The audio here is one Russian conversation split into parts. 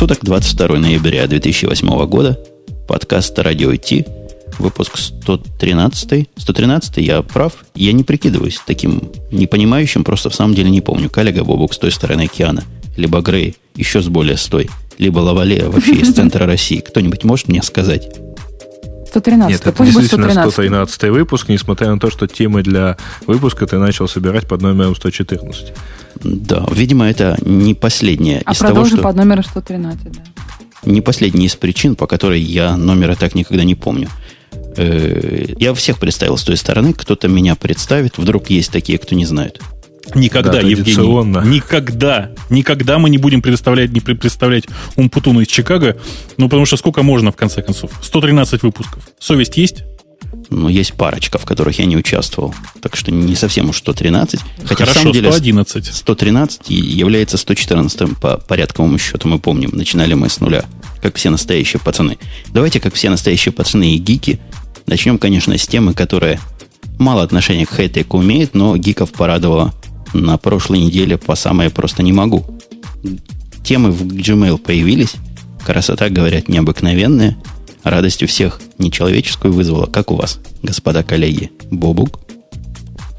суток, 22 ноября 2008 года. Подкаст «Радио Ти». Выпуск 113. 113, я прав. Я не прикидываюсь таким непонимающим, просто в самом деле не помню. Коллега Бобук с той стороны океана. Либо Грей, еще с более с той. Либо Лавале вообще из центра России. Кто-нибудь может мне сказать? 113. Нет, это Пусть действительно 113. 113 выпуск, несмотря на то, что темы для выпуска ты начал собирать под номером 114. Да, видимо, это не последняя А из того, что... под номером 113, да. не последняя из причин, по которой я номера так никогда не помню. Э, Я всех представил с той стороны, кто-то меня представит. Вдруг есть такие, кто не знает. Никогда, Да, Евгений. Никогда. Никогда мы не будем предоставлять, не пре- представлять Умпутуна из Чикаго. Ну, потому что сколько можно, в конце концов? 113 выпусков. Совесть есть? Но есть парочка, в которых я не участвовал. Так что не совсем уж 113. Хотя Хорошо, на самом деле 111. 113 и является 114 по порядковому счету. Мы помним, начинали мы с нуля. Как все настоящие пацаны. Давайте, как все настоящие пацаны и гики, начнем, конечно, с темы, которая мало отношения к хай-теку имеет, но гиков порадовала на прошлой неделе по самое просто не могу. Темы в Gmail появились. Красота, говорят, необыкновенная. Радость у всех нечеловеческую вызвала. Как у вас, господа коллеги? Бобук?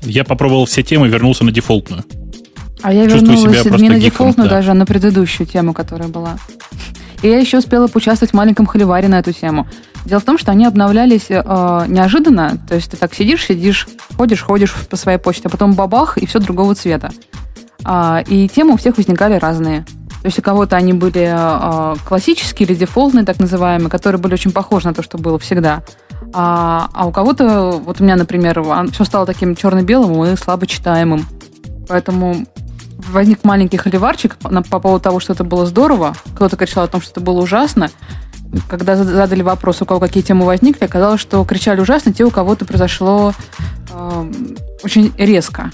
Я попробовал все темы, вернулся на дефолтную. А я Чувствую вернулась себя не на дефолтную да. даже, а на предыдущую тему, которая была. И я еще успела поучаствовать в маленьком холиваре на эту тему. Дело в том, что они обновлялись э, неожиданно. То есть ты так сидишь, сидишь, ходишь, ходишь по своей почте, а потом бабах, и все другого цвета. А, и темы у всех возникали разные. То есть у кого-то они были э, классические или дефолтные, так называемые, которые были очень похожи на то, что было всегда. А, а у кого-то, вот у меня, например, все стало таким черно-белым и слабо читаемым. Поэтому возник маленький холиварчик по поводу того, что это было здорово. Кто-то кричал о том, что это было ужасно. Когда зад- задали вопрос, у кого какие темы возникли, оказалось, что кричали ужасно те, у кого это произошло эм, очень резко.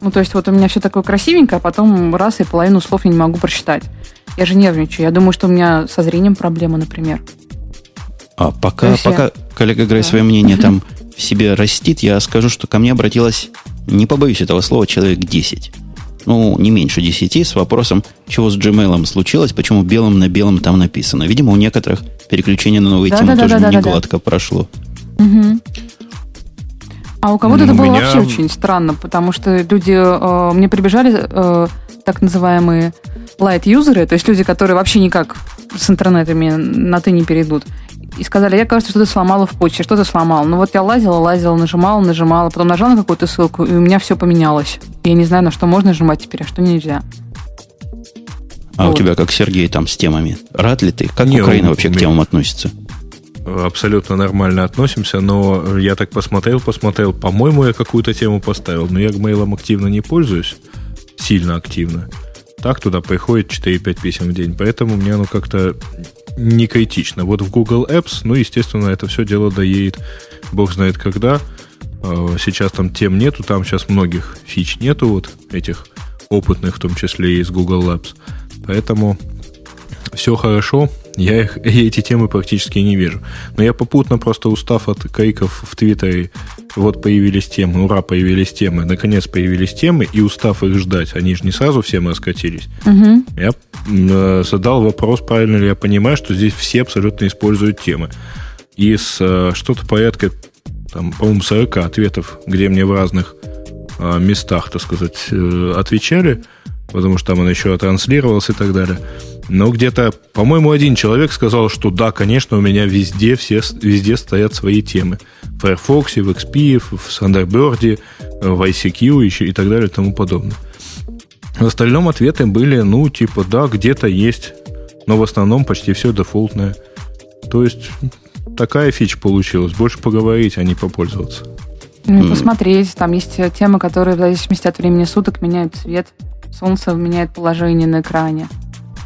Ну, то есть вот у меня все такое красивенькое, а потом раз и половину слов я не могу прочитать. Я же нервничаю. Я думаю, что у меня со зрением проблема, например. А пока, пока я- коллега Грей Да. свое мнение там в себе растит, я скажу, что ко мне обратилось, не побоюсь этого слова, человек 10. Ну, не меньше 10, с вопросом, чего с Gmail случилось, почему белым на белом там написано. Видимо, у некоторых переключение на новые темы тоже Да-да-да-да-да-да. не гладко прошло. Мгм. А у кого-то Ну, это было меня- вообще очень странно, потому что люди э, мне прибежали э, так называемые лайт-юзеры, то есть люди, которые вообще никак с интернетами на ты не перейдут. И сказали, я, кажется, что-то сломала в почте, что-то сломал. Ну вот я лазила, лазила, нажимала, нажимала, потом нажала на какую-то ссылку, и у меня все поменялось. Я не знаю, на что можно нажимать теперь, а что нельзя. А у Вот. тебя, как Сергей, там с темами? Рад ли ты? Как Не, Украина у вообще к темам относится? Абсолютно нормально относимся, но я так посмотрел, посмотрел. По-моему, я какую-то тему поставил, но я гмейлом активно не пользуюсь. Сильно активно. Так туда приходит 4-5 писем в день, поэтому мне оно как-то не критично. Вот в Google Apps, ну, естественно, это все дело доедет бог знает когда. Э, Сейчас там тем нету, там сейчас многих фич нету, вот этих опытных, в том числе и из Google Labs. Поэтому все хорошо, я, их, я эти темы практически не вижу. Но я попутно просто устав от криков в Твиттере, вот появились темы, ура, появились темы, наконец появились темы, и устав их ждать, они же не сразу всем раскатились. Мгм. Я э, задал вопрос, правильно ли я понимаю, что здесь все абсолютно используют темы. Из э, что-то порядка, там, по-моему, 40 ответов, где мне в разных э, местах, так сказать, э, отвечали, потому что там он еще транслировался и так далее. Но где-то, по-моему, один человек сказал, что да, конечно, у меня везде, все, везде стоят свои темы. В Firefox, в XP, в Thunderbird, в ICQ еще и так далее и тому подобное. В остальном ответы были, ну, типа, да, где-то есть, но в основном почти все дефолтное. То есть такая фича получилась. Больше поговорить, а не попользоваться. Ну, посмотреть. Там есть э, темы, которые в зависимости от времени суток меняют цвет. Солнце меняет положение на экране.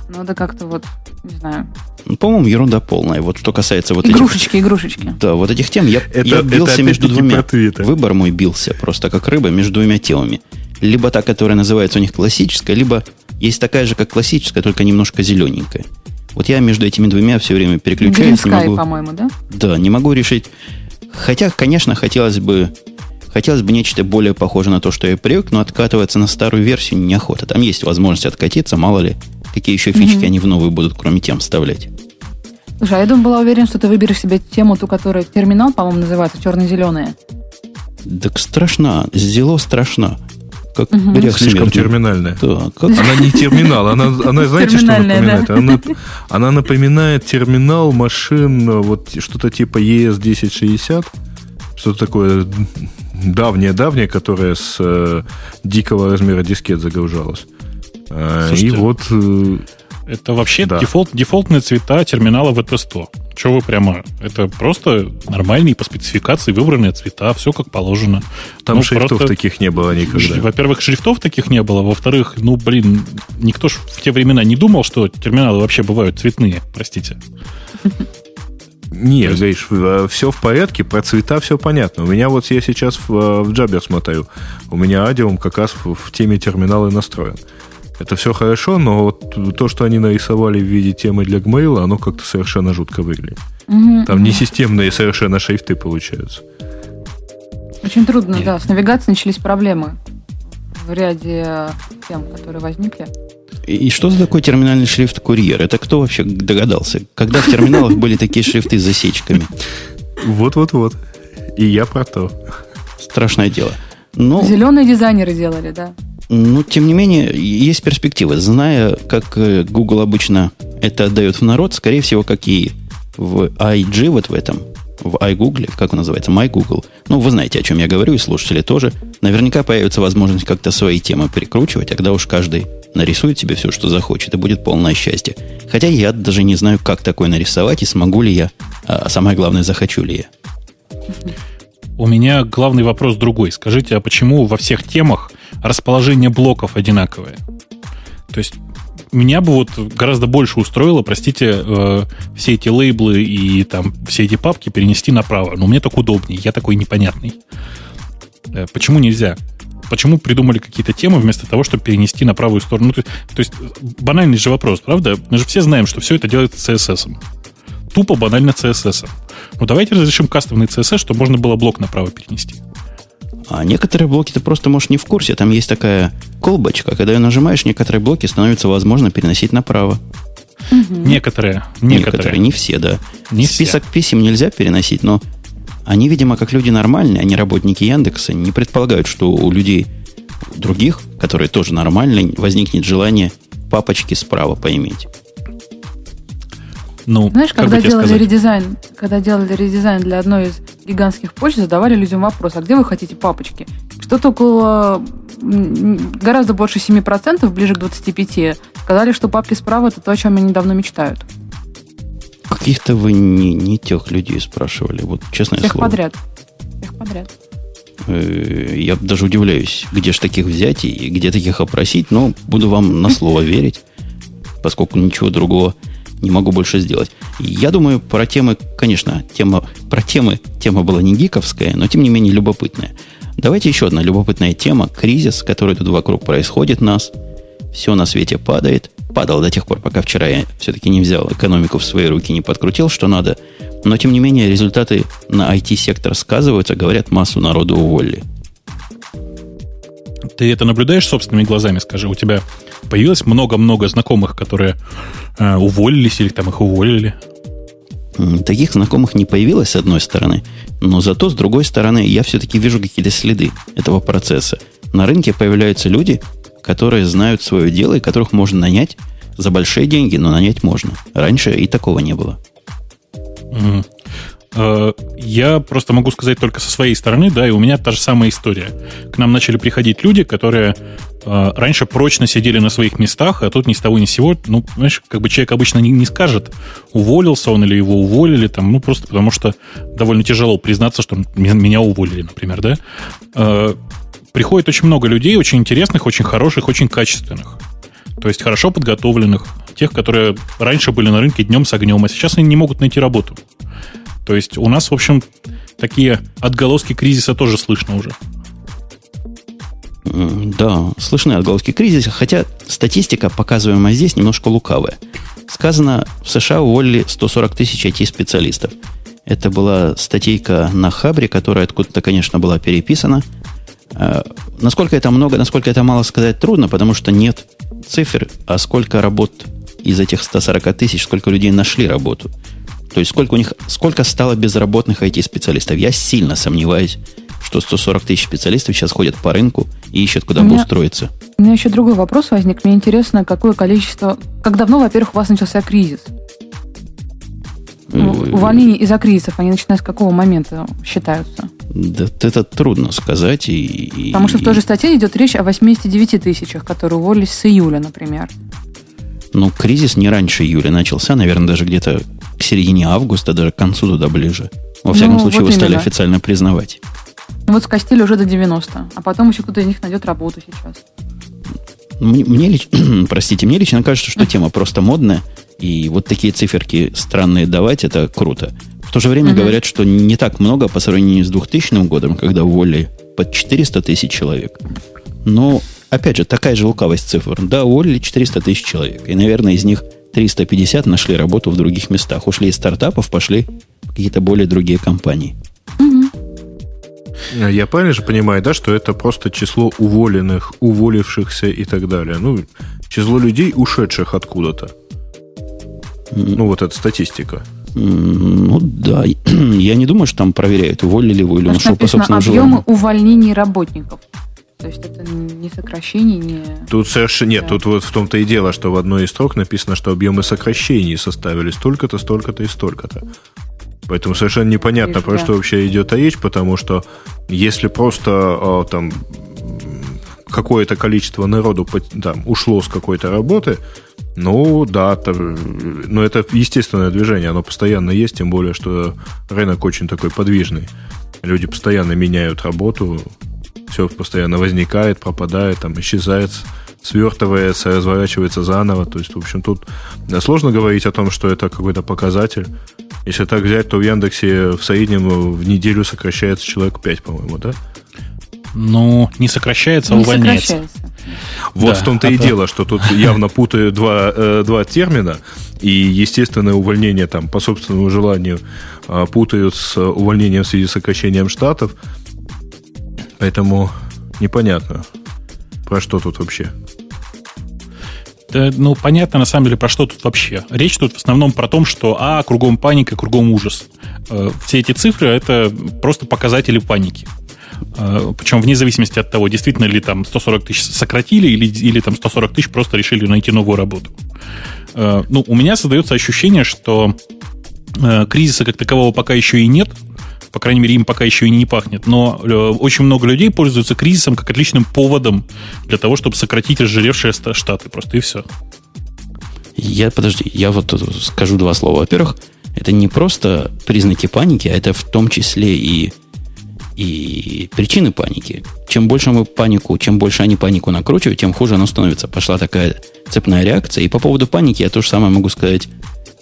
Ну, да как-то вот, не знаю. Ну, По-моему, ерунда полная. Вот что касается вот этих... Игрушечки, игрушечки. Да, вот этих тем я, Это- я это бился между опять-таки двумя. Твиттер. Выбор мой бился просто как рыба между двумя темами. Либо та, которая называется у них классическая, либо есть такая же, как классическая, только немножко зелененькая. Вот я между этими двумя все время переключаюсь, не Green Sky, могу. по-моему, да? Да, не могу решить. Хотя, конечно, хотелось бы, хотелось бы нечто более похожее на то, что я привык, но откатываться на старую версию неохота. Там есть возможность откатиться, мало ли, какие еще фички они в новые будут, кроме тем, вставлять. Слушай, а я думаю, была уверена, что ты выберешь себе тему, ту, которая терминал, по-моему, называется, черно-зеленая. Так страшна, зело страшно. Как угу. грех Слишком смертный. терминальная. Да, как- Она не терминал, она, она знаете, что напоминает? да. Она, она напоминает терминал машин, вот что-то типа ES1060, что-то такое давнее-давнее, которое с э, дикого размера дискет загружалось. И Слушайте, вот э, Это вообще Да. дефолт, дефолтные цвета терминала VT100. Че вы прямо... Это просто нормальные по спецификации выбранные цвета, все как положено. там Ну, шрифтов просто- таких не было никогда. Во-первых, шрифтов таких не было. Во-вторых, ну, блин, никто ж в те времена не думал, что терминалы вообще бывают цветные, простите. Нет, Гриш, все в порядке, про цвета все понятно. У меня вот я сейчас в, э, в Jabber смотрю, у меня адиум как раз в, в теме терминала настроен. Это все хорошо, но вот то, что они нарисовали в виде темы для Gmail, оно как-то совершенно жутко выглядит. Мгм. Там не системные совершенно шрифты получаются. Очень трудно, Нет. да. С навигацией начались проблемы в ряде тем, которые возникли. И и что за такой терминальный шрифт курьер? Это кто вообще догадался? Когда в терминалах были такие шрифты с засечками? Вот-вот-вот. И я про то. Страшное дело. Но, Зеленые дизайнеры делали, да. Но, тем не менее, есть перспективы. Зная, как э, Google обычно это отдает в народ, скорее всего, как и в IG вот в этом, в iGoogle, как он называется, MyGoogle. Ну, вы знаете, о чем я говорю, и слушатели тоже. Наверняка появится возможность как-то свои темы перекручивать, а когда уж каждый нарисует себе все, что захочет, и будет полное счастье. Хотя я даже не знаю, как такое нарисовать, и смогу ли я, а самое главное, захочу ли я. У меня главный вопрос другой. Скажите, а почему во всех темах расположение блоков одинаковое? То есть меня бы вот гораздо больше устроило, простите, э, все эти лейблы и там все эти папки перенести направо. Но мне так удобнее, я такой непонятный. Э, почему нельзя? Почему придумали какие-то темы вместо того, чтобы перенести на правую сторону? Ну, то, то есть банальный же вопрос, правда? Мы же все знаем, что все это делается CSS. Тупо банально CSS. Ну давайте разрешим кастомный CSS, чтобы можно было блок направо перенести. А некоторые блоки ты просто, можешь, не в курсе. Там есть такая колбочка. Когда ее нажимаешь, некоторые блоки становится возможно переносить направо. Некоторые, некоторые. не все, да. Не Список писем нельзя переносить, но они, видимо, как люди нормальные, они работники Яндекса, не предполагают, что у людей других, которые тоже нормальные, возникнет желание папочки справа поиметь. Ну, Знаешь, как когда делали сказать? редизайн, когда делали редизайн для одной из гигантских почт, задавали людям вопрос, а где вы хотите папочки? Что-то около гораздо больше 7%, ближе к 25%, сказали, что папки справа это то, о чем они давно мечтают. Каких-то вы не, не тех людей спрашивали. Вот честное Всех слово. подряд. Всех подряд. Э, Я даже удивляюсь, где же таких взять и где таких опросить, но буду вам на слово верить, поскольку ничего другого не могу больше сделать. Я думаю, про темы, конечно, тема, про темы, тема была не гиковская, но тем не менее любопытная. Давайте еще одна любопытная тема. Кризис, который тут вокруг происходит нас. Все на свете падает. Падал до тех пор, пока вчера я все-таки не взял экономику в свои руки, не подкрутил, что надо. Но, тем не менее, результаты на IT-сектор сказываются. Говорят, массу народу уволили. Ты это наблюдаешь собственными глазами, скажи, у тебя появилось много-много знакомых, которые э, уволились или там их уволили? Таких знакомых не появилось, с одной стороны, но зато, с другой стороны, я все-таки вижу какие-то следы этого процесса. На рынке появляются люди, которые знают свое дело и которых можно нанять за большие деньги, но нанять можно. Раньше и такого не было. Э, Я просто могу сказать только со своей стороны, да, и у меня та же самая история. К нам начали приходить люди, которые э, раньше прочно сидели на своих местах, а тут ни с того ни с сего, ну, знаешь, как бы человек обычно не, не скажет, уволился он или его уволили, там, ну, просто потому что довольно тяжело признаться, что меня уволили, например, да. Э, Приходит очень много людей, очень интересных, очень хороших, очень качественных. То есть хорошо подготовленных, тех, которые раньше были на рынке днем с огнем, а сейчас они не могут найти работу. То есть у нас, в общем, такие отголоски кризиса тоже слышно уже. Да, слышны отголоски кризиса, хотя статистика, показываемая здесь, немножко лукавая. Сказано, в США уволили 140 тысяч IT-специалистов. Это была статейка на Хабре, которая откуда-то, конечно, была переписана. Э, Насколько это много, насколько это мало сказать трудно, потому что нет цифр, а сколько работ из этих 140 тысяч, сколько людей нашли работу. То есть сколько у них, сколько стало безработных IT-специалистов. Я сильно сомневаюсь, что 140 тысяч специалистов сейчас ходят по рынку и ищут, куда У бы меня- устроиться. У меня еще другой вопрос возник. Мне интересно, какое количество... Как давно, во-первых, у вас начался кризис? Увольнения из-за кризисов, они начинают с какого момента считаются? Да, это трудно сказать. И, и- Потому что в той же статье идет речь о 89 тысячах, которые уволились с июля, например. Ну, кризис не раньше июля начался, наверное, даже где-то к середине августа, даже к концу туда ближе. Во всяком Ну, случае, вот его стали именно. официально признавать. Ну, Вот скостили уже до 90, а потом еще кто-то из них найдет работу сейчас. Мне, мне лич- простите, мне лично кажется, что тема просто модная, и вот такие циферки странные давать, это круто. В то же время Мгм. говорят, что не так много по сравнению с 2000 годом, когда уволили под 400 тысяч человек. Но, опять же, такая же лукавость цифр. Да, уволили 400 тысяч человек, и, наверное, из них 350 нашли работу в других местах. Ушли из стартапов, пошли в какие-то более другие компании. Я правильно же понимаю, да, что это просто число уволенных, уволившихся и так далее. Ну, число людей, ушедших откуда-то. Ну, вот эта статистика. Ну да, я не думаю, что там проверяют, уволили ли вы или он Значит, ушел по собственному объемы желанию. увольнений работников. То есть это не сокращение, не... Тут совершенно нет, Да. тут вот в том-то и дело, что в одной из строк написано, что объемы сокращений составили столько-то, столько-то и столько-то. Поэтому совершенно непонятно, про да. что вообще идет речь, потому что если просто а, там какое-то количество народу там, ушло с какой-то работы, ну да, то- но это естественное движение, оно постоянно есть, тем более, что рынок очень такой подвижный. Люди постоянно меняют работу, все постоянно возникает, пропадает, там, исчезает, свертывается, разворачивается заново. То есть, в общем, тут да, сложно говорить о том, что это какой-то показатель. Если так взять, то в Яндексе в среднем в неделю сокращается человек 5, по-моему, да? Ну, не сокращается, а не увольняется. сокращается. Вот Да, в том-то и это- дело, что тут явно путают два, э, два термина, и естественное увольнение там по собственному желанию а, путают с увольнением в связи с сокращением штатов. Поэтому непонятно, про что тут вообще. Да, ну, понятно, на самом деле, про что тут вообще. Речь тут в основном про том, что, а, кругом паника, кругом ужас. Э, Все эти цифры – это просто показатели паники. Э, Причем вне зависимости от того, действительно ли там 140 тысяч сократили или, или там 140 тысяч просто решили найти новую работу. Э, Ну, у меня создается ощущение, что кризиса как такового пока еще и нет, по крайней мере, им пока еще и не пахнет, но э, очень много людей пользуются кризисом как отличным поводом для того, чтобы сократить разжиревшие штаты. Просто и все. Я, подожди, я вот тут скажу два слова. Во-первых, это не просто признаки паники, а это в том числе и, и причины паники. Чем больше мы панику, чем больше они панику накручивают, тем хуже оно становится. Пошла такая цепная реакция. И по поводу паники я то же самое могу сказать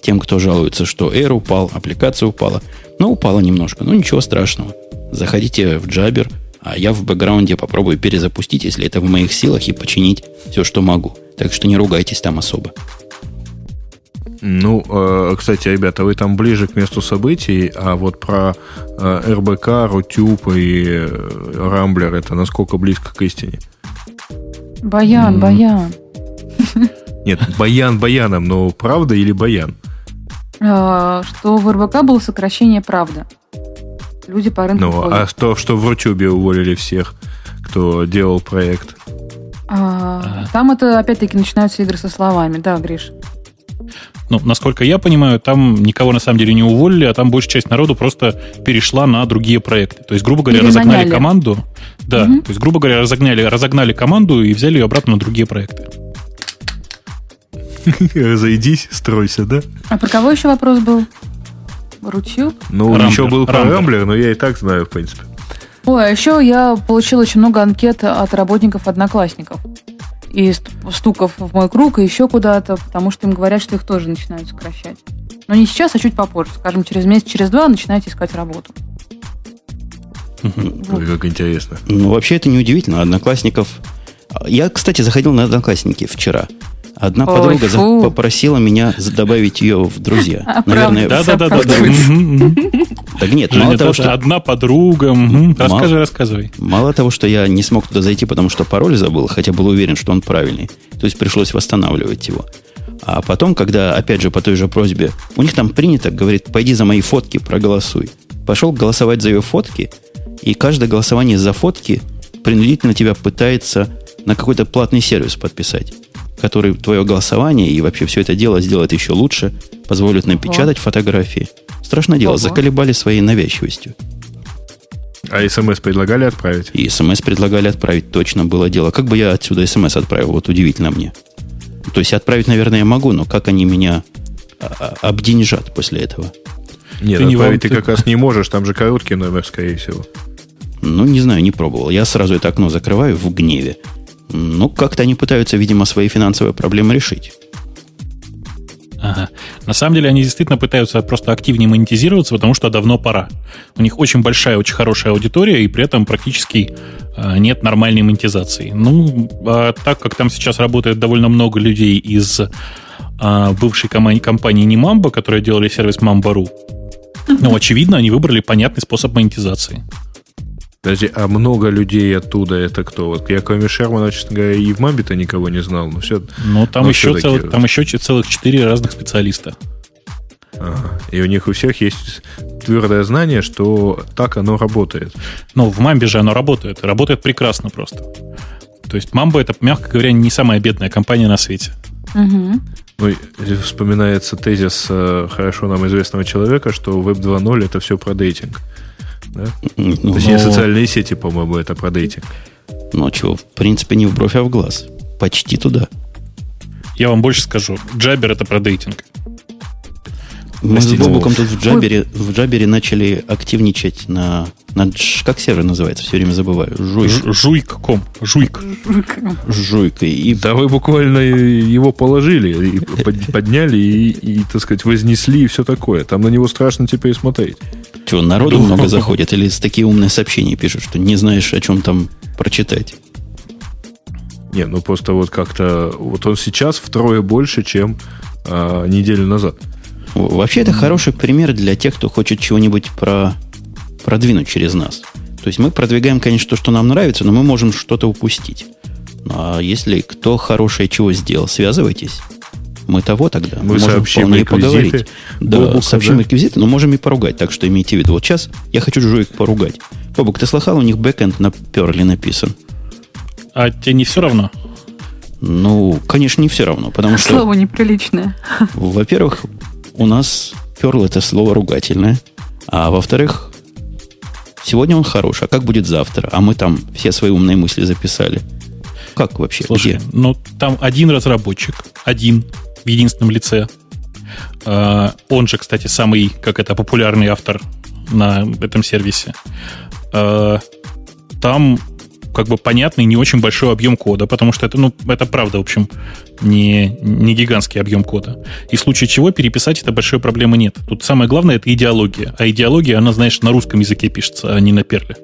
тем, кто жалуется, что Air упал, аппликация упала. Ну, упала немножко, ну ничего страшного. Заходите в Jabber, а я в бэкграунде попробую перезапустить, если это в моих силах, и починить все, что могу. Так что не ругайтесь там особо. Ну, э, кстати, ребята, вы там ближе к месту событий, а вот про э, РБК, Рутюб и э, Рамблер это насколько близко к истине? Баян, М. баян. Нет, баян баяном, но правда или баян? Э, Что в РБК было сокращение правда. Люди по рынку Ну, ходят. а то, что в Рутюбе уволили всех, кто делал проект. А, Там это опять-таки начинаются игры со словами. Да, Гриш. Ну, насколько я понимаю, там никого на самом деле не уволили, а там большая часть народу просто перешла на другие проекты. То есть, грубо говоря, Или разогнали наняли. команду. Да, Мгм. то есть, грубо говоря, разогнали, разогнали команду и взяли ее обратно на другие проекты. Разойдись, стройся, да? А про кого еще вопрос был? Рутюб? Ну, Рамблер, еще был про Рамблер. Рамблер, но я и так знаю, в принципе. Ой, а еще я получила очень много анкет от работников одноклассников. И ст- стуков в мой круг, и еще куда-то, потому что им говорят, что их тоже начинают сокращать. Но не сейчас, а чуть попозже. Скажем, через месяц, через два начинаете искать работу. Мгм. Ой, как интересно. Ну, вообще это неудивительно. Одноклассников... Я, кстати, заходил на Одноклассники вчера. Одна Ой, подруга фу. попросила меня добавить ее в друзья. А, Наверное? Да, да, да, да, так нет, мало того, что... одна подруга. Расскажи, рассказывай. Мало того, что я не смог туда зайти, потому что пароль забыл, хотя был уверен, что он правильный. То есть пришлось восстанавливать его. А потом, когда, опять же, по той же просьбе, у них там принято, говорит, пойди за мои фотки, проголосуй. Пошел голосовать за ее фотки, и каждое голосование за фотки принудительно тебя пытается на какой-то платный сервис подписать, который твое голосование и вообще все это дело сделает еще лучше, позволит напечатать фотографии. Страшное дело, Ого. заколебали своей навязчивостью. А смс предлагали отправить? И смс предлагали отправить, точно было дело. Как бы я отсюда смс отправил, вот удивительно мне. То есть отправить, наверное, я могу, но как они меня а, а, обденежат после этого? Нет, Ты не вам- ты ты- как раз не можешь, там же короткий номер, скорее всего. Ну, не знаю, не пробовал. Я сразу это окно закрываю в гневе. Ну, как-то они пытаются, видимо, свои финансовые проблемы решить. Ага. На самом деле они действительно пытаются просто активнее монетизироваться, потому что давно пора. У них очень большая, очень хорошая аудитория, и при этом практически э, нет нормальной монетизации. Ну, а так как там сейчас работает довольно много людей из а, бывшей кома- компании Nimamba, которые делали сервис Mamba.ru, ну, очевидно, они выбрали понятный способ монетизации. Подожди, а много людей оттуда это кто? Вот я кроме Шермана, честно говоря, и в Мамбе-то никого не знал. Но все, Но там, Ну, еще, вот. там еще целых четыре разных специалиста. Ага. И у них у всех есть твердое знание, что так оно работает. Но в Мамбе же оно работает. Работает прекрасно просто. То есть Мамба это, мягко говоря, не самая бедная компания на свете. Ну, вспоминается тезис э, хорошо нам известного человека, что Web 2.0 это все про дейтинг. Да? Ну, Точнее, Но- социальные сети, по-моему, это про дейтинг. ну, чего, в принципе, не в бровь, а в глаз. Почти туда. Я вам больше скажу. Джабер это про дейтинг. Мы с. Бобуком тут в Джабере, в Джабере начали активничать на, на как сервер называется, все время забываю. Жуйк. Ж- Жуйк.ком. Жуйк. Жуйкой. И Да вы буквально его положили, и под- подняли и, и, так сказать, вознесли и все такое. Там на него страшно теперь смотреть. что, народу Да. много заходит? Или с такие умные сообщения пишут, что не знаешь, о чем там прочитать? Не, ну просто вот как-то... Вот он сейчас втрое больше, чем а, неделю назад. Во- Вообще, это хороший пример для тех, кто хочет чего-нибудь про, продвинуть через нас. То есть мы продвигаем, конечно, то, что нам нравится, но мы можем что-то упустить. Ну, а если кто хорошее чего сделал, связывайтесь. Мы того тогда. Мы можем сообщим вполне реквизиты поговорить. Да, Бобука, сообщим да? реквизиты, но можем и поругать. Так что имейте в виду. Вот сейчас я хочу Жуик поругать. Бобук, ты слыхал, у них бэкэнд на Перли написан? А тебе не все равно? Ну, конечно, не все равно, потому что... Слово неприличное. Во-первых, у нас перл это слово ругательное. А во-вторых, сегодня он хорош, а как будет завтра? А мы там все свои умные мысли записали. Как вообще? Слушай, Где? ну там один разработчик, один в единственном лице. А, он же, кстати, самый, как это, популярный автор на этом сервисе. А, там как бы понятный не очень большой объем кода, потому что это, ну, это правда, в общем, не, не гигантский объем кода. И в случае чего переписать это большой проблемы нет. Тут самое главное это идеология. А идеология, она, знаешь, на русском языке пишется, а не на перле.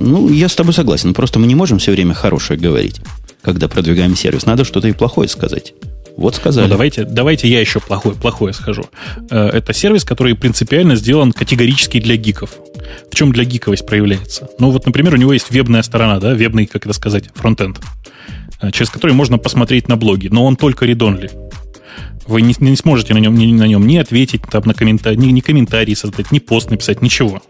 Ну, я с тобой согласен. Просто мы не можем все время хорошее говорить, когда продвигаем сервис. Надо что-то и плохое сказать. Вот сказали. Ну, давайте, давайте я еще плохое, плохое скажу. Э, Это сервис, который принципиально сделан категорически для гиков. В чем для гиковость проявляется? Ну, вот, например, у него есть вебная сторона, да, вебный, как это сказать, фронтенд, э, через который можно посмотреть на блоги, но он только редонли. Вы не, не сможете на нем, ни, на нем ни ответить там, на комментарий, ни, ни комментарий создать, ни пост написать, ничего.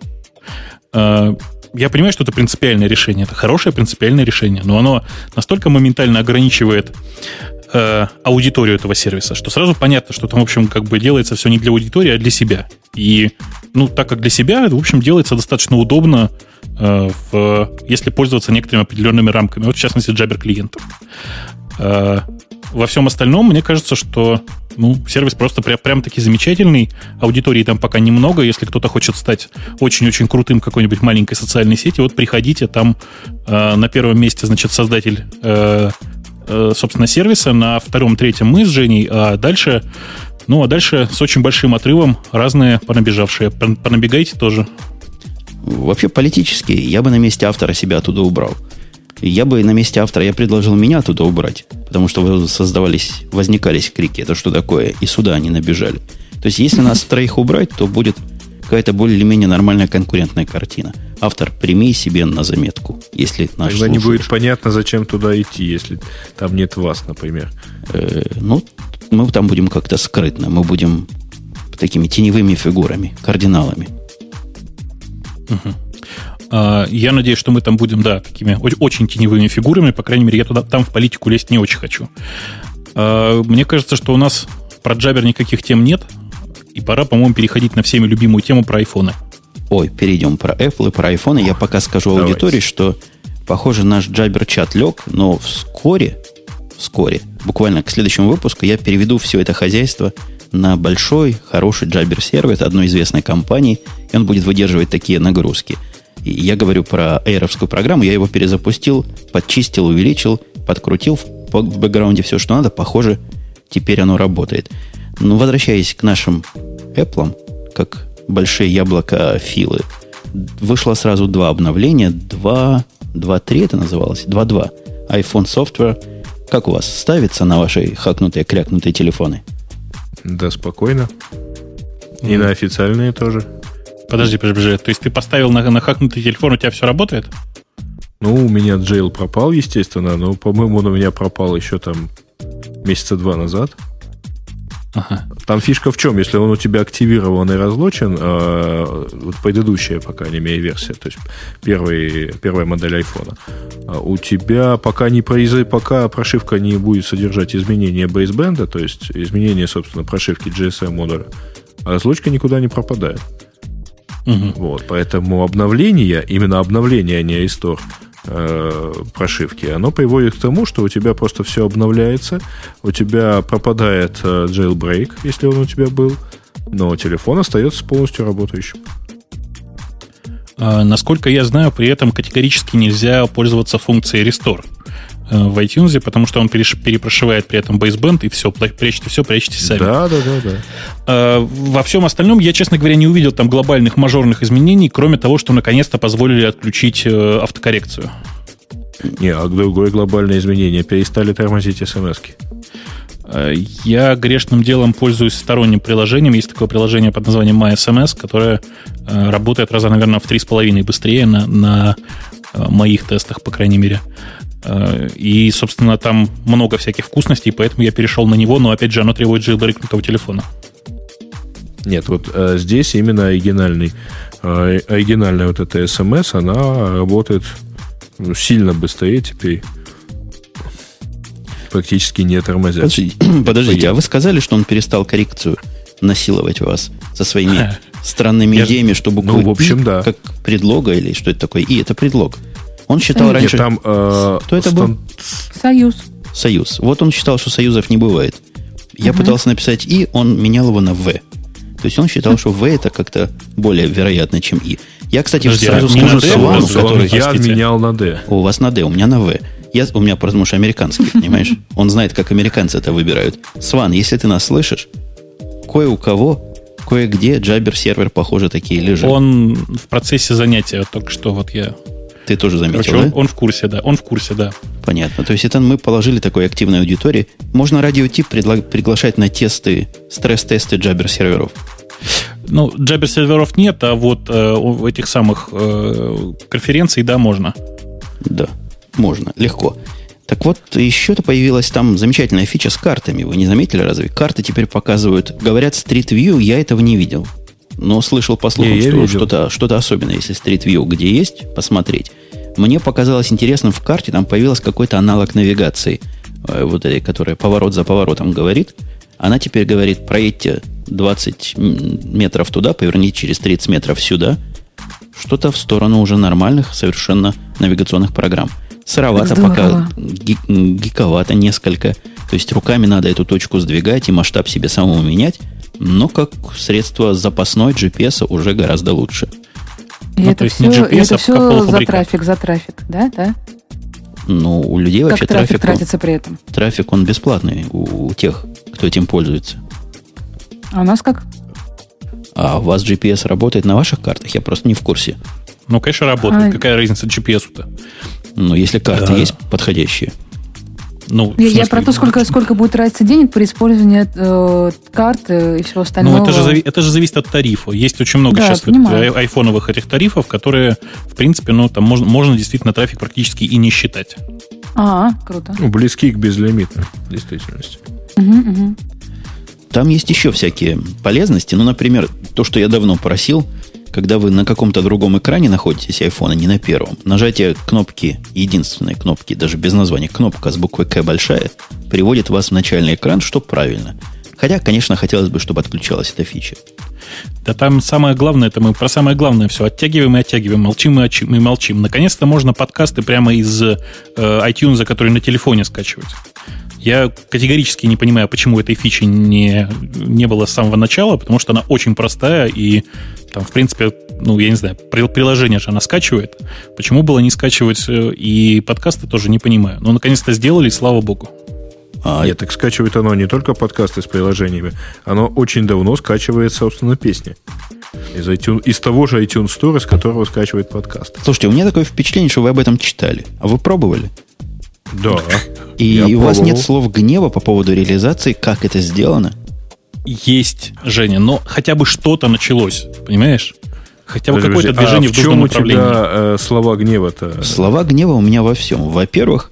Э, Я понимаю, что это принципиальное решение. Это хорошее принципиальное решение, но оно настолько моментально ограничивает э, аудиторию этого сервиса, что сразу понятно, что там, в общем, как бы делается все не для аудитории, а для себя. И, ну, так как для себя, в общем, делается достаточно удобно, э, в, если пользоваться некоторыми определенными рамками. Вот, в частности, Jabber клиентом. Э, во всем остальном, мне кажется, что ну, сервис просто прям, прям таки замечательный. Аудитории там пока немного. Если кто-то хочет стать очень-очень крутым какой-нибудь маленькой социальной сети, вот приходите, там э, на первом месте, значит, создатель э, собственно, сервиса, на втором, третьем мы с Женей, а дальше, ну, а дальше с очень большим отрывом разные понабежавшие. Пон- Понабегайте тоже. Вообще политически я бы на месте автора себя оттуда убрал. Я бы на месте автора, я предложил меня оттуда убрать, потому что создавались, возникались крики, это что такое, и сюда они набежали. То есть, если нас троих убрать, то будет какая-то более-менее нормальная конкурентная картина. автор, прими себе на заметку, если наш Тогда не слушаешь. будет понятно, зачем туда идти, если там нет вас, например. Э, ну, мы там будем как-то скрытно, мы будем такими теневыми фигурами, кардиналами. А, Я надеюсь, что мы там будем, да, такими очень теневыми фигурами. По крайней мере, я туда, там в политику лезть не очень хочу. А, Мне кажется, что у нас про джабер никаких тем нет. И пора, по-моему, переходить на всеми любимую тему про айфоны. Ой, перейдем про Apple и про iPhone. Я пока скажу Давайте. аудитории, что, похоже, наш джабер-чат лег, но вскоре, вскоре, буквально к следующему выпуску, я переведу все это хозяйство на большой, хороший джабер-сервер одной известной компании, и он будет выдерживать такие нагрузки. И я говорю про эйровскую программу, я его перезапустил, подчистил, увеличил, подкрутил в, бэкграунде все, что надо. Похоже, теперь оно работает. Но возвращаясь к нашим Apple, как большие яблоко филы, вышло сразу два обновления. 2, 2.3 это называлось? 2.2. iPhone Software. Как у вас ставится на ваши хакнутые, крякнутые телефоны? Да, спокойно. И на официальные тоже. Подожди, подожди, подожди. То есть ты поставил на, на хакнутый телефон, у тебя все работает? Ну, у меня джейл пропал, естественно, но, по-моему, он у меня пропал еще там месяца два назад. Ага. Там фишка в чем? Если он у тебя активирован и разлочен, э, вот предыдущая, по крайней мере, версия, то есть первый, первая модель айфона, а у тебя пока, не произойдет, пока прошивка не будет содержать изменения бейсбенда, то есть изменения, собственно, прошивки GSM модуля, а разлочка никуда не пропадает. Мгм. Вот, поэтому обновление, именно обновление, а не рестор э, прошивки, оно приводит к тому, что у тебя просто все обновляется, у тебя пропадает э, jailbreak, если он у тебя был, но телефон остается полностью работающим. А, Насколько я знаю, при этом категорически нельзя пользоваться функцией Restore в iTunes, потому что он перепрошивает при этом baseband, и все, прячьте все, прячьте сами. Да, да, да, да. А, Во всем остальном я, честно говоря, не увидел там глобальных мажорных изменений, кроме того, что наконец-то позволили отключить э, автокоррекцию. Не, а другое глобальное изменение. Перестали тормозить смс -ки. Э, Я грешным делом пользуюсь сторонним приложением. Есть такое приложение под названием MySMS, которое э, работает раза, наверное, в три с половиной быстрее на, на э, моих тестах, по крайней мере. Э, И, собственно, там много всяких вкусностей, поэтому я перешел на него, но, опять же, оно требует jailbreakнутого телефона. Нет, вот э, здесь именно оригинальный, э, оригинальная вот эта смс, она работает ну, сильно быстрее теперь. Практически не тормозя. Подождите, подождите, а вы сказали, что он перестал коррекцию насиловать вас со своими странными Я- идеями, что Ну, в общем, да. как предлога или что это такое? И это предлог. Он считал Нет, Нет, раньше там э, Кто это был? стан- Союз. союз. Вот он считал, что союзов не бывает. Я пытался написать И, он менял его на В. То есть он считал, что В это как-то более вероятно, чем И. Я, кстати, Подожди, сразу а скажу Свану, который... я простите. менял на D. У вас на D, у меня на В. Я, у меня, потому что американский, понимаешь? Он знает, как американцы это выбирают. Сван, если ты нас слышишь, кое у кого, кое-где джабер-сервер, похоже, такие лежат. Он в процессе занятия только что вот я... Ты тоже заметил, Короче, да? он в курсе, да. Он в курсе, да. Понятно. То есть это мы положили такой активной аудитории. Можно радиотип предла- приглашать на тесты, стресс-тесты джабер-серверов. Ну, джабер серверов нет, а вот э, у этих самых э, конференций, да, можно. Да, можно, легко. Так вот, еще-то появилась там замечательная фича с картами. Вы не заметили разве? Карты теперь показывают, говорят, Street View, я этого не видел. Но слышал по слухам, что что-то, что-то особенное, если Street View где есть, посмотреть. Мне показалось интересным в карте, там появился какой-то аналог навигации, э, вот этой, которая поворот за поворотом говорит. Она теперь говорит, проедьте 20 м, метров туда, поверните через 30 метров сюда. Что-то в сторону уже нормальных совершенно навигационных программ. Сыровато Здорово. пока, гиковато несколько. То есть руками надо эту точку сдвигать и масштаб себе самому менять. Но как средство запасной GPS уже гораздо лучше. И Ну, то это есть не все, GPS, и это а все за трафик, за трафик, да, да? Ну, у людей Как вообще трафик трафик, он- тратится при этом? трафик, он бесплатный у, у тех, кто этим пользуется. А у нас как? А у вас GPS работает на ваших картах? Я просто не в курсе. Ну, конечно, работает. А- Какая разница GPS-то? Но если карты Да. есть подходящие. Ну, я, смысле, я про то, сколько, сколько будет тратиться денег при использовании э, карты и всего остального. Ну, это же, это же зависит от тарифа. Есть очень много да, сейчас ай- айфоновых этих тарифов, которые, в принципе, ну, там можно, можно действительно трафик практически и не считать. А, круто. Ну, близки к безлимитной действительности. Угу, угу. Там есть еще всякие полезности. Ну, например, то, что я давно просил, когда вы на каком-то другом экране находитесь айфона, не на первом, нажатие кнопки, единственной кнопки, даже без названия, кнопка с буквой К большая, приводит вас в начальный экран, что правильно. Хотя, конечно, хотелось бы, чтобы отключалась эта фича. Да там самое главное, это мы про самое главное все оттягиваем и оттягиваем, молчим и, и молчим. Наконец-то можно подкасты прямо из э, iTunes, который на телефоне скачивать. Я категорически не понимаю, почему этой фичи не, не было с самого начала, потому что она очень простая, и там, в принципе, ну, я не знаю, приложение же она скачивает. Почему было не скачивать э, и подкасты, тоже не понимаю. Но наконец-то сделали, слава богу. А, Нет, так скачивает оно не только подкасты с приложениями, оно очень давно скачивает, собственно, песни. Из, iTunes, из того же iTunes Store, с которого скачивает подкаст. Слушайте, у меня такое впечатление, что вы об этом читали. А вы пробовали? Да. И у вас нет слов гнева по поводу реализации, как это сделано? Есть, Женя, но хотя бы что-то началось, понимаешь? Хотя бы какое-то движение а в, в нужном направлении. у тебя э, слова гнева-то? Слова гнева у меня во всем. Во-первых,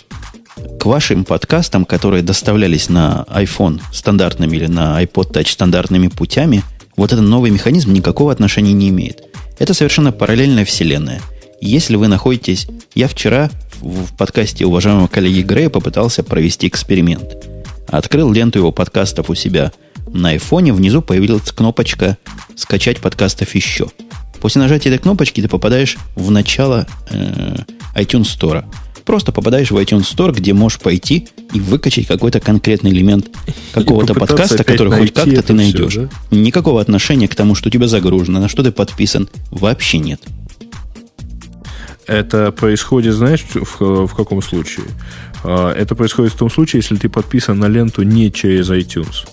к вашим подкастам, которые доставлялись на iPhone стандартными или на iPod Touch стандартными путями, вот этот новый механизм никакого отношения не имеет. Это совершенно параллельная вселенная. Если вы находитесь... Я вчера в подкасте уважаемого коллеги Грея попытался провести эксперимент. Открыл ленту его подкастов у себя на айфоне, внизу появилась кнопочка «Скачать подкастов еще». После нажатия этой кнопочки ты попадаешь в начало э, iTunes Store. Просто попадаешь в iTunes Store, где можешь пойти и выкачать какой-то конкретный элемент какого-то подкаста, который хоть как-то ты найдешь. Все, да? Никакого отношения к тому, что у тебя загружено, на что ты подписан, вообще нет. Это происходит, знаешь, в, в каком случае? А, это происходит в том случае, если ты подписан на ленту не через iTunes.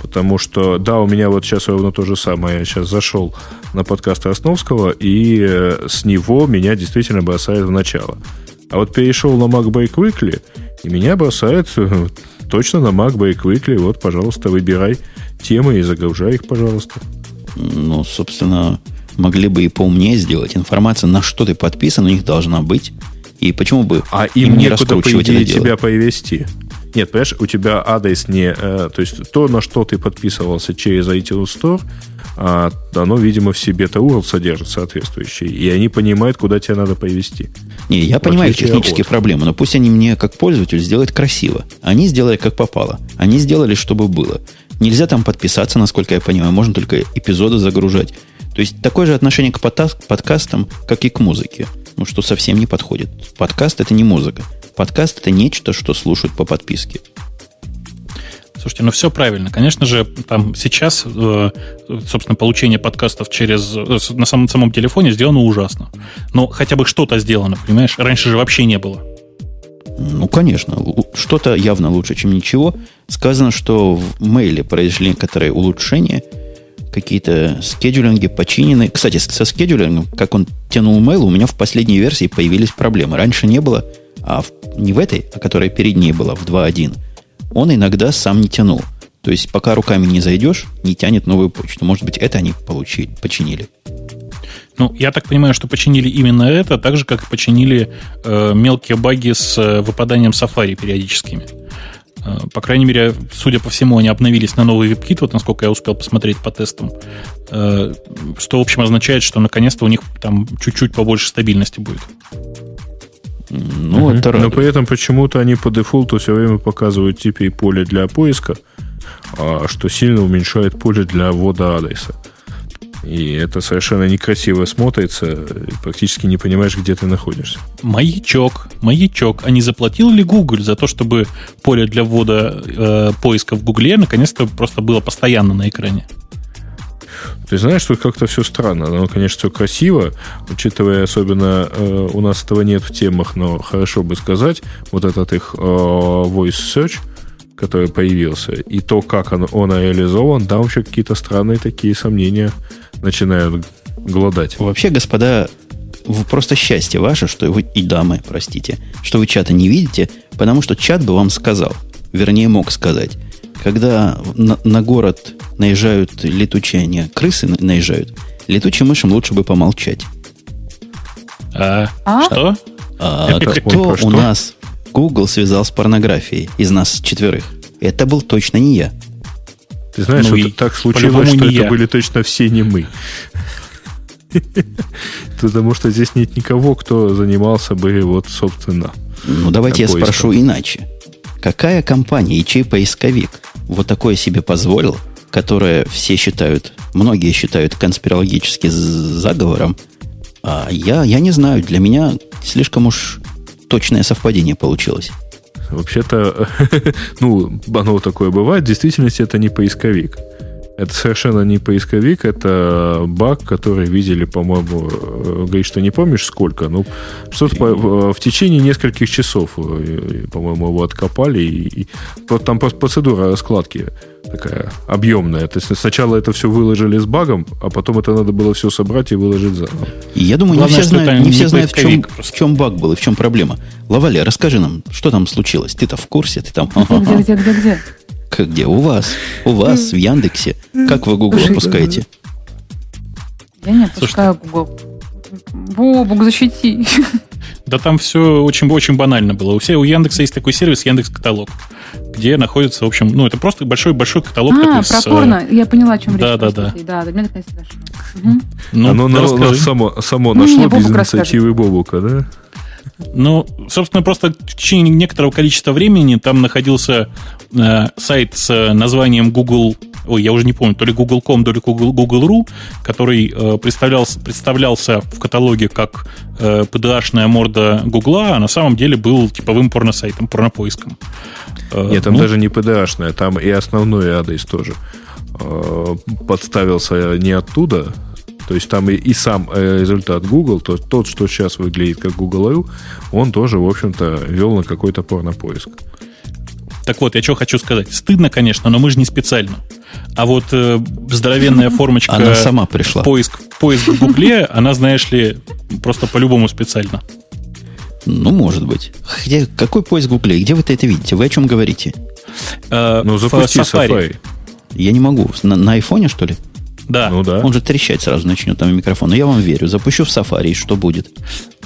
Потому что, да, у меня вот сейчас ровно то же самое. Я сейчас зашел на подкаст Росновского, и э, с него меня действительно бросает в начало. А вот перешел на MacBreak Weekly, и меня бросает э, точно на MacBreak Weekly. Вот, пожалуйста, выбирай темы и загружай их, пожалуйста. Ну, собственно, могли бы и поумнее сделать. Информация, на что ты подписан, у них должна быть. И почему бы а им, им не раскручивать по идее, это дело? тебя повести? Нет, понимаешь, у тебя адрес не... Э, то есть то, на что ты подписывался через iTunes Store, а, оно, видимо, в себе-то URL содержит соответствующий. И они понимают, куда тебе надо повести. Не, я понимаю технические от. проблемы, но пусть они мне, как пользователь, сделают красиво. Они сделали, как попало. Они сделали, чтобы было. Нельзя там подписаться, насколько я понимаю. Можно только эпизоды загружать. То есть такое же отношение к подкастам, как и к музыке. Ну, что совсем не подходит. Подкаст это не музыка. Подкаст это нечто, что слушают по подписке. Слушайте, ну все правильно. Конечно же, там сейчас, э, собственно, получение подкастов через э, на самом, самом телефоне сделано ужасно. Но хотя бы что-то сделано, понимаешь? Раньше же вообще не было. Ну, конечно. Что-то явно лучше, чем ничего. Сказано, что в мейле произошли некоторые улучшения – какие-то скедулинги починены. Кстати, со скедулингом, как он тянул mail, у меня в последней версии появились проблемы. Раньше не было, а в, не в этой, а которая перед ней была, в 2.1, он иногда сам не тянул. То есть, пока руками не зайдешь, не тянет новую почту. Может быть, это они получили, починили. Ну, я так понимаю, что починили именно это, так же, как починили э, мелкие баги с э, выпаданием Safari периодическими. Э, по крайней мере, судя по всему, они обновились на новый WebKit, вот насколько я успел посмотреть по тестам, э, что, в общем, означает, что наконец-то у них там чуть-чуть побольше стабильности будет. Ну, угу. это Но при этом почему-то они по дефолту все время показывают теперь поле для поиска, а что сильно уменьшает поле для ввода адреса. И это совершенно некрасиво смотрится, практически не понимаешь, где ты находишься. Маячок, маячок. А не заплатил ли Google за то, чтобы поле для ввода э, поиска в Гугле наконец-то просто было постоянно на экране? Ты знаешь, что как-то все странно. Оно, конечно, все красиво, учитывая особенно э, у нас этого нет в темах, но хорошо бы сказать, вот этот их э, voice search, который появился, и то, как он, он реализован, да, вообще какие-то странные такие сомнения начинают голодать. Вообще, господа, просто счастье ваше, что вы, и дамы, простите, что вы чата не видите, Потому что чат бы вам сказал, вернее мог сказать, когда на, на город наезжают летучие, не крысы наезжают, летучим мышам лучше бы помолчать. А, А? Что? А Ой, кто что? у нас Google связал с порнографией из нас четверых? Это был точно не я. Ты знаешь, Ну вот и так случилось, что это я. были точно все не мы. Потому что здесь нет никого, кто занимался бы вот, собственно. Ну, давайте я спрошу иначе. Какая компания и чей поисковик вот такое себе позволил, которое все считают, многие считают конспирологически заговором, а я, я не знаю, для меня слишком уж точное совпадение получилось. Вообще-то, ну, оно такое бывает. В действительности это не поисковик. Это совершенно не поисковик, это баг, который видели, по-моему, э, говорит, что не помнишь сколько, ну, что-то по- в течение нескольких часов, э, по-моему, его откопали, и, и вот там пос- процедура раскладки такая объемная. То есть сначала это все выложили с багом, а потом это надо было все собрать и выложить заново. Я думаю, Главное, не все знают, не не все знают в, чем, просто. в чем баг был и в чем проблема. Лаваля, расскажи нам, что там случилось? Ты-то в курсе? Ты там... Где, где, где, где? Как где? У вас. У вас, в Яндексе. Как вы Google опускаете? Я не отпускаю Google. Бобук, защити. Да там все очень, очень банально было. У, всех, у Яндекса есть такой сервис Яндекс Каталог, где находится, в общем, ну, это просто большой-большой каталог А, такой про с, э, порно. Я поняла, о чем да, речь. да, простите. Да, до меня наконец дошло. Мгм. Ну, Оно да на- само, само Ну, не, нашло без инициативы Бобука, да? Ну, собственно, просто в течение некоторого количества времени там находился сайт с э, названием Google, ой, я уже не помню, то ли Google.com, то ли Google, Google.ru, который э, представлялся, представлялся в каталоге как э, PDA-шная морда Гугла, а на самом деле был типовым порносайтом, порнопоиском. Э, Нет, там ну, даже не PDA-шная, там и основной адрес тоже э, подставился не оттуда. То есть там и, и сам э, результат Google, то, тот, что сейчас выглядит как Google.ru, он тоже, в общем-то, вел на какой-то порнопоиск. Так вот, я что хочу сказать. Стыдно, конечно, но мы же не специально. А вот э, здоровенная формочка Она сама пришла. поиск, поиск в Гугле, она, знаешь ли, просто по-любому специально. Ну, может быть. Где, какой поиск в Гугле? Где вы это видите? Вы о чем говорите? Э, Ну, в запусти Safari. Safari. Я не могу. На, на айфоне, что ли? Да, Ну да. Он же трещать сразу начнет там микрофон. Но я вам верю. Запущу в Safari, и что будет?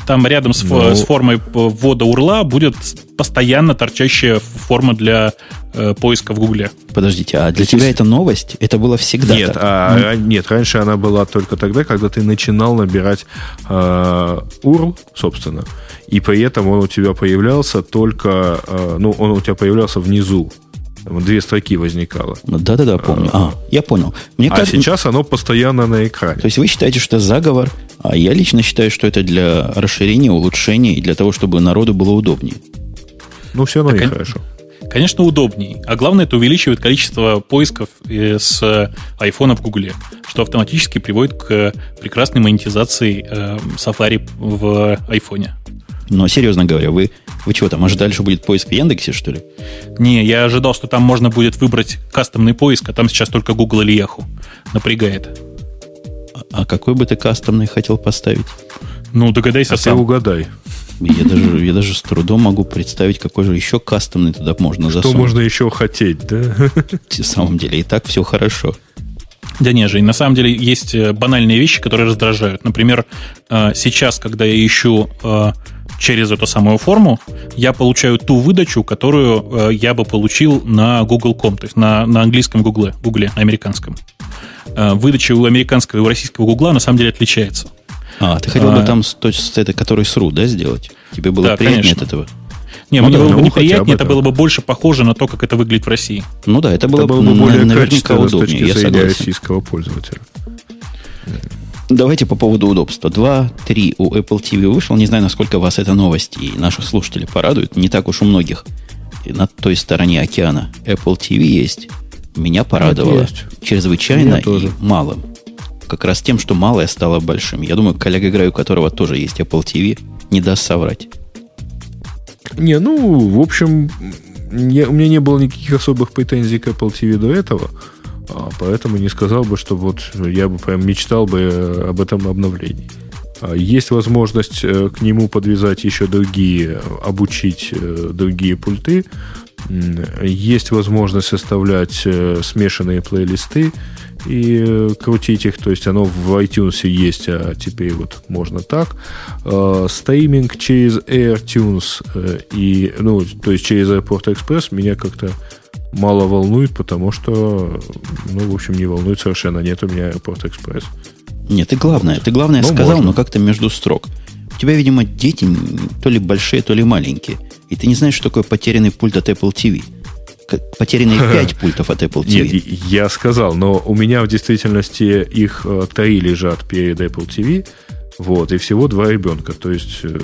Там рядом с, Ну. с формой ввода урла будет постоянно торчащая форма для э, поиска в Гугле. Подождите, а для тебя это новость? Это было всегда Нет, так? а, ра- нет, раньше она была только тогда, когда ты начинал набирать э, URL, собственно, и при этом он у тебя появлялся только, э, ну, он у тебя появлялся внизу. Там две строки возникало. Да-да-да, помню. А, я понял. Мне А кажется, сейчас оно постоянно на экране. То есть вы считаете, что это заговор, а я лично считаю, что это для расширения, улучшения и для того, чтобы народу было удобнее. Ну, все равно Так, не кон- хорошо. Конечно, удобней. А главное, это увеличивает количество поисков э, с э, айфона в Гугле, что автоматически приводит к э, прекрасной монетизации Safari в айфоне. Но серьезно говоря, вы, вы чего там, ожидали, что будет поиск в Яндексе, что ли? Не, я ожидал, что там можно будет выбрать кастомный поиск, а там сейчас только Google или Yahoo. Напрягает. А, а какой бы ты кастомный хотел поставить? Ну, догадайся А ты сам. угадай, Я даже, я даже с трудом могу представить, какой же еще кастомный туда можно что засунуть. можно еще хотеть, да? На самом деле, и так все хорошо. Да не, Жень, на самом деле есть э, банальные вещи, которые раздражают. Например, э, сейчас, когда я ищу э, через эту самую форму, я получаю ту выдачу, которую э, я бы получил на Google.com, то есть на, на английском Гугле, Гугле, на американском. Э, Выдача у американского и у российского Гугла на самом деле отличается. А, ты хотел А. бы там с, той- с этой, который сру, да, сделать? Тебе было Да, приятнее конечно. от этого? Не, Ну мне да, было бы ну, неприятнее, это было бы больше похоже на то, как это выглядит в России. Ну да, это было, Это было бы более наверняка удобнее, я согласен. российского пользователя. Давайте по поводу удобства. 2.3 у Apple TV вышел. Не знаю, насколько вас эта новость и наших слушателей порадует. Не так уж у многих и на той стороне океана Apple TV есть. Меня порадовало есть. чрезвычайно Меня и тоже. малым. Как раз тем, что малое стало большим. Я думаю, коллега Грай, у которого тоже есть Apple TV, не даст соврать. Не, ну, в общем, не- у меня не было никаких особых претензий к Apple TV до этого, поэтому не сказал бы, что вот я бы прям мечтал бы э, об этом обновлении. А, есть возможность э, к нему подвязать еще другие, обучить э, другие пульты. Есть возможность составлять э, смешанные плейлисты и крутить их. То есть оно в iTunes есть, а теперь вот можно так. Стриминг через AirTunes и, ну, то есть через Airport Express меня как-то мало волнует, потому что, ну, в общем, не волнует совершенно. Нет у меня Airport Express. Нет, ты главное, ты главное ну, сказал, можно. но как-то между строк. У тебя, видимо, дети то ли большие, то ли маленькие. И ты не знаешь, что такое потерянный пульт от Apple TV. Потерянные 5 пультов от Apple TV. Нет, я сказал, но у меня в действительности их э, три лежат перед Apple TV. Вот, и всего два ребенка. То есть, э,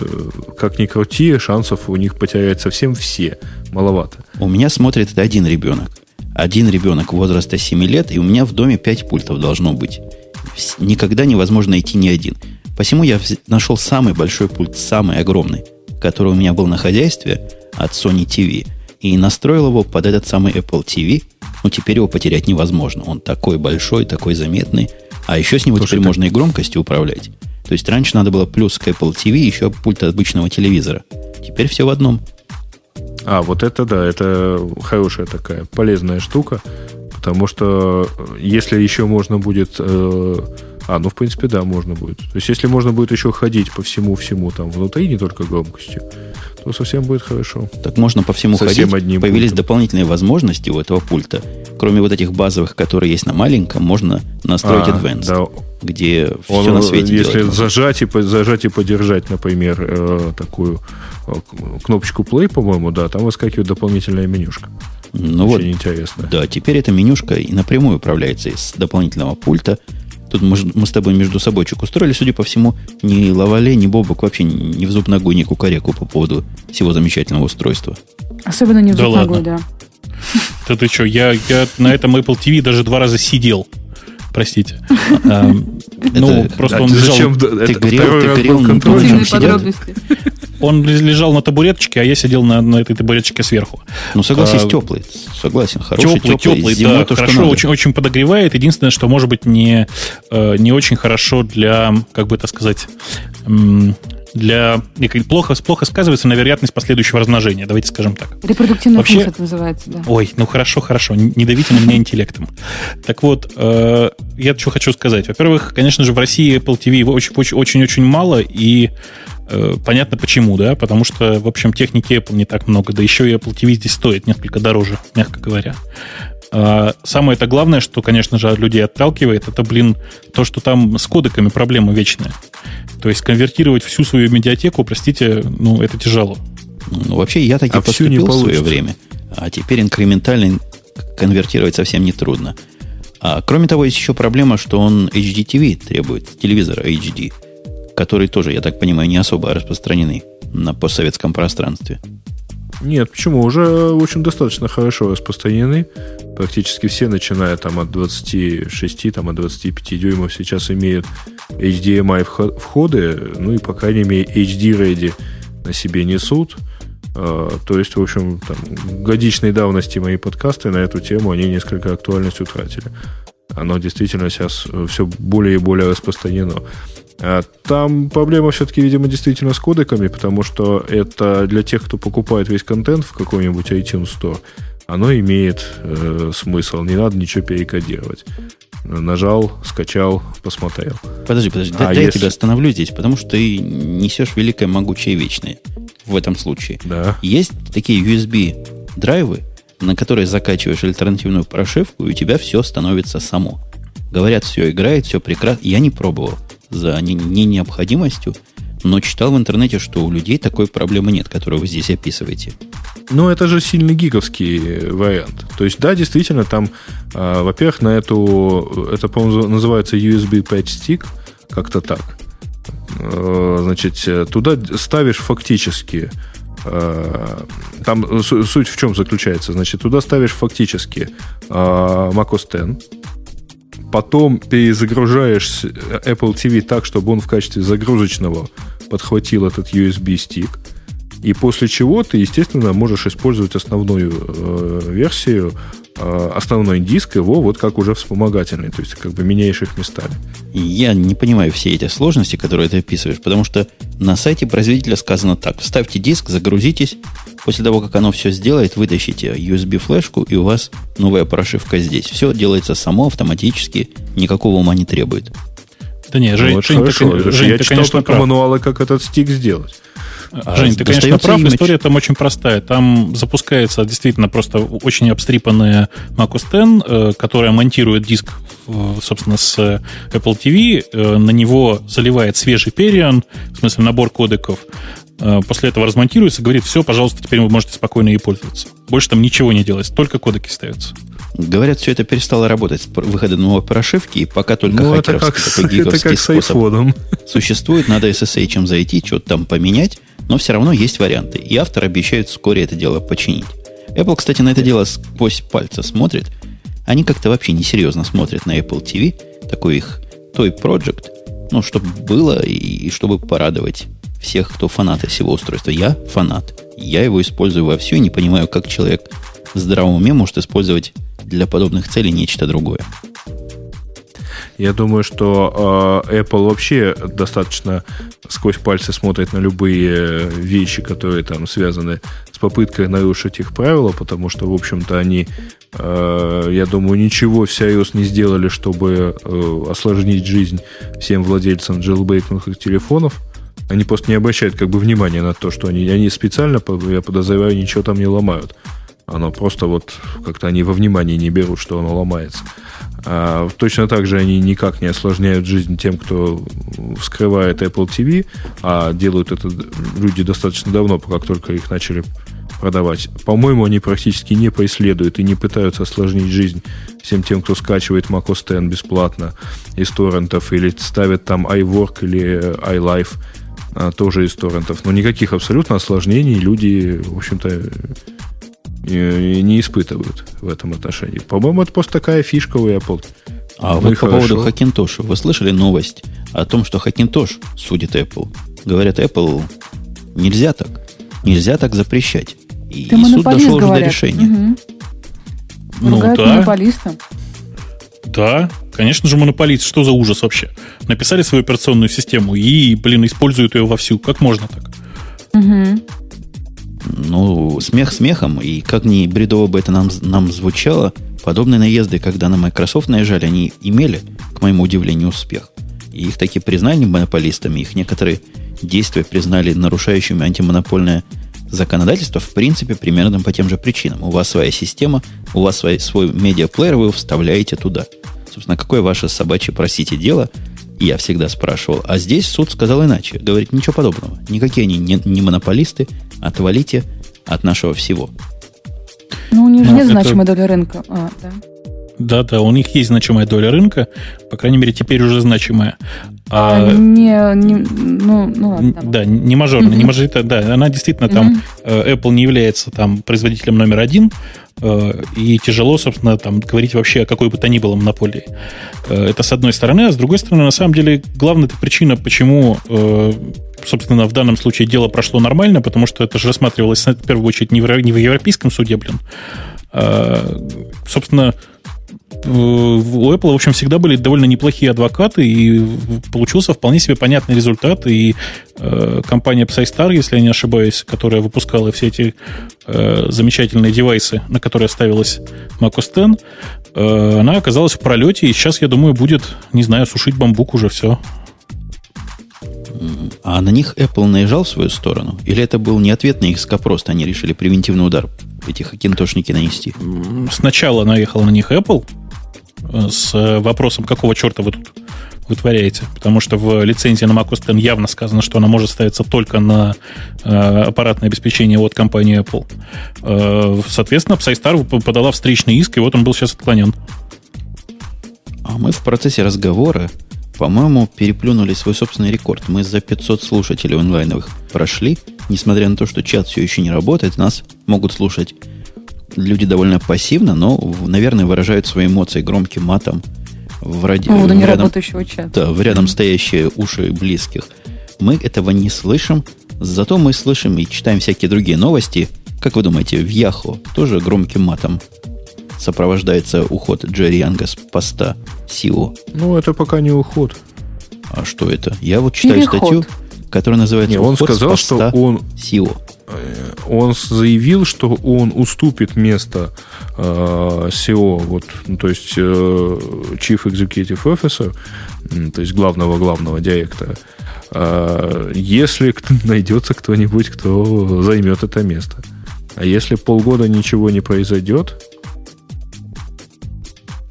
как ни крути, шансов у них потерять совсем все. Маловато. У меня смотрит один ребенок. Один ребенок возраста 7 лет, и у меня в доме 5 пультов должно быть никогда невозможно найти ни один. Посему я нашел самый большой пульт, самый огромный, который у меня был на хозяйстве от Sony TV, и настроил его под этот самый Apple TV. Ну, теперь его потерять невозможно. Он такой большой, такой заметный. А еще с него Слушай, теперь так... можно и громкостью управлять. То есть раньше надо было плюс к Apple TV еще пульт обычного телевизора. Теперь все в одном. А, вот это да, это хорошая такая полезная штука. Потому что э, если еще можно будет... Э, а, ну, в принципе, да, можно будет. То есть, если можно будет еще ходить по всему-всему там внутри, не только громкостью, то совсем будет хорошо. Так можно по всему совсем ходить. Одним Появились пультом. дополнительные возможности у этого пульта. Кроме вот этих базовых, которые есть на маленьком, можно настроить а, Advanced. Да. Где Он, все на свете Если зажать и, зажать и подержать, например, э, такую э, кнопочку Play, по-моему, да, там выскакивает дополнительная менюшка. Ну Очень вот, интересно. Да, теперь эта менюшка и напрямую управляется из дополнительного пульта. Тут мы, мы с тобой между собойчик устроили, судя по всему, ни Лавале, ни Бобок вообще ни в зуб ногой, ни кукареку по поводу всего замечательного устройства. Особенно не в зуб да ногой, да. Да ты что, я, я на этом Apple TV даже два раза сидел. Простите. А, ну, просто он лежал... Ты грел на контроль, он лежал на табуреточке, а я сидел на, на этой табуреточке сверху. Ну, согласись, а, теплый. Согласен, хороший, теплый. Теплый, теплый да, то, хорошо, очень, очень подогревает. Единственное, что может быть не, э, не очень хорошо для, как бы это сказать, для плохо, плохо сказывается на вероятность последующего размножения, давайте скажем так. Репродуктивная Вообще, функция это называется, да. Ой, ну хорошо, хорошо, не давите на меня интеллектом. Так вот, э, я что хочу сказать. Во-первых, конечно же, в России Apple TV очень-очень мало, и понятно почему, да, потому что, в общем, техники Apple не так много, да еще и Apple TV здесь стоит несколько дороже, мягко говоря. А самое это главное, что, конечно же, людей отталкивает, это, блин, то, что там с кодеками проблема вечная. То есть конвертировать всю свою медиатеку, простите, ну, это тяжело. Ну, вообще, я так и а поступил в свое время. А теперь инкрементально конвертировать совсем не трудно. А, кроме того, есть еще проблема, что он HDTV требует, телевизора HD которые тоже, я так понимаю, не особо распространены на постсоветском пространстве. Нет, почему? Уже, общем, достаточно хорошо распространены. Практически все, начиная там от 26, там, от 25 дюймов, сейчас имеют HDMI входы, ну и, по крайней мере, HD-ready на себе несут. А, то есть, в общем, там, годичной давности мои подкасты на эту тему, они несколько актуальность утратили. Оно действительно сейчас все более и более распространено. А там проблема все-таки, видимо, действительно с кодеками, потому что это для тех, кто покупает весь контент в каком-нибудь iTunes Store, оно имеет э, смысл, не надо ничего перекодировать. Нажал, скачал, посмотрел. Подожди, подожди, а да, если... я тебя остановлю здесь, потому что ты несешь великое, могучее, вечное в этом случае. Да. Есть такие USB драйвы, на которые закачиваешь альтернативную прошивку, и у тебя все становится само. Говорят, все играет, все прекрасно. Я не пробовал за не, не необходимостью, но читал в интернете, что у людей такой проблемы нет, которую вы здесь описываете. Ну, это же сильно гиковский вариант. То есть, да, действительно, там, э, во-первых, на эту, это, по-моему, называется USB Patch Stick, как-то так. Э, значит, туда ставишь фактически э, там суть в чем заключается? Значит, туда ставишь фактически э, macOS X, потом перезагружаешь Apple TV так, чтобы он в качестве загрузочного подхватил этот USB-стик. И после чего ты, естественно, можешь использовать основную э, версию, э, основной диск его вот как уже вспомогательный, то есть как бы меняешь их местами. Я не понимаю все эти сложности, которые ты описываешь, потому что на сайте производителя сказано так. Вставьте диск, загрузитесь, после того, как оно все сделает, вытащите USB-флешку, и у вас новая прошивка здесь. Все делается само, автоматически, никакого ума не требует. Да не, Жень, ну, Жень, хорошо. ты, Жень, я ты, читал конечно, только прав. мануалы, как этот стик сделать. А Жень, ты, конечно, прав. имидж. История там очень простая. Там запускается действительно просто очень обстрипанная Mac OS X, э, которая монтирует диск, э, собственно, с Apple TV. э, На него заливает свежий Perion, в смысле набор кодеков. Э, После этого размонтируется, говорит, все, пожалуйста, теперь вы можете спокойно ей пользоваться. Больше там ничего не делается, только кодеки ставятся. Говорят, все это перестало работать с выходом новой прошивки, и пока только Ну, это хакеровский как, с- такой это как с айфоном. существует, надо SSH зайти, что-то там поменять, но все равно есть варианты. И автор обещает вскоре это дело починить. Apple, кстати, на это дело сквозь пальцы смотрит. Они как-то вообще несерьезно смотрят на Apple TV, такой их той project, ну, чтобы было и, и чтобы порадовать всех, кто фанаты всего устройства. Я фанат. Я его использую во все и не понимаю, как человек в здравом уме может использовать для подобных целей нечто другое. Я думаю, что э, Apple вообще достаточно сквозь пальцы смотрит на любые вещи, которые там связаны с попыткой нарушить их правила, потому что, в общем-то, они, э, я думаю, ничего всерьез не сделали, чтобы э, осложнить жизнь всем владельцам jailbreakнутых телефонов. Они просто не обращают как бы внимания на то, что они, они специально, я подозреваю, ничего там не ломают. Оно просто вот как-то они во внимание не берут, что оно ломается. А, точно так же они никак не осложняют жизнь тем, кто вскрывает Apple TV, а делают это люди достаточно давно, как только их начали продавать. По-моему, они практически не преследуют и не пытаются осложнить жизнь всем тем, кто скачивает Mac OS X бесплатно из торрентов или ставит там iWork или iLife а, тоже из торрентов. Но никаких абсолютно осложнений люди, в общем-то, не, испытывают в этом отношении. По-моему, это просто такая фишка у Apple. А Ну вот по хорошо. поводу Хакинтоша. Вы слышали новость о том, что Хакинтош судит Apple? Говорят, Apple нельзя так. Нельзя так запрещать. И, Ты и суд дошел уже до говорят. решения. Мгм. Ну Ругают да. монополиста. Да, конечно же, монополист. Что за ужас вообще? Написали свою операционную систему и, блин, используют ее вовсю. Как можно так? Мгм. Ну, смех смехом, и как ни бредово бы это нам, нам звучало, подобные наезды, когда на Microsoft наезжали, они имели, к моему удивлению, успех. И их таки признали монополистами, их некоторые действия признали нарушающими антимонопольное законодательство, в принципе, примерно по тем же причинам. У вас своя система, у вас свой, свой медиаплеер, вы вставляете туда. Собственно, какое ваше собачье, простите, дело, я всегда спрашивал. А здесь суд сказал иначе. Говорит, ничего подобного. Никакие они не, не монополисты. Отвалите от нашего всего. Ну, у них же Ну, нет это- значимой доли рынка. А, да. Да-да, у них есть значимая доля рынка, по крайней мере, теперь уже значимая. А, А не, не- ну, ну ладно. да. да, не мажорная, не Мгм. мажоритарная, да, она действительно там, э, Apple не является там производителем номер один, и тяжело, собственно, там говорить вообще о какой бы то ни было монополии. Э, Это с одной стороны, а с другой стороны, на самом деле, главная причина, почему, э, собственно, в данном случае дело прошло нормально, потому что это же рассматривалось в первую очередь не в, не в Европейском суде, блин, собственно, э, у Apple, в общем, всегда были довольно неплохие адвокаты, и получился вполне себе понятный результат. И э, компания PsyStar, если я не ошибаюсь, которая выпускала все эти э, замечательные девайсы, на которые ставилась macOS X, э, она оказалась в пролете, и сейчас, я думаю, будет, не знаю, сушить бамбук уже все. А на них Apple наезжал в свою сторону? Или это был не ответ на их ска, просто они решили превентивный удар эти хакинтошники нанести? Сначала наехала на них Apple э, с э, вопросом, какого черта вы тут вытворяете. Потому что в лицензии на macOS X явно сказано, что она может ставиться только на э, аппаратное обеспечение от компании Apple. Э, соответственно, PsyStar подала встречный иск, и вот он был сейчас отклонен. А мы в процессе разговора, по-моему, переплюнули свой собственный рекорд. Мы за 500 слушателей онлайновых прошли, несмотря на то, что чат все еще не работает, нас могут слушать люди довольно пассивно, но, наверное, выражают свои эмоции громким матом в, ради... По поводу неработающего чата. да, в рядом стоящие уши близких. Мы этого не слышим, Зато мы слышим и читаем всякие другие новости. Как вы думаете, в Яху тоже громким матом сопровождается уход Джерри Янга с поста SEO? Ну, это пока не уход. А что это? Я вот читаю Переход. статью, которая называется Не, он «Уход с сказал, что поста он SEO». он заявил, что он уступит место э, SEO, вот, ну, то есть э, Chief Executive Officer, то есть главного-главного директора, э, если найдется кто-нибудь, кто займет это место. А если полгода ничего не произойдет,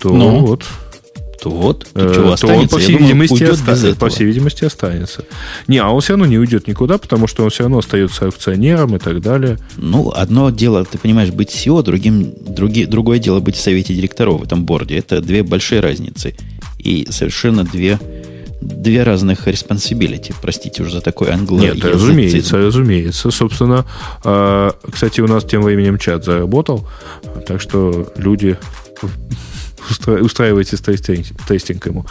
то Ну. вот То вот, Э, тут чего то он, останется, по всей, думаю, видимости, уйдет оста- по всей видимости, останется. Не, а он все равно не уйдет никуда, потому что он все равно остается акционером и так далее. Ну, одно дело, ты понимаешь, быть SEO, другим, други- другое дело быть в совете директоров в этом борде. Это две большие разницы. И совершенно две, две разных responsibility. Простите уже за такой англоязычный. Нет, разумеется, разумеется. Собственно, э, кстати, у нас тем временем чат заработал, так что люди устра- устраивайтесь тестинг, тестинг ему.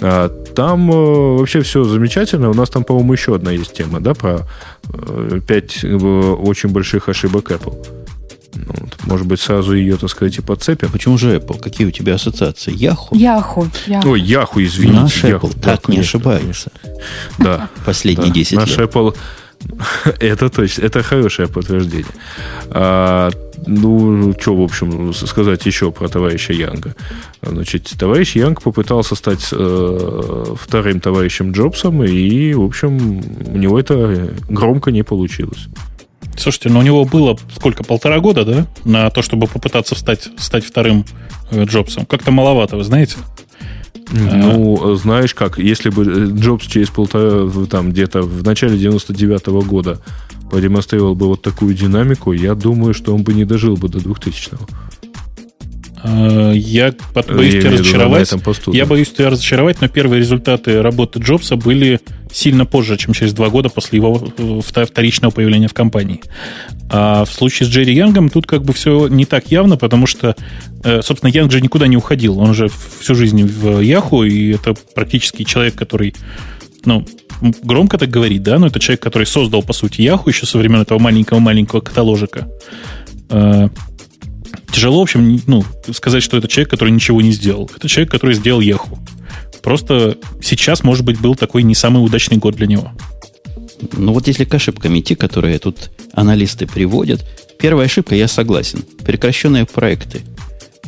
А, Там э, вообще все замечательно. У нас там, по-моему, еще одна есть тема, да, про э, пять э, очень больших ошибок Apple. Ну, вот, может быть, сразу ее, так сказать, и подцепим. Почему же Apple? Какие у тебя ассоциации? Яху? Яху. Яху. Ой, Яху, извините. Наш Яху. Apple Да, так не конечно, ошибается. Да. Последние Да, 10 Наш лет. Apple... это точно, это хорошее подтверждение. А, ну, что, в общем, сказать еще про товарища Янга. Значит, товарищ Янг попытался стать э, вторым товарищем Джобсом, и, в общем, у него это громко не получилось. Слушайте, ну у него было сколько, полтора года, да, на то, чтобы попытаться стать, стать вторым э, Джобсом. Как-то маловато, вы знаете? Ну, знаешь как, если бы э, Джобс через полтора, там, где-то в начале 99 года продемонстрировал бы вот такую динамику, я думаю, что он бы не дожил бы до 2000-го. Э, Я боюсь Я тебя разочаровать. посту, Я да. боюсь тебя разочаровать, но первые результаты работы Джобса были сильно позже, чем через два года после его э, вто- вторичного появления в компании. А в случае с Джерри Янгом тут как бы все не так явно, потому что, э, собственно, Янг же никуда не уходил. Он же всю жизнь в Яху, и это практически человек, который, ну, громко так говорит, да, но это человек, который создал, по сути, Яху еще со времен этого маленького-маленького каталожика. Э, Тяжело, в общем, ну, сказать, что это человек, который ничего не сделал. Это человек, который сделал Яху. Просто сейчас, может быть, был такой не самый удачный год для него. Ну вот если к ошибкам идти, которые тут аналисты приводят, первая ошибка, я согласен. Прекращенные проекты.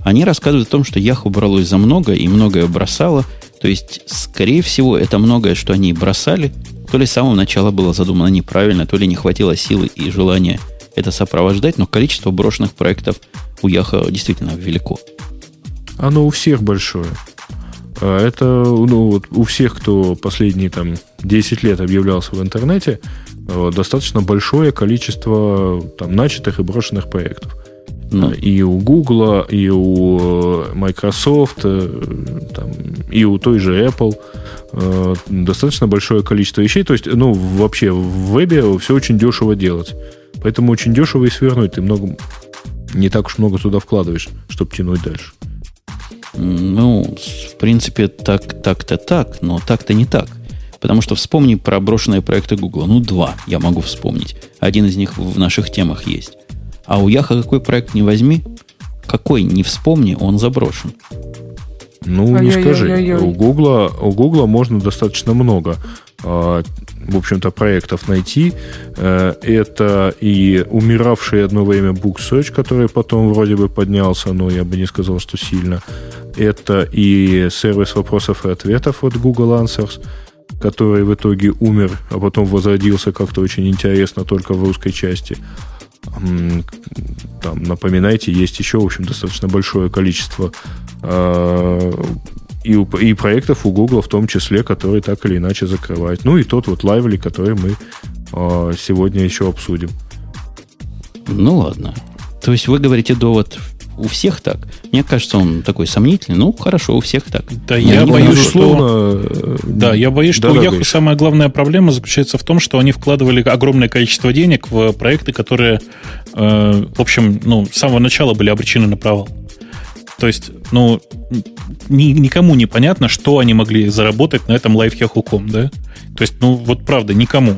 Они рассказывают о том, что Яху бралось за много и многое бросало. То есть, скорее всего, это многое, что они бросали, то ли с самого начала было задумано неправильно, то ли не хватило силы и желания это сопровождать, но количество брошенных проектов у Яха действительно велико. Оно у всех большое. А Это ну, вот у всех, кто последние там, 10 лет объявлялся в интернете, э, достаточно большое количество там, начатых и брошенных проектов. Ну, И у Google, и у э, Microsoft, э, там, и у той же Apple э, достаточно большое количество вещей. То есть, ну, вообще в вебе все очень дешево делать. Поэтому очень дешево и свернуть. Ты много, не так уж много туда вкладываешь, чтобы тянуть дальше. Ну, в принципе, так, так-то так, но так-то не так. Потому что вспомни про брошенные проекты Google. Ну, два я могу вспомнить. Один из них в наших темах есть. А у Яха какой проект не возьми, какой не вспомни, он заброшен. Ну, не Ой-ой-ой-ой-ой. скажи. У Гугла, у Гугла можно достаточно много, а, в общем-то, проектов найти. Э, Это и умиравший одно время Book Search, который потом вроде бы поднялся, но я бы не сказал, что сильно. Это и сервис вопросов и ответов от Google Answers, который в итоге умер, а потом возродился как-то очень интересно только в русской части. Там, напоминайте, есть еще, в общем, достаточно большое количество э, и, и проектов у Google в том числе, которые так или иначе закрывают. Ну и тот вот Lively, который мы э, сегодня еще обсудим. Ну, ладно. То есть вы говорите довод у всех так? Мне кажется, он такой сомнительный. Ну, хорошо, у всех так. Да, Я я боюсь, что... Безусловно, э, Да, я боюсь, что у да-да, Яху Гриш. самая главная проблема заключается в том, что они вкладывали огромное количество денег в проекты, которые, э, в общем, ну, с самого начала были обречены на провал. То есть, ну, ни- никому не понятно, что они могли заработать на этом лайфхакуком, да? То есть, ну, вот правда, никому.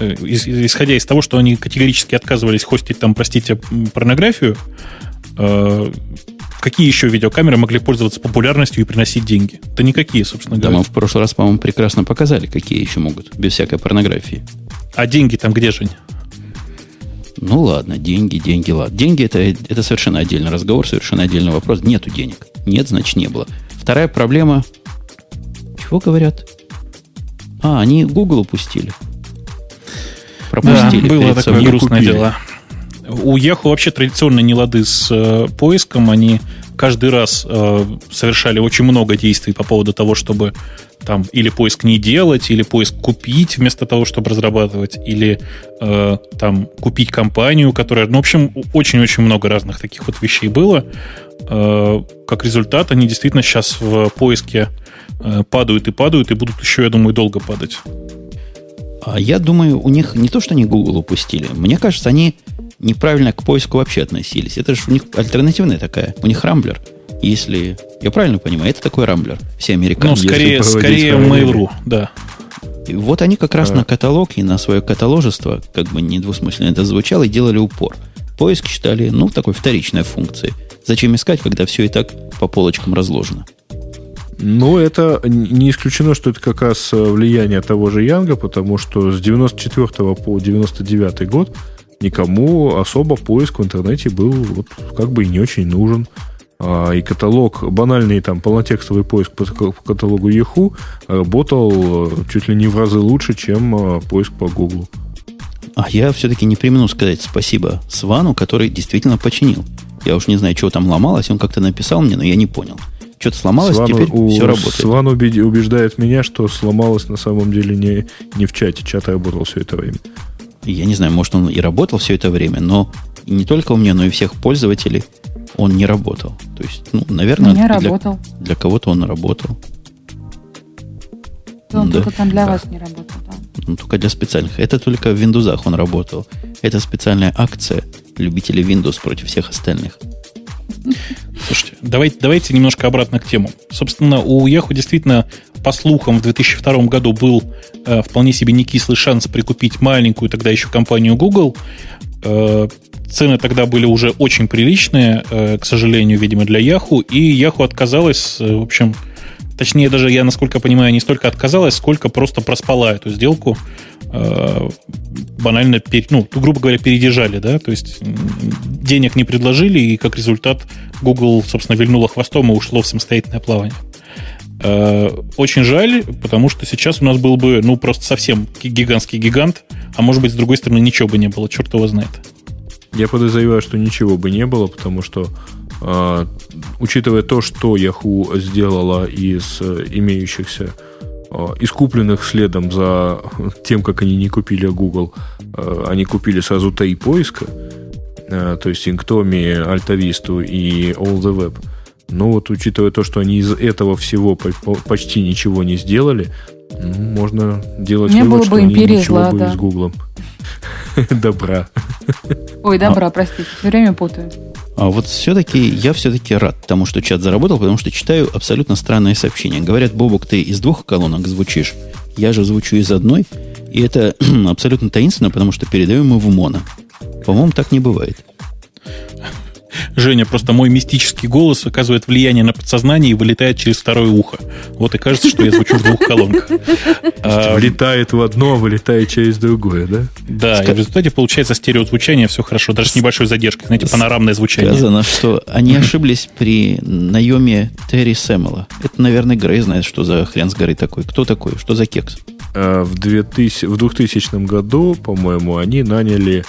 э, исходя из того, что они категорически отказывались хостить там, простите, порнографию, какие еще видеокамеры могли пользоваться популярностью и приносить деньги? Да никакие, собственно говоря. Да, мы в прошлый раз, по-моему, прекрасно показали, какие еще могут, без всякой порнографии. А деньги там где, Жень? Ну ладно, деньги, деньги, ладно. Деньги это, это совершенно отдельный разговор, совершенно отдельный вопрос. Нету денег. Нет, значит, не было. Вторая проблема. Чего говорят? А, они Google упустили. Пропустили. Да, было такое грустное купили. дело. У Yahoo вообще традиционно не лады с э, поиском. Они каждый раз э, совершали очень много действий по поводу того, чтобы там или поиск не делать, или поиск купить вместо того, чтобы разрабатывать, или э, там купить компанию, которая, ну, в общем, очень-очень много разных таких вот вещей было. Э, как результат, они действительно сейчас в поиске э, падают и падают, и будут еще, я думаю, долго падать. А я думаю, у них не то, что они Google упустили. Мне кажется, они неправильно к поиску вообще относились. Это же у них альтернативная такая. У них Рамблер. Если я правильно понимаю, это такой Рамблер. Все американцы. Ну, скорее, скорее Mail.ru, да. И вот они как раз а. на каталог и на свое каталожество, как бы недвусмысленно это звучало, и делали упор. Поиск считали, ну, такой вторичной функцией. Зачем искать, когда все и так по полочкам разложено? Ну, это не исключено, что это как раз влияние того же Янга, потому что с 94 по 99 год никому особо поиск в интернете был вот как бы и не очень нужен. А, и каталог, банальный там полнотекстовый поиск по каталогу Yahoo работал э, чуть ли не в разы лучше, чем э, поиск по Google. А я все-таки не примену сказать спасибо Свану, который действительно починил. Я уж не знаю, что там ломалось, он как-то написал мне, но я не понял. Что-то сломалось, Сван, теперь у, все работает. Сван убеждает меня, что сломалось на самом деле не, не в чате. Чат работал все это время. Я не знаю, может, он и работал все это время, но не только у меня, но и всех пользователей он не работал. То есть, ну, наверное, не для, работал. для кого-то он работал. Он да. только там для да. вас не работал, да. Ну, только для специальных. Это только в Windows он работал. Это специальная акция любителей Windows против всех остальных. Слушайте, давайте, давайте немножко обратно к тему. Собственно, у Yahoo действительно, по слухам, в 2002 году был э, вполне себе не кислый шанс прикупить маленькую тогда еще компанию Google. Э, цены тогда были уже очень приличные, э, к сожалению, видимо, для Yahoo, и Yahoo отказалась, э, в общем, точнее, даже я, насколько понимаю, не столько отказалась, сколько просто проспала эту сделку, банально, ну, грубо говоря, передержали, да, то есть денег не предложили, и как результат Google, собственно, вильнуло хвостом и ушло в самостоятельное плавание. Очень жаль, потому что сейчас у нас был бы, ну, просто совсем гигантский гигант, а может быть, с другой стороны, ничего бы не было, черт его знает. Я подозреваю, что ничего бы не было, потому что, э, учитывая то, что Yahoo сделала из э, имеющихся, э, из купленных следом за тем, как они не купили Google, э, они купили сразу три поиска, э, то есть Inktomi, Altavista и All the Web. Но вот учитывая то, что они из этого всего почти ничего не сделали, ну, можно делать не вывод, было бы империи ничего зла, бы да. с Гуглом. Добра. Ой, добра, а, простите, все время путаю. А вот все-таки, я все-таки рад тому, что чат заработал, потому что читаю абсолютно странное сообщение. Говорят, Бобок, ты из двух колонок звучишь, я же звучу из одной, и это абсолютно таинственно, потому что передаем мы в моно. По-моему, так не бывает. Женя, просто мой мистический голос оказывает влияние на подсознание и вылетает через второе ухо. Вот и кажется, что я звучу в двух колонках. А, влетает в одно, а вылетает через другое, да? Да, и в результате получается стереозвучание, все хорошо, даже с небольшой задержкой, знаете, панорамное звучание. Сказано, что они ошиблись при наеме Терри Сэммела. Это, наверное, Грей знает, что за хрен с горы такой. Кто такой? Что за кекс? А, в, 2000, в 2000 году, по-моему, они наняли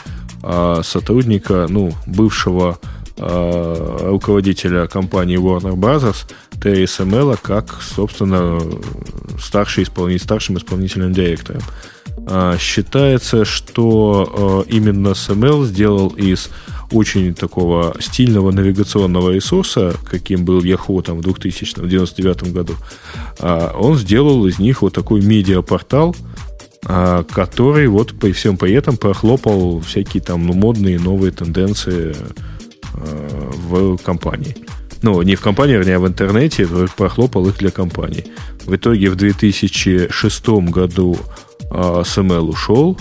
сотрудника, ну, бывшего Э, руководителя компании Warner Bros. Терри Сэмела как, собственно, старший исполнитель, старшим исполнительным директором. А, считается, что э, именно Сэмел сделал из очень такого стильного навигационного ресурса, каким был Yahoo там, в 2000-99 году, а, он сделал из них вот такой медиапортал, а, который вот при всем при этом прохлопал всякие там ну, модные новые тенденции в компании. Ну, не в компании, вернее, а в интернете, прохлопал их для компании. В итоге в 2006 году SML ушел,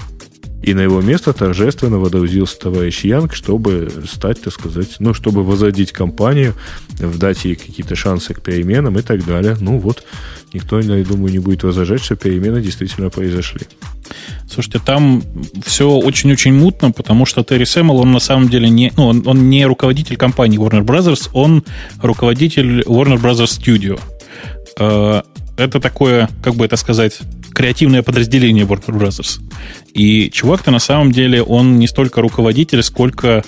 И на его место торжественно водоузился товарищ Янг, чтобы стать, так сказать, ну, чтобы возродить компанию, дать ей какие-то шансы к переменам и так далее. Ну вот, никто, я думаю, не будет возражать, что перемены действительно произошли. Слушайте, там все очень-очень мутно, потому что Терри Сэммел, он на самом деле не, ну, он, он не руководитель компании Warner Brothers, он руководитель Warner Brothers Studio. Э, это такое, как бы это сказать, креативное подразделение Warner Brothers. И чувак-то на самом деле, он не столько руководитель, сколько,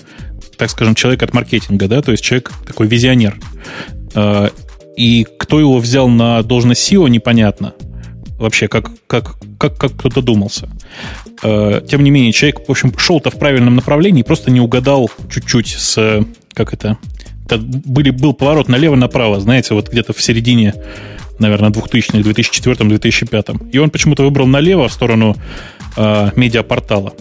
так скажем, человек от маркетинга, да, то есть человек такой визионер. И кто его взял на должность SEO, непонятно. Вообще, как, как, как, как кто-то думался. Э, тем не менее, человек, в общем, шел-то в правильном направлении, просто не угадал чуть-чуть с, как это, это были, был поворот налево-направо, знаете, вот где-то в середине наверное, 2000-х, 2004-2005. И он почему-то выбрал налево, в сторону э, медиапортала.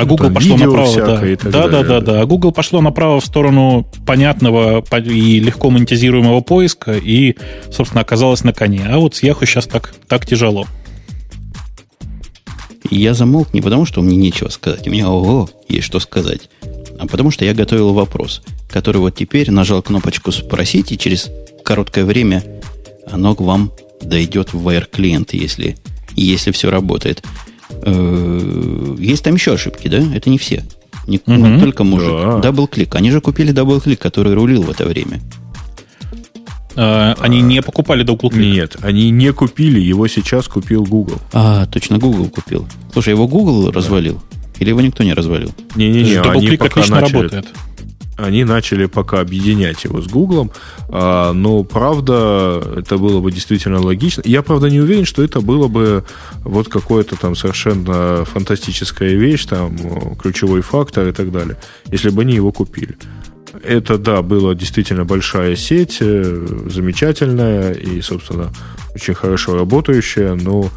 А Google пошло направо, да. Да, да, да, да. А Google пошло направо в сторону понятного и легко монетизируемого поиска и, собственно, оказалось на коне. А вот с Yahoo сейчас так, так тяжело. Я замолк не потому, что мне нечего сказать. У меня, ого, есть что сказать. А потому что я готовил вопрос, который вот теперь нажал кнопочку «Спросить», и через короткое время оно к вам дойдет в Wire клиент, если, если все работает. Э, есть там еще ошибки, да? Это не все. Не, угу. не только мужик. Да. DoubleClick. Они же купили DoubleClick, который рулил в это время. А, они не покупали DoubleClick? Нет, они не купили, его сейчас купил Google. А, точно, Google купил. Слушай, его Google да. развалил? Или его никто не развалил? Не-не-не, они пока отлично начали... работает они начали пока объединять его с Гуглом, а, но правда это было бы действительно логично. Я правда не уверен, что это было бы вот какое-то там совершенно фантастическая вещь, там ключевой фактор и так далее, если бы они его купили. Это, да, была действительно большая сеть, э, замечательная и, собственно, очень хорошо работающая, но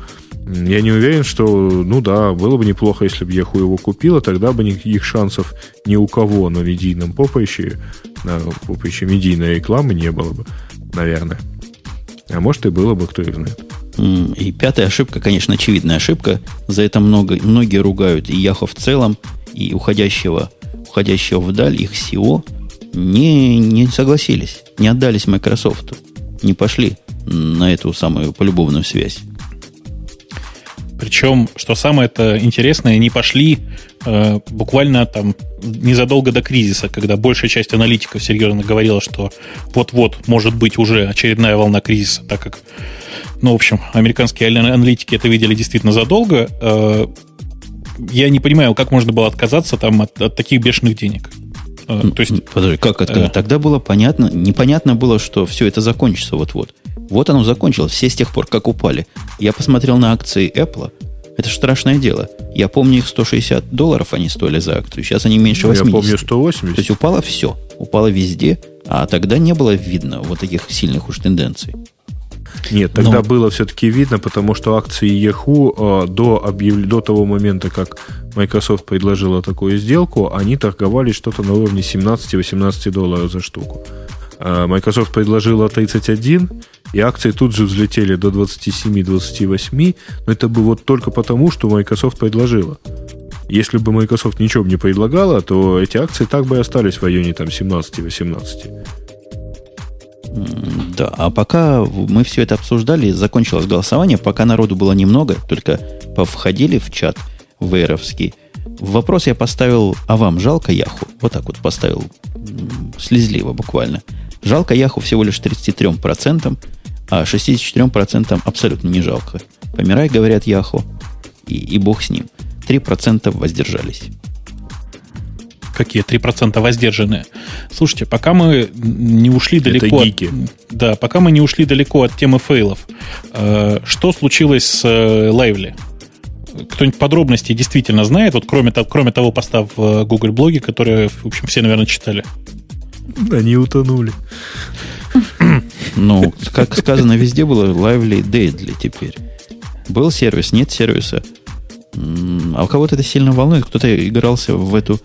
я не уверен, что, ну да, было бы неплохо, если бы Yahoo его купила, тогда бы никаких шансов ни у кого на медийном поприще, на поприще медийной рекламы не было бы, наверное. А может и было бы, кто их знает. И пятая ошибка, конечно, очевидная ошибка. За это много, многие ругают и Яхо в целом, и уходящего, уходящего вдаль их SEO не, не согласились, не отдались Microsoft, не пошли на эту самую полюбовную связь. Причем, что самое это интересное, не пошли э, буквально там незадолго до кризиса, когда большая часть аналитиков серьезно говорила, что вот-вот может быть уже очередная волна кризиса, так как, ну, в общем, американские аналитики это видели действительно задолго. Э, я не понимаю, как можно было отказаться там от, от таких бешеных денег. Э, то есть, Подожди, как это? Э, Тогда было понятно, непонятно было, что все это закончится вот-вот. Вот оно закончилось, все с тех пор, как упали. Я посмотрел на акции Apple. Это же страшное дело. Я помню, их 160 долларов они стоили за акцию. Сейчас они меньше 80. Ну, я помню 180. То есть упало все. Упало везде. А тогда не было видно вот таких сильных уж тенденций. Нет, тогда Но... было все-таки видно, потому что акции Yahoo э, до, объяв... до того момента, как Microsoft предложила такую сделку, они торговали что-то на уровне 17-18 долларов за штуку. Э, Microsoft предложила 31, и акции тут же взлетели до 27-28, но это было вот только потому, что Microsoft предложила. Если бы Microsoft ничего бы не предлагала, то эти акции так бы и остались в районе там 17-18. Да, а пока мы все это обсуждали, закончилось голосование, пока народу было немного, только повходили в чат вейровский. Вопрос я поставил, а вам жалко Яху? Вот так вот поставил, слезливо буквально. Жалко Яху всего лишь 33%, а 64% абсолютно не жалко. Помирай, говорят Яху, и, и бог с ним. 3% воздержались. Какие 3% воздержанные? Слушайте, пока мы не ушли далеко... Это гики. От, да, пока мы не ушли далеко от темы фейлов, э, что случилось с э, Lively? Кто-нибудь подробности действительно знает, вот кроме, кроме того поста в э, Google блоге, который, в общем, все, наверное, читали? Они утонули. Ну, как сказано, везде было lively, deadly теперь. Был сервис, нет сервиса. А у кого-то это сильно волнует. Кто-то игрался в эту...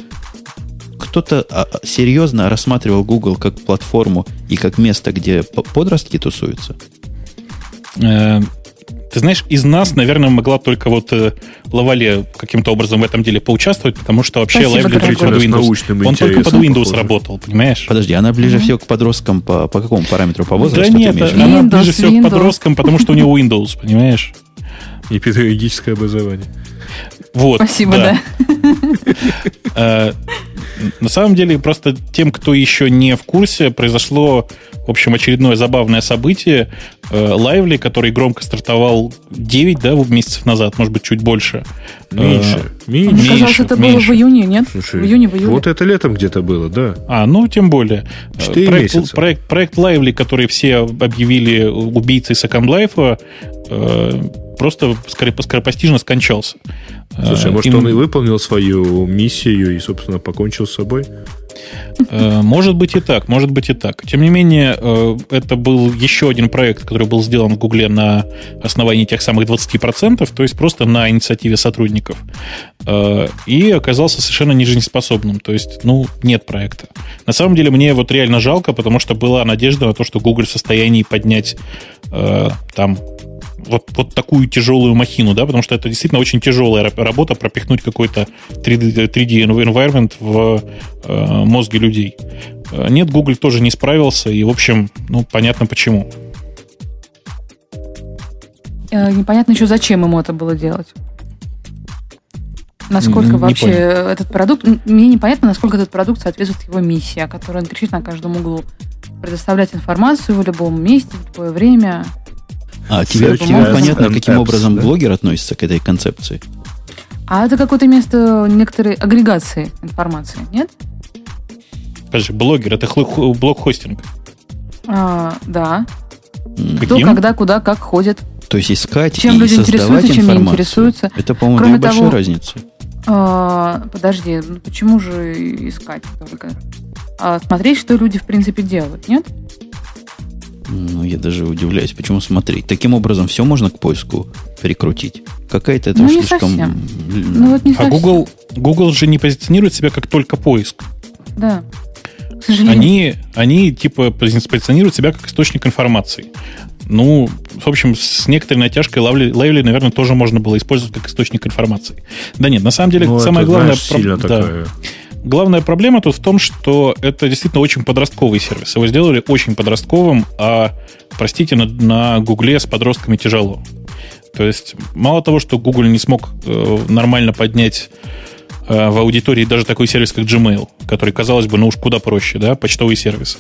Кто-то а, а, серьезно рассматривал Google как платформу и как место, где подростки тусуются? Ты знаешь, из нас, наверное, могла только вот э, Лавале каким-то образом в этом деле поучаствовать, потому что вообще Спасибо, только под. Windows. Он только под Windows работал, понимаешь? Подожди, она ближе всего к подросткам по, по какому параметру? По возрасту? Да нет, виду? она Windows, ближе всего к Windows. подросткам, потому что у него Windows, понимаешь? И педагогическое образование. Вот. Спасибо, да. Э, На самом деле, просто тем, кто еще не в курсе, произошло, в общем, очередное забавное событие. Э, Lively, который громко стартовал 9 да, месяцев назад, может быть, чуть больше. Меньше. Э, Мне Меньше. казалось, меньше, это было меньше. в июне, нет? Слушай, в июне, в июле. вот это летом где-то было, да. А, ну, тем более. Э, Четыре проект, месяца. Проект, проект Lively, который все объявили убийцей Second Life, э, просто скоро- скоропостижно скончался. Слушай, Э, может, им- он и выполнил свою миссию и, собственно, покончил с собой? Э, Может быть и так, может быть и так. Тем не менее, э, это был еще один проект, который был сделан в Гугле на основании тех самых 20%, то есть просто на инициативе сотрудников. Э, И оказался совершенно нежизнеспособным. То есть, ну, нет проекта. На самом деле, мне вот реально жалко, потому что была надежда на то, что Google в состоянии поднять там вот, вот такую тяжелую махину, да, потому что это действительно очень тяжелая ра- работа пропихнуть какой-то 3D, 3D environment в э, мозги людей. Э, Нет, Google тоже не справился, и, в общем, ну, понятно почему. Э, Непонятно еще, зачем ему это было делать. Насколько Не вообще понял. этот продукт... Мне непонятно, насколько этот продукт соответствует его миссии, о которой он кричит на каждом углу. Предоставлять информацию в любом месте, в любое время. А тебе, тебе понятно, каким apps, образом да? блогер относится к этой концепции? А это какое-то место некоторой агрегации информации, нет? Подожди, блогер, это хло- хо- блог-хостинг. А, да. М, Кто, Каким? когда, куда, как ходит. То есть искать Чем и люди создавать интересуются, чем не информацию. интересуются. Это, по-моему, Кроме того- разницы. А, подожди, ну почему же искать только? А, смотреть, что люди в принципе делают, нет? Ну, я даже удивляюсь, почему смотреть. Таким образом, все можно к поиску прикрутить. Какая-то это Ну, не слишком... совсем. Ну вот не А совсем. Google, Google же не позиционирует себя как только поиск. Да. К сожалению. Они, они типа пози- позиционируют себя как источник информации. Ну, в общем, с некоторой натяжкой Lively, Lively, наверное, тоже можно было использовать как источник информации. Да нет, на самом деле, Ну, самое это, главное... знаешь, сильно да. такая... Главная проблема тут в том, что это действительно очень подростковый сервис. Его сделали очень подростковым, а, простите, на, на Гугле с подростками тяжело. То есть, мало того, что Google не смог э, нормально поднять э, в аудитории даже такой сервис, как Gmail, который, казалось бы, ну уж куда проще, да, почтовый сервис.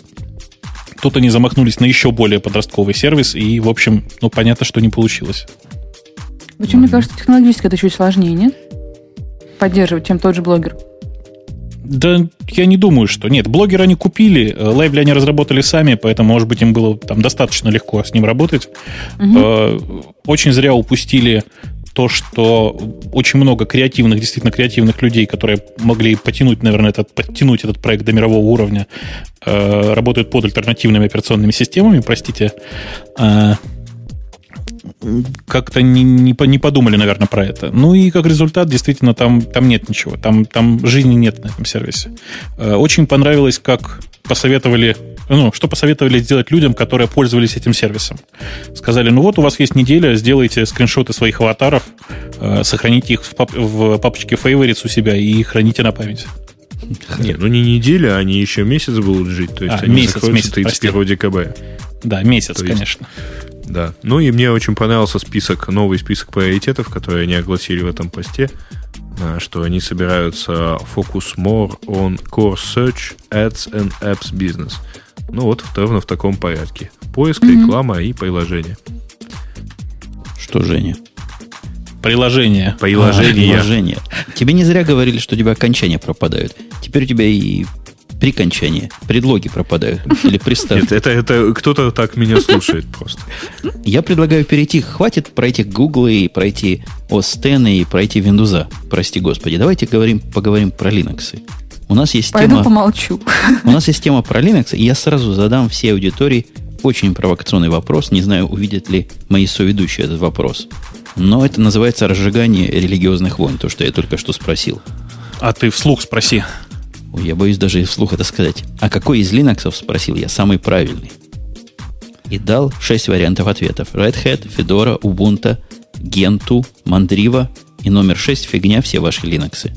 Тут они замахнулись на еще более подростковый сервис, и, в общем, ну, понятно, что не получилось. Причем, мне кажется, технологически это чуть сложнее, нет? Поддерживать, чем тот же блогер. Да, я не думаю, что... Нет, блогера они купили, э, лейбли они разработали сами, поэтому, может быть, им было там достаточно легко с ним работать. Э, Очень зря упустили то, что очень много креативных, действительно креативных людей, которые могли потянуть, наверное, этот, подтянуть этот проект до мирового уровня, э, работают под альтернативными операционными системами, простите, э, как-то не, не, не подумали, наверное, про это. Ну и как результат, действительно, там, там нет ничего. Там, там жизни нет на этом сервисе. Э, Очень понравилось, как посоветовали, ну, что посоветовали сделать людям, которые пользовались этим сервисом. Сказали, ну вот у вас есть неделя, сделайте скриншоты своих аватаров, э, сохраните их в, пап- в папочке Favorites у себя и храните на память. Не, ну не неделя, они еще месяц будут жить. То есть А, они месяц, месяц, 31 декабря. Да, месяц, То есть- конечно. Да. Ну и мне очень понравился список, новый список приоритетов, которые они огласили в этом посте, а, что они собираются focus more on core search, ads and apps business. Ну вот ровно в таком порядке. Поиск, Мгм. реклама и приложение. Что, Женя? Приложение. А, Приложение. приложение. Тебе не зря говорили, что у тебя окончания пропадают. Теперь у тебя и прикончания, предлоги пропадают. Или приставки. Нет, это, это кто-то так меня слушает просто. Я предлагаю перейти, хватит пройти Google и пройти OS X и пройти Windows. Прости господи. Давайте говорим, поговорим про Linux. У нас есть Пойду тема... помолчу. У нас есть тема про Linux, и я сразу задам всей аудитории очень провокационный вопрос. Не знаю, увидят ли мои соведущие этот вопрос. Но это называется разжигание религиозных войн, то, что я только что спросил. А ты вслух спроси. Ой, я боюсь даже вслух это сказать. А какой из Linux, спросил я, самый правильный? и дал 6 вариантов ответов. Red Hat, Fedora, Ubuntu, Gentoo, Mandriva и номер 6 фигня все ваши Linux.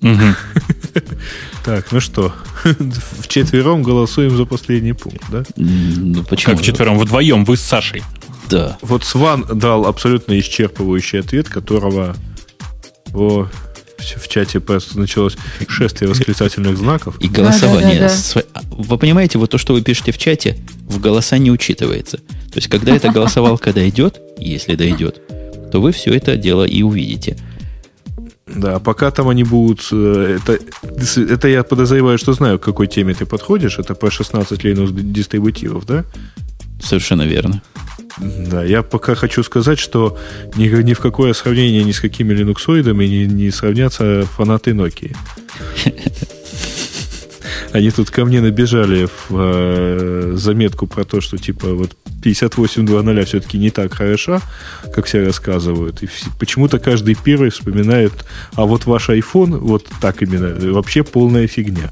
Так, ну что, в четвером голосуем за последний пункт, да? Ну, почему? Как вчетвером? Вдвоем, вы с Сашей. Да. Вот Сван дал абсолютно исчерпывающий ответ, которого о, в чате просто началось шествие восклицательных знаков. И голосование. Да, да, да, Вы понимаете, вот то, что вы пишете в чате, в голоса не учитывается. То есть, когда эта голосовалка дойдет, если дойдет, то вы все это дело и увидите. Да, пока там они будут... э, Это, это я подозреваю, что знаю, к какой теме ты подходишь. Это по 16 Linux дистрибутивов, да? Совершенно верно. Да, я пока хочу сказать, что ни, ни в какое сравнение ни с какими линуксоидами не, не сравнятся фанаты Nokia. Они тут ко мне набежали в э, заметку про то, что типа вот 58.2.0 все-таки не так хороша, как все рассказывают. И почему-то каждый первый вспоминает, а вот ваш iPhone, вот так именно, вообще полная фигня.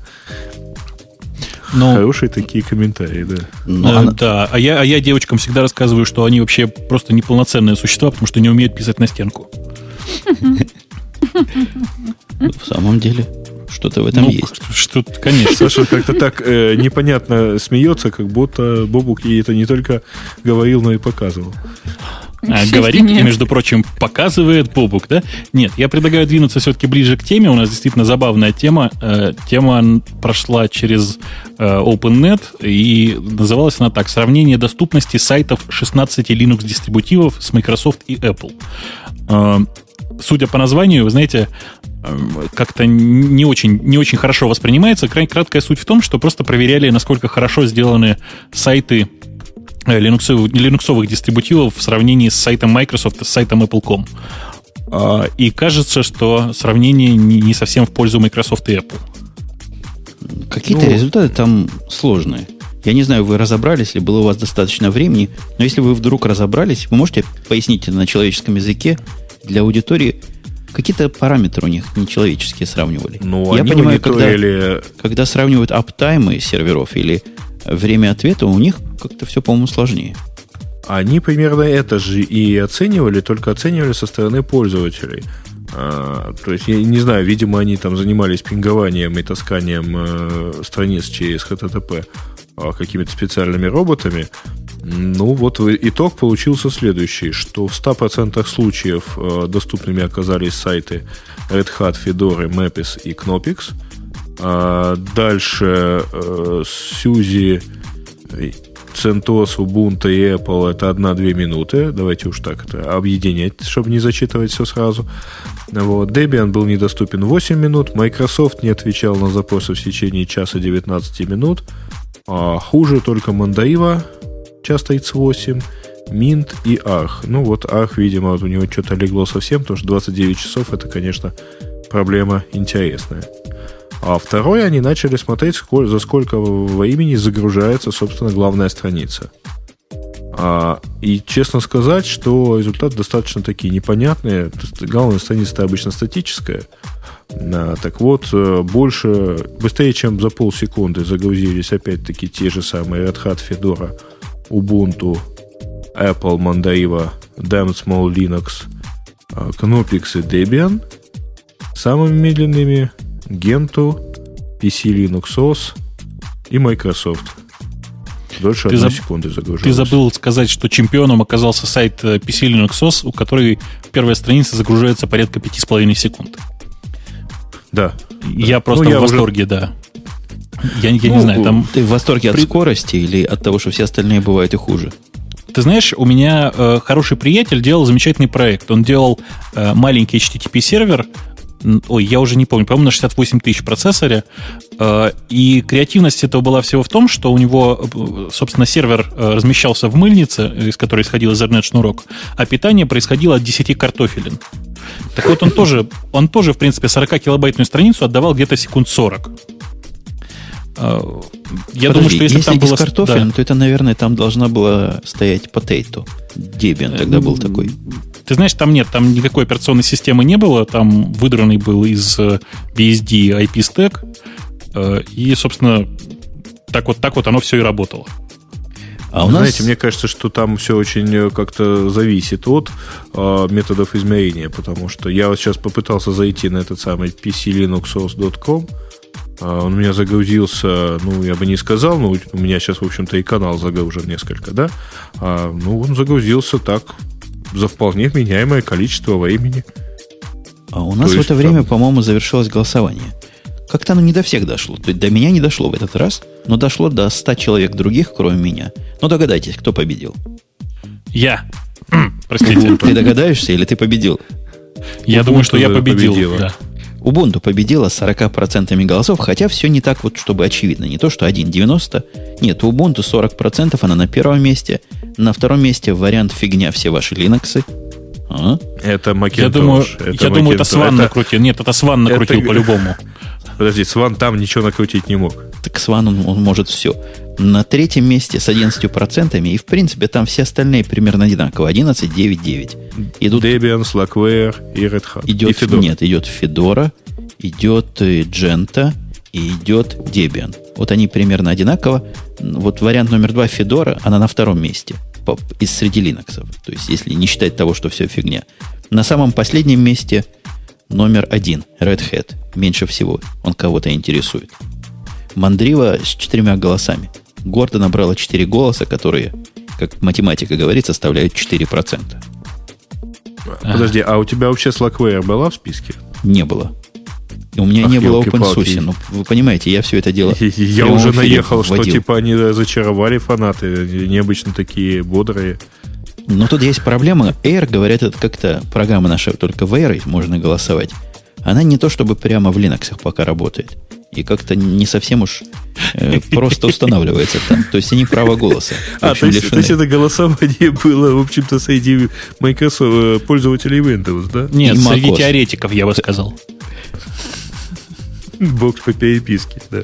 Ну, Хорошие такие комментарии, да. Но э, она- Да, а я, а я девочкам всегда рассказываю, что они вообще просто неполноценные существа, потому что не умеют писать на стенку. в самом деле что-то в этом Ну, есть. Что, конечно. Саша как-то так э, непонятно смеется, как будто Бобук ей это не только говорил, но и показывал. А, говорит и, между прочим, показывает Бобук, да? Нет, я предлагаю двинуться все-таки ближе к теме. У нас действительно забавная тема. Э, Тема прошла через э, OpenNet, и называлась она так. Сравнение доступности сайтов 16 Linux-дистрибутивов с Microsoft и Apple. Э, Судя по названию, вы знаете, как-то не очень, не очень хорошо воспринимается. Крайне краткая суть в том, что просто проверяли, насколько хорошо сделаны сайты линуксовых, линуксовых дистрибутивов в сравнении с сайтом Microsoft и с сайтом Apple.com. А, И кажется, что сравнение не совсем в пользу Microsoft и Apple. Какие-то Ну- результаты там сложные. Я не знаю, вы разобрались ли, было у вас достаточно времени, но если вы вдруг разобрались, вы можете пояснить на человеческом языке для аудитории, какие-то параметры у них нечеловеческие сравнивали. Ну, Я они понимаю, когда, мониторили когда сравнивают аптаймы серверов или время ответа, у них как-то все, по-моему, сложнее. Они примерно это же и оценивали, только оценивали со стороны пользователей. А, то есть, я не знаю, видимо, они там занимались пингованием и тасканием э, страниц через HTTP а, какими-то специальными роботами. Ну, вот итог получился следующий, что в 100% случаев э, доступными оказались сайты Red Hat, Fedora, Mapis и Knopix. А, дальше э, Сьюзи, CentOS, Ubuntu и Apple это 1-2 минуты. Давайте уж так это объединять, чтобы не зачитывать все сразу. Вот. Debian был недоступен 8 минут. Microsoft не отвечал на запросы в течение часа 19 минут. А хуже только Mandaiva, час 38, Mint и Arch. Ну вот Arch, видимо, вот у него что-то легло совсем, потому что 29 часов это, конечно, проблема интересная. А второе, они начали смотреть, сколь- за сколько во имени загружается, собственно, главная страница. А, и честно сказать, что результат достаточно такие непонятные. Главная страница обычно статическая. А, так вот, э, больше, быстрее, чем за полсекунды загрузились опять-таки те же самые Red Hat, Fedora, Ubuntu, Apple, Mandaiva, Damn Small Linux, а, Knopix и Debian. Самыми медленными Gentoo, PC Linux OS и Microsoft. Дольше Ты одной заб- секунды загружалось. Ты забыл сказать, что чемпионом оказался сайт э, PC Linux OS, у которой первая страница загружается порядка 5,5 секунд. Да. Я просто Ну, я в уже- восторге, да. Я, я Ну, не знаю, там... Ты в восторге от При- скорости или от того, что все остальные бывают и хуже? Ты знаешь, у меня э, хороший приятель делал замечательный проект. Он делал э, маленький HTTP-сервер, ой, я уже не помню, по-моему, на 68 тысяч процессоре. Э, и креативность этого была всего в том, что у него, э, собственно, сервер э, размещался в мыльнице, из которой исходил Ethernet-шнурок, а питание происходило от 10 картофелин. Так вот, он тоже, он тоже, в принципе, 40-килобайтную страницу отдавал где-то секунд 40. Э, Я думаю, Подожди, что если, там из было... картофеля, да. то это, наверное, там должна была стоять potato. Debian тогда был такой. Ты знаешь, там нет, там никакой операционной системы не было, там выдранный был из э, BSD IP стек, э, и, собственно, так вот, так вот оно все и работало. А у Знаете, нас... мне кажется, что там все очень э, как-то зависит от э, методов измерения, потому что я вот сейчас попытался зайти на этот самый pclinuxsource.com, а он у меня загрузился, ну, я бы не сказал, но у меня сейчас, в общем-то, и канал загружен несколько, да? А, ну, он загрузился так, за вполне вменяемое количество времени. А у нас То в есть это время, там- по-моему, завершилось голосование. Как-то оно не до всех дошло. То есть до меня не дошло в этот раз, но дошло до 100 человек других, кроме меня. Ну, догадайтесь, кто победил. Я. Простите. Ты догадаешься или ты победил? Я думаю, что я победил. победила. да. Ubuntu победила с 40% голосов, хотя все не так вот, чтобы очевидно. Не то, что 1,90. Нет, у Ubuntu 40%, она на первом месте. На втором месте вариант фигня все ваши Linux. А? Это Macintosh. Я думаю, это я думаю, это. Сван Это- накрутил. Нет, это Сван накрутил это- по-любому. Подожди, Сван там ничего накрутить не мог. Так Сван, он, он может все. На третьем месте с 11%, и, в принципе, там все остальные примерно одинаково. 11, 9, 9. Идут, Debian, Slackware и Red Hat. и идет, Fedora. нет, идет Fedora, идет э, Genta и идет Debian. Вот они примерно одинаково. Вот вариант номер два Fedora, она на втором месте из среди Linux. То есть, если не считать того, что все фигня. На самом последнем месте номер один Red Hat. Меньше всего он кого-то интересует. Мандрива с четырьмя голосами. Гордо набрала четыре голоса, которые, как математика говорит, составляют 4%. Подожди, а у тебя вообще Slackware была в списке? Не было. И у меня Ах, не было ёлки-палки. OpenSUSE. Ну, вы понимаете, я все это дело... Я уже наехал, что вводил. типа они зачаровали фанаты, необычно такие бодрые. Но тут есть проблема. Air, говорят, это как-то программа наша только в Air можно голосовать. Она не то чтобы прямо в Linux пока работает. И как-то не совсем уж э, просто устанавливается там. То есть они права голоса. А, то есть, то лишены. есть это голосование было, в общем-то, среди Microsoft, э, пользователей Windows, да? Нет, среди теоретиков, я бы сказал. Бокс по переписке, да.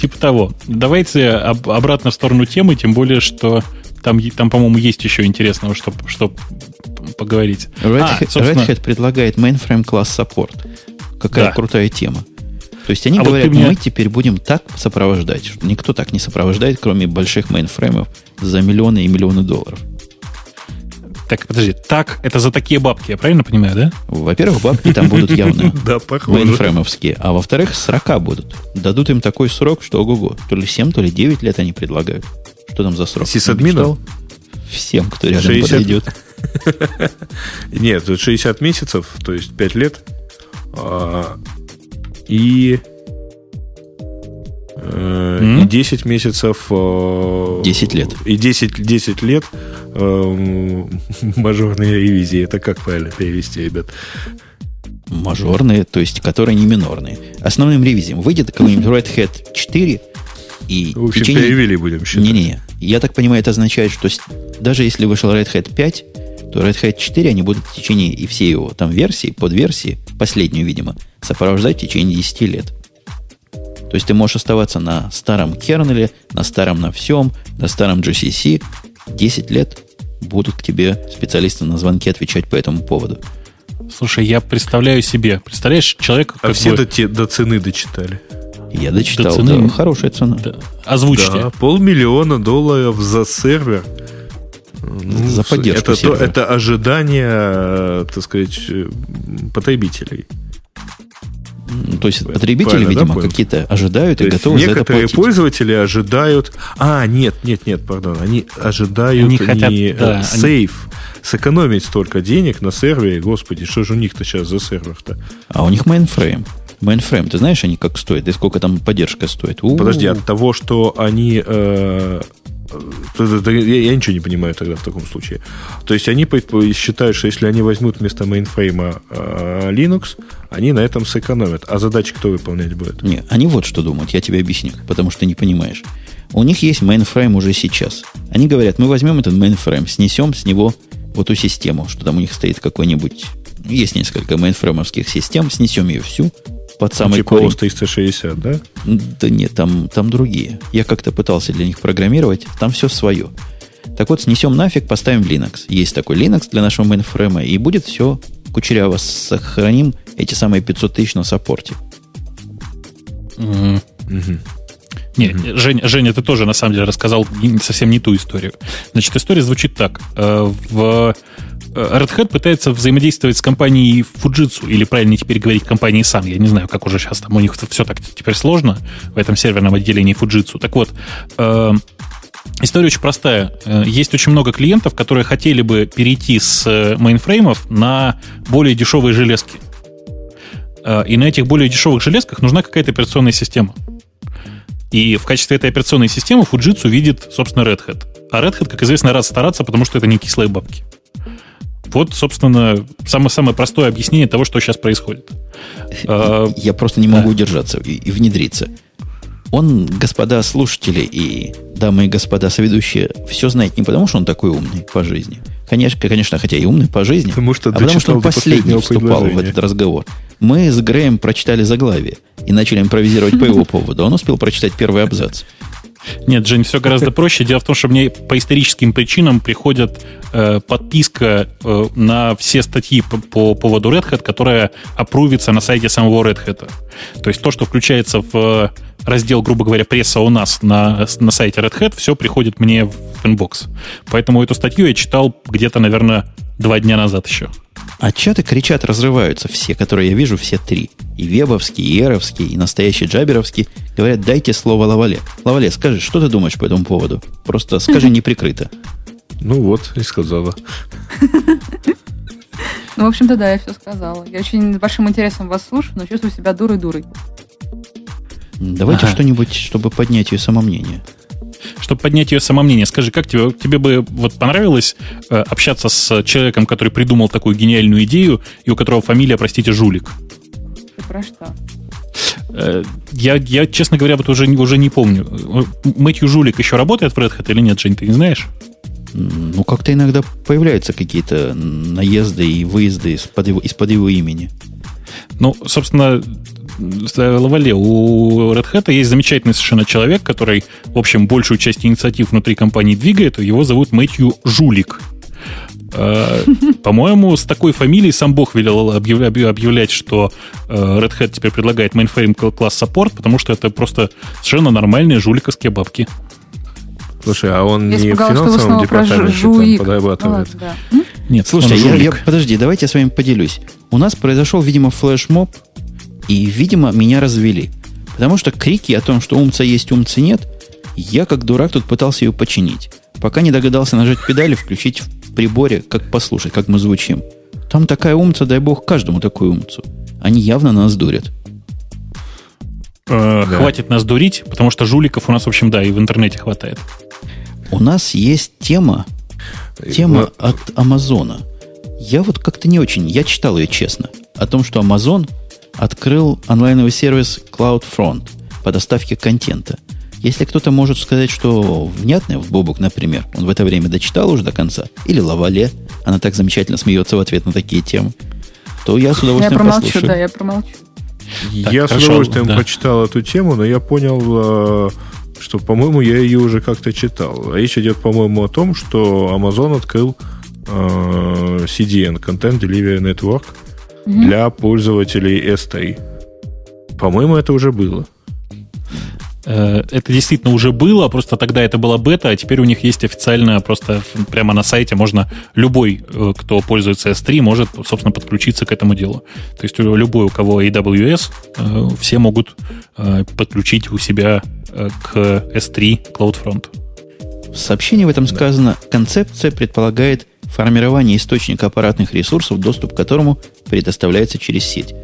Типа того. Давайте об- обратно в сторону темы, тем более, что там, там по-моему, есть еще интересного, что, что поговорить. Red, А, Hat, собственно, Red Hat предлагает mainframe класс support. Какая Да. крутая тема. То есть они А вот говорят, ты мне- мы теперь будем так сопровождать. что Никто так не сопровождает, кроме больших мейнфреймов за миллионы и миллионы долларов. Так, подожди, так, это за такие бабки, я правильно понимаю, да? Во-первых, бабки там будут явно Да, мейнфреймовские. А во-вторых, срока будут. Дадут им такой срок, что ого-го. То ли 7, то ли 9 лет они предлагают. Что там за срок? Сисадминам? Читал? Всем, кто рядом 60. подойдет. Нет, тут 60 месяцев, то есть 5 лет. А, и... э? И 10 месяцев... э, 10 лет. И 10, 10 лет э, мажорные ревизии. Это как правильно перевести, ребят? Мажорные, то есть которые не минорные. Основным ревизиям выйдет какой-нибудь Red Hat 4 и В общем, течение- перевели будем считать. Не-не-не. Я так понимаю, это означает, что даже если вышел Red Hat 5, то Red Hat 4 они будут в течение и все его там версии, подверсии, последнюю, видимо, сопровождать в течение 10 лет. То есть ты можешь оставаться на старом кернеле, на старом на всем, на старом GCC. 10 лет будут к тебе специалисты на звонки отвечать по этому поводу. Слушай, я представляю себе. Представляешь, человек А все бы- до, те- до цены дочитали. Я дочитал, До цены- да, хорошая цена. Да. Озвучьте. Да, полмиллиона долларов за сервер. Ну, За поддержку это, то- это ожидание, э, так сказать, э, потребителей. Ну, То есть потребители, правильно, да, видимо, понял? какие-то ожидают То и готовы за это некоторые платить. пользователи ожидают... А, нет, нет, нет, пардон. Они ожидают Они хотят, не э, да, они- сейф, сэкономить столько денег на сервере. Господи, что же у них-то сейчас за сервер-то? А у них мейнфрейм. Мейнфрейм, ты знаешь, они как стоят? И сколько там поддержка стоит? У-у-у. Подожди, от того, что они... э, да, я, я ничего не понимаю тогда в таком случае. То есть они считают, что если они возьмут вместо мейнфрейма э, Linux, они на этом сэкономят. А задачи кто выполнять будет? Не, они вот что думают, я тебе объясню, потому что не понимаешь. У них есть мейнфрейм уже сейчас. Они говорят, мы возьмем этот мейнфрейм, снесем с него вот ту систему, что там у них стоит какой-нибудь... Есть несколько мейнфреймовских систем, снесем ее всю под самый типа корень. OS 360, да? Да нет, там, там другие. Я как-то пытался для них программировать, там все свое. Так вот, снесем нафиг, поставим Linux. Есть такой Linux для нашего мейнфрейма, и будет все кучеряво. Сохраним эти самые 500 тысяч на саппорте. Мгм. Мгм. Не, mm-hmm. Женя, Женя, ты тоже на самом деле рассказал совсем не ту историю. Значит, история звучит так. Э, в Red Hat пытается взаимодействовать с компанией Fujitsu, или правильно теперь говорить компанией Sun. Я не знаю, как уже сейчас там у них все так теперь сложно в этом серверном отделении Fujitsu. Так вот, э, История очень простая. Есть очень много клиентов, которые хотели бы перейти с мейнфреймов на более дешевые железки. И на этих более дешевых железках нужна какая-то операционная система. И в качестве этой операционной системы Fujitsu видит, собственно, Red Hat. А Red Hat, как известно, рад стараться, потому что это не кислые бабки. Вот, собственно, самое-самое простое объяснение того, что сейчас происходит. А, Я просто не могу удержаться и внедриться. Он, господа слушатели и дамы и господа соведущие, все знает не потому, что он такой умный по жизни. Конечно, конечно, хотя и умный по жизни, потому что а потому что он последний вступал в этот разговор. Мы с Греем прочитали заглавие и начали импровизировать по его поводу. Он успел прочитать первый абзац. Нет, Жень, все гораздо проще. Дело в том, что мне по историческим причинам приходит э, подписка э, на все статьи по, по поводу Red Hat, которая опрувится на сайте самого Red Hat. То есть то, что включается в раздел, грубо говоря, пресса у нас на, на сайте Red Hat, все приходит мне в inbox. Поэтому эту статью я читал где-то, наверное, два дня назад еще. А чаты кричат, разрываются все, которые я вижу, все три. И вебовские, и эровские, и настоящие джаберовские. Говорят, дайте слово Лавале. Лавале, скажи, что ты думаешь по этому поводу? Просто скажи неприкрыто. Ну вот, и сказала. Ну, в общем-то, да, я все сказала. Я очень большим интересом вас слушаю, но чувствую себя дурой-дурой. Давайте что-нибудь, чтобы поднять ее самомнение чтобы поднять ее самомнение. Скажи, как тебе, тебе бы вот понравилось э, общаться с человеком, который придумал такую гениальную идею, и у которого фамилия, простите, Жулик? Ты про что? Э, я, я, честно говоря, вот уже, уже не помню. Мэтью Жулик еще работает в Red Hat или нет, Жень, ты не знаешь? Ну, как-то иногда появляются какие-то наезды и выезды из-под его, из-под его имени. Ну, собственно, Лавале, у Red Hat есть замечательный совершенно человек, который, в общем, большую часть инициатив внутри компании двигает. Его зовут Мэтью Жулик. А, по-моему, с такой фамилией сам Бог велел объявлять, что э, Red Hat теперь предлагает mainframe класс саппорт, потому что это просто совершенно нормальные жуликовские бабки. Слушай, а он Я не в финансовом департаменте там подрабатывает? Ну, да. Нет, слушайте, я, я, подожди, давайте я с вами поделюсь. У нас произошел, видимо, флешмоб и, видимо, меня развели. Потому что крики о том, что умца есть, умца нет, я как дурак тут пытался ее починить. Пока не догадался нажать педали, включить в приборе, как послушать, как мы звучим. Там такая умца, дай бог, каждому такую умцу. Они явно нас дурят. Э, да. Хватит нас дурить, потому что жуликов у нас, в общем, да, и в интернете хватает. У нас есть тема, тема Но... от Амазона. Я вот как-то не очень, я читал ее честно, о том, что Амазон открыл онлайновый сервис CloudFront по доставке контента. Если кто-то может сказать, что внятное, в Бобук, например, он в это время дочитал уже до конца, или Лавале, она так замечательно смеется в ответ на такие темы, то я с удовольствием я промолчу, послушаю. да, я промолчу. Так, я хорошо, с удовольствием да. прочитал эту тему, но я понял, э, что, по-моему, я ее уже как-то читал. Речь идет, по-моему, о том, что Amazon открыл э, CDN, Content Delivery Network, угу. для пользователей S3. По-моему, это уже было. Э, это действительно уже было, просто тогда это была бета, а теперь у них есть официально, просто прямо на сайте можно, любой, э, кто пользуется S3, может, собственно, подключиться к этому делу. То есть любой, у кого AWS, э, все могут подключить у себя к S3 CloudFront. В сообщении в этом сказано, концепция предполагает формирование источника аппаратных ресурсов, доступ к которому предоставляется через сеть.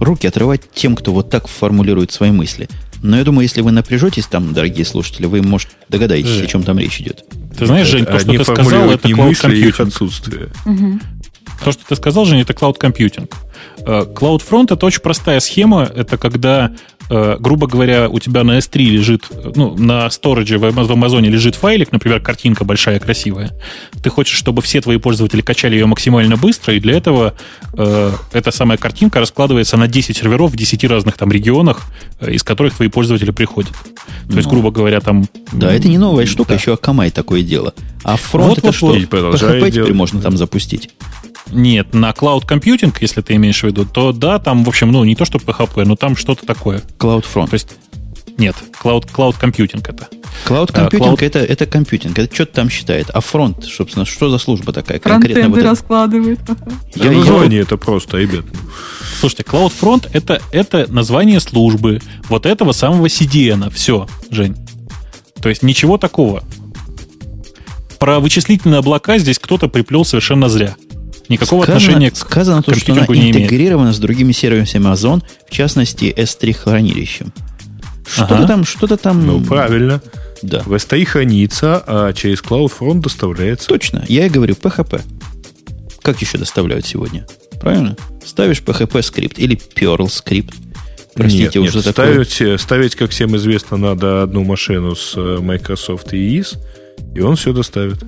Руки отрывать тем, кто вот так формулирует свои мысли. Но я думаю, если вы напряжетесь там, дорогие слушатели, вы, может, догадаетесь, Жень. о чем там речь идет. Ты знаешь, Жень, то, что ты сказал, это cloud computing. отсутствие. Угу. То, что ты сказал, Жень, это cloud computing. Э, CloudFront это очень простая схема. Это когда грубо говоря, у тебя на S3 лежит, ну, на сторидже в Амазоне лежит файлик, например, картинка большая, красивая. Ты хочешь, чтобы все твои пользователи качали ее максимально быстро, и для этого э, эта самая картинка раскладывается на 10 серверов в 10 разных там регионах, э, из которых твои пользователи приходят. То ну, есть, грубо говоря, там... Да, это не новая штука, да. еще Akamai такое дело. А фронт вот, это вот, что? Вот, PHP теперь можно там запустить. Нет, на Cloud Computing, если ты имеешь в виду, то да, там, в общем, ну, не то, что PHP, но там что-то такое. CloudFront. То есть Нет, cloud, cloud computing это. Cloud Computing это, это компьютинг, это что-то там считает. А фронт, собственно, что за служба такая? Конкретно вот раскладывает. Я, название это просто, ребят. Слушайте, CloudFront это, это название службы вот этого самого CDN. Все, Жень. То есть ничего такого. Про вычислительные облака здесь кто-то приплел совершенно зря. Никакого сказано, отношения к Сказано то, что она интегрирована с другими сервисами Amazon, в частности S3 хранилищем. Что-то ага. там, что-то там... Ну, правильно. Да. В S3 хранится, а через CloudFront доставляется. Точно. Я и говорю PHP. Как еще доставляют сегодня? Правильно? Ставишь PHP скрипт или Perl скрипт. Простите, нет, уже нет, такое... ставить, ставить, как всем известно, надо одну машину с э, Microsoft и EIS, и он все доставит.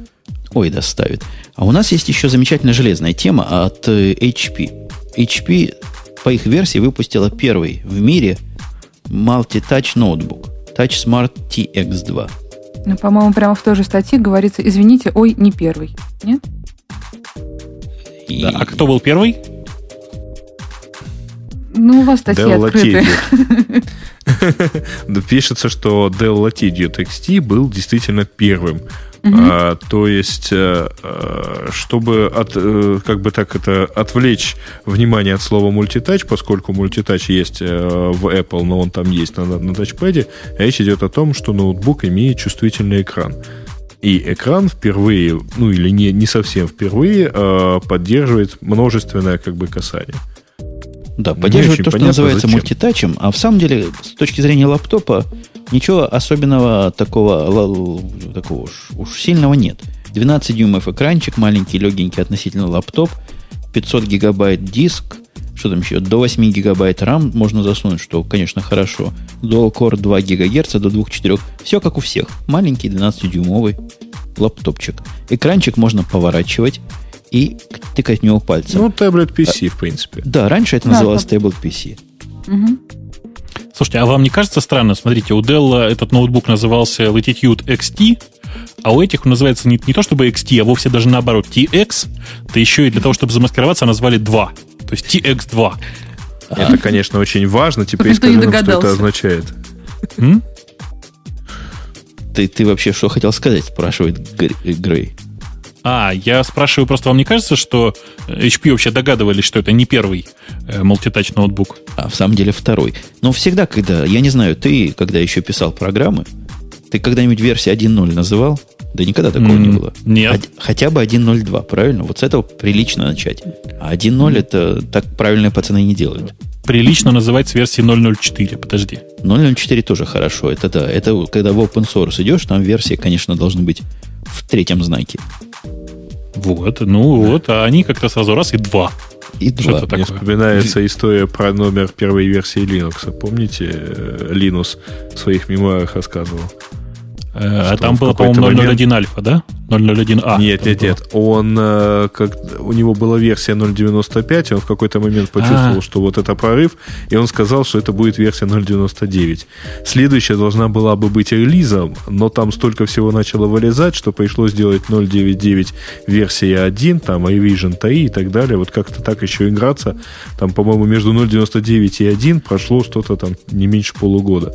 Ой, доставит. А у нас есть еще замечательная железная тема от HP. Э, HP по их версии выпустила первый в мире multi-touch ноутбук. Touch Smart TX2. Ну, по-моему, прямо в той же статье говорится, извините, ой, не первый. Нет? И... Да, а кто был первый? Ну, у вас статьи Dell открыты. Пишется, что Dell Latitude XT был действительно первым. Угу. А, то есть, а, чтобы от, э, как бы так это отвлечь внимание от слова мультитач, поскольку мультитач есть в Apple, но он там есть на, на тачпаде, речь идет о том, что ноутбук имеет чувствительный экран. И экран впервые, ну или не, не совсем впервые, а, поддерживает множественное как бы касание. Да, поддерживает то, что называется зачем. мультитачем, а в самом деле, с точки зрения лаптопа, ничего особенного такого, такого уж, уж сильного нет. 12 дюймов экранчик, маленький, легенький относительно лаптоп, 500 гигабайт диск, что там еще, до 8 гигабайт RAM можно засунуть, что, конечно, хорошо. Dual Core 2 ГГц до 2.4. Все как у всех. Маленький 12-дюймовый лаптопчик. Экранчик можно поворачивать и тыкать в него пальцем. Ну, таблет PC, а, в принципе. Да, раньше это называлось да, таблет PC. Угу. Слушайте, а вам не кажется странно? Смотрите, у Dell этот ноутбук назывался Latitude XT, а у этих он называется не, не то чтобы XT, а вовсе даже наоборот TX, да еще и для того, чтобы замаскироваться, назвали 2. То есть TX2. Это, конечно, очень важно. Теперь скажи нам, что это означает. Ты, ты вообще что хотел сказать, спрашивает Грей. А, я спрашиваю, просто вам не кажется, что HP вообще догадывались, что это не первый э, мультитач ноутбук? А в самом деле второй. Но всегда, когда, я не знаю, ты, когда еще писал программы, ты когда-нибудь версию 1.0 называл? Да никогда такого mm, не было. Нет. Хотя бы 1.02, правильно? Вот с этого прилично начать. А 1.0 mm. это так правильные пацаны не делают. Прилично называть с версии 0.04, подожди. 0.04 тоже хорошо. Это да. Это когда в open source идешь, там версии, конечно, должны быть в третьем знаке. Вот, ну да. вот, а они как-то сразу раз и два. И два. Мне вспоминается история про номер первой версии Linux. Помните, э, Linux в своих мемуарах рассказывал? Э, а там было, по-моему, 001 альфа, да? 001А. Нет, нет, нет. Он, э, как, у него была версия 0.95, и он в какой-то момент почувствовал, А-а-а. что вот это прорыв, и он сказал, что это будет версия 0.99. Следующая должна была бы быть релизом, но там столько всего начало вылезать, что пришлось сделать 0.99 версия 1, там Revision 3 и так далее. Вот как-то так еще играться. Там, по-моему, между 0.99 и 1 прошло что-то там не меньше полугода.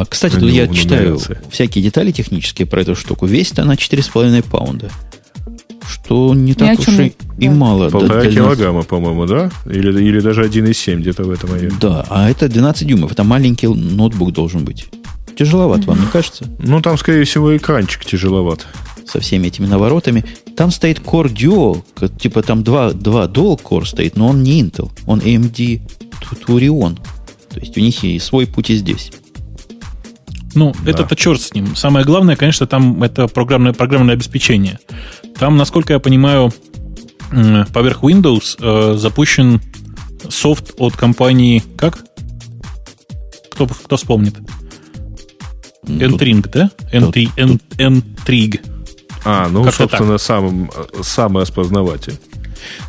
А, кстати, тут я читаю нравится. всякие детали технические про эту штуку. Весит она 4,5 паунда. Что не так уж и, да. и мало. Полтора да, килограмма, по-моему, да? Или, или даже 1,7 где-то в этом районе. Да, а это 12 дюймов. Это маленький ноутбук должен быть. Тяжеловат, mm-hmm. вам не кажется? Ну, там, скорее всего, экранчик тяжеловат. Со всеми этими наворотами. Там стоит Core Duo, типа там два, два Dual Core стоит, но он не Intel, он AMD Turion. То есть у них и свой путь и здесь. Ну, да. это-то черт с ним. Самое главное, конечно, там это программное, программное обеспечение. Там, насколько я понимаю, поверх Windows э, запущен софт от компании... Как? Кто, кто вспомнит? Entring, да? Entry, Entrig. А, ну, как собственно, сам, самый распознаватель.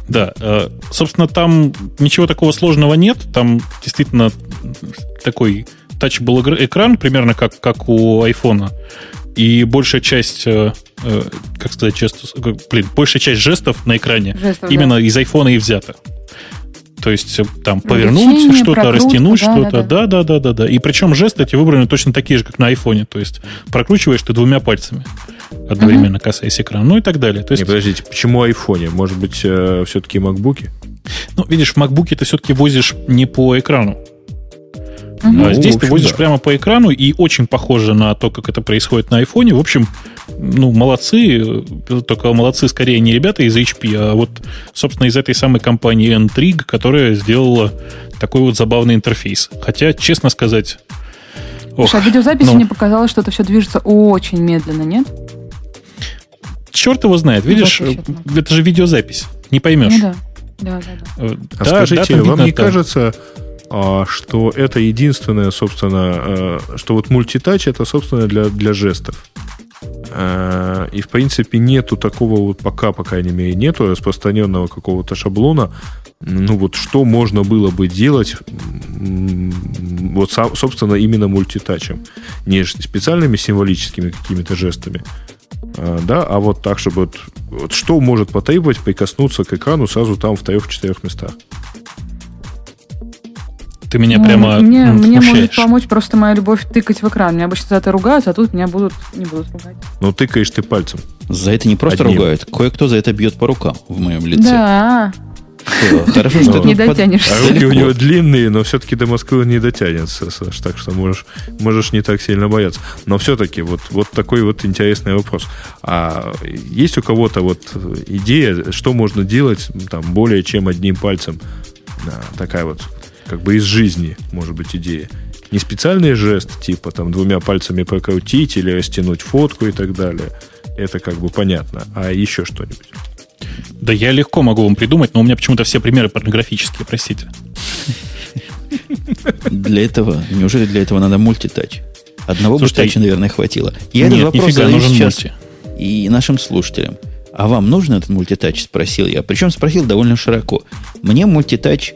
Да, э, собственно, там ничего такого сложного нет. Там действительно такой Touch был экран, примерно как, как у айфона. И большая часть, э, э, как сказать, жестов, блин, большая часть жестов на экране жестов, именно да. из айфона и взята. То есть там повернуть что-то, растянуть да, что-то. Да, да, да, да, да. И причем жесты эти выбраны точно такие же, как на айфоне. То есть прокручиваешь ты двумя пальцами одновременно касаясь экрана, ну и так далее. То есть, Не, подождите, почему айфоне? Может быть, э, все-таки макбуки? Ну, видишь, в макбуке ты все-таки возишь не по экрану. Угу. А здесь общем, ты возишь да. прямо по экрану, и очень похоже на то, как это происходит на айфоне. В общем, ну, молодцы, только молодцы скорее не ребята из HP, а вот, собственно, из этой самой компании N-Trig, которая сделала такой вот забавный интерфейс. Хотя, честно сказать... Ох, Слушай, а видеозаписи ну, мне показалось, что это все движется очень медленно, нет? Черт его знает, видишь, это же видеозапись, не поймешь. Ну, да. Да, да, да. Э, а да, скажите, да, вам не там... кажется, что это единственное, собственно, э, что вот мультитач это, собственно, для, для жестов. Э, и, в принципе, нету такого вот пока, по крайней мере, нету распространенного какого-то шаблона, ну вот что можно было бы делать вот, собственно, именно мультитачем. Не специальными символическими какими-то жестами, а, да, а вот так, чтобы вот, вот что может потребовать прикоснуться к экрану сразу там в трех-четырех местах. Ты меня ну, прямо Мне, мне может помочь просто моя любовь тыкать в экран. Меня обычно за это ругают, а тут меня будут, не будут ругать. Ну, тыкаешь ты пальцем. За это не просто Одним. ругают. Кое-кто за это бьет по рукам в моем лице. Да. Хорошо, что не дотянешься. А руки у него длинные, но все-таки до Москвы не дотянется, Саш, так что можешь, можешь не так сильно бояться. Но все-таки вот, вот такой вот интересный вопрос. А есть у кого-то вот идея, что можно делать там более чем одним пальцем? такая вот как бы из жизни, может быть, идея. Не специальный жест, типа там двумя пальцами прокрутить или растянуть фотку и так далее. Это как бы понятно. А еще что-нибудь. Да я легко могу вам придумать, но у меня почему-то все примеры порнографические, простите. Для этого, неужели для этого надо мультитач? Одного Слушайте, мультитача, наверное, хватило. Я нет, этот вопрос нифига, нужен сейчас мульти. и нашим слушателям. А вам нужен этот мультитач? Спросил я. Причем спросил довольно широко. Мне мультитач,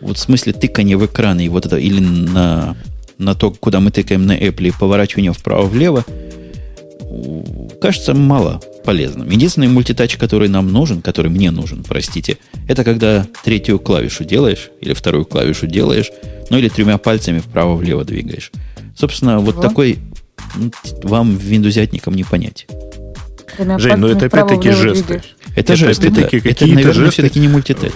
вот в смысле тыкания в экран и вот это, или на, на то, куда мы тыкаем на Apple, и поворачивание вправо-влево, кажется мало полезным. Единственный мультитач, который нам нужен, который мне нужен, простите, это когда третью клавишу делаешь, или вторую клавишу делаешь, ну или тремя пальцами вправо-влево двигаешь. Собственно, вот такой вам виндузятникам не понять. Жень, ну это опять-таки жесты. Это, это жесты, да. Это, наверное, жесты. все-таки не мультитач.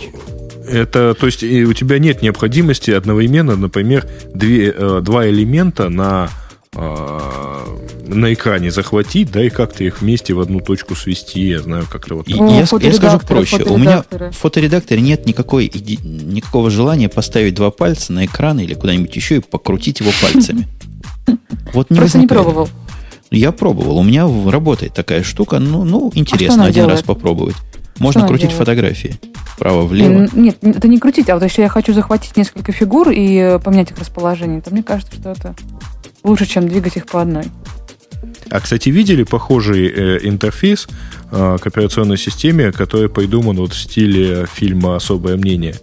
Это, то есть, у тебя нет необходимости одновременно, например, две, э, два элемента на а, на экране захватить, да, и как-то их вместе в одну точку свести, я знаю, как-то вот. И, О, я, я скажу проще. У меня в фоторедакторе нет никакой, никакого желания поставить два пальца на экран или куда-нибудь еще и покрутить его пальцами. Вот не Просто не пробовал. Я пробовал. У меня работает такая штука. Ну, ну интересно а один делает? раз попробовать. Можно крутить делает? фотографии. Вправо-влево. Нет, это не крутить, а вот если я хочу захватить несколько фигур и э, поменять их расположение, то мне кажется, что это лучше, чем двигать их по одной. А, кстати, видели похожий э, интерфейс э, к операционной системе, который придуман вот в стиле фильма «Особое мнение».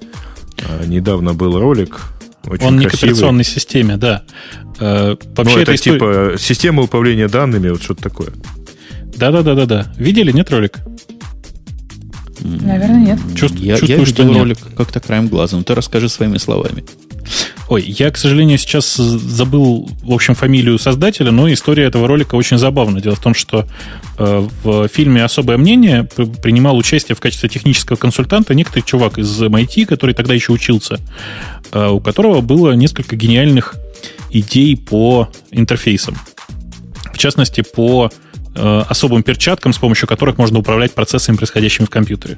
Э, недавно был ролик. Очень Он красивый. не к операционной системе, да. Э, вообще ну, это, это типа система управления данными, вот что-то такое. Да-да-да-да-да. Видели, нет ролик? Наверное, нет. Чувств, я, чувствую, я что нет. ролик как-то краем глаза. Ну, ты расскажи своими словами. Ой, я, к сожалению, сейчас забыл, в общем, фамилию создателя, но история этого ролика очень забавна. Дело в том, что э, в фильме «Особое мнение» принимал участие в качестве технического консультанта некоторый чувак из MIT, который тогда еще учился, э, у которого было несколько гениальных идей по интерфейсам. В частности, по э, особым перчаткам, с помощью которых можно управлять процессами, происходящими в компьютере.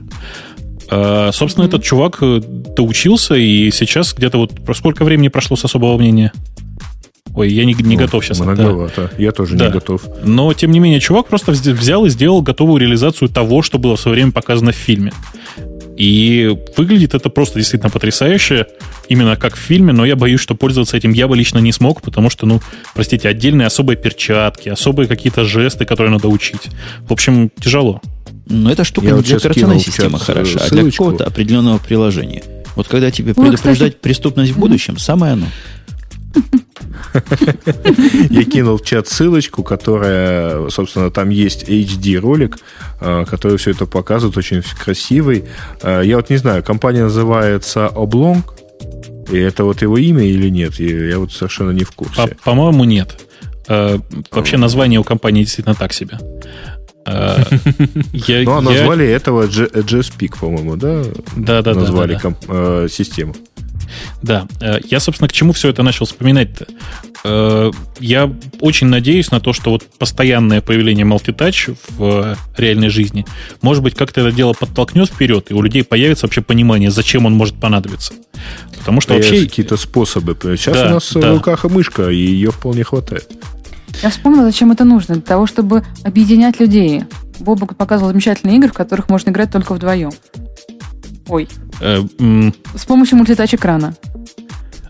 А, собственно, mm-hmm. этот чувак э, доучился, и сейчас где-то вот... Сколько времени прошло с особого мнения? Ой, я не, не ну, готов сейчас. Многовато. Да. Я тоже да. не готов. Но, тем не менее, чувак просто взял и сделал готовую реализацию того, что было в свое время показано в фильме. И выглядит это просто действительно потрясающе, именно как в фильме, но я боюсь, что пользоваться этим я бы лично не смог, потому что, ну, простите, отдельные особые перчатки, особые какие-то жесты, которые надо учить. В общем, тяжело. Но эта штука Я не для операционной системы хороша, ссылочку. а для какого-то определенного приложения. Вот когда тебе предупреждать кстати... преступность в будущем, самое оно. Я кинул в чат ссылочку, которая, собственно, там есть HD-ролик, э, который все это показывает, очень красивый. Э, я вот не знаю, компания называется Oblong, и это вот его имя или нет? Я вот совершенно не в курсе. По-моему, нет. Э, вообще название у компании действительно так себе. Ну, а назвали этого JSPeak, по-моему, да? Да, да, да. Назвали систему. Да, э, я, собственно, к чему все это начал вспоминать-то? Э, я очень надеюсь на то, что вот постоянное появление Multitouch в реальной жизни, может быть, как-то это дело подтолкнет вперед, и у людей появится вообще понимание, зачем он может понадобиться. Потому что вообще... какие-то способы. Сейчас да, у нас да. в руках и мышка, и ее вполне хватает. Я вспомнила, зачем это нужно. Для того, чтобы объединять людей. Бобок показывал замечательные игры, в которых можно играть только вдвоем. Ой. Э, С помощью мультитач экрана.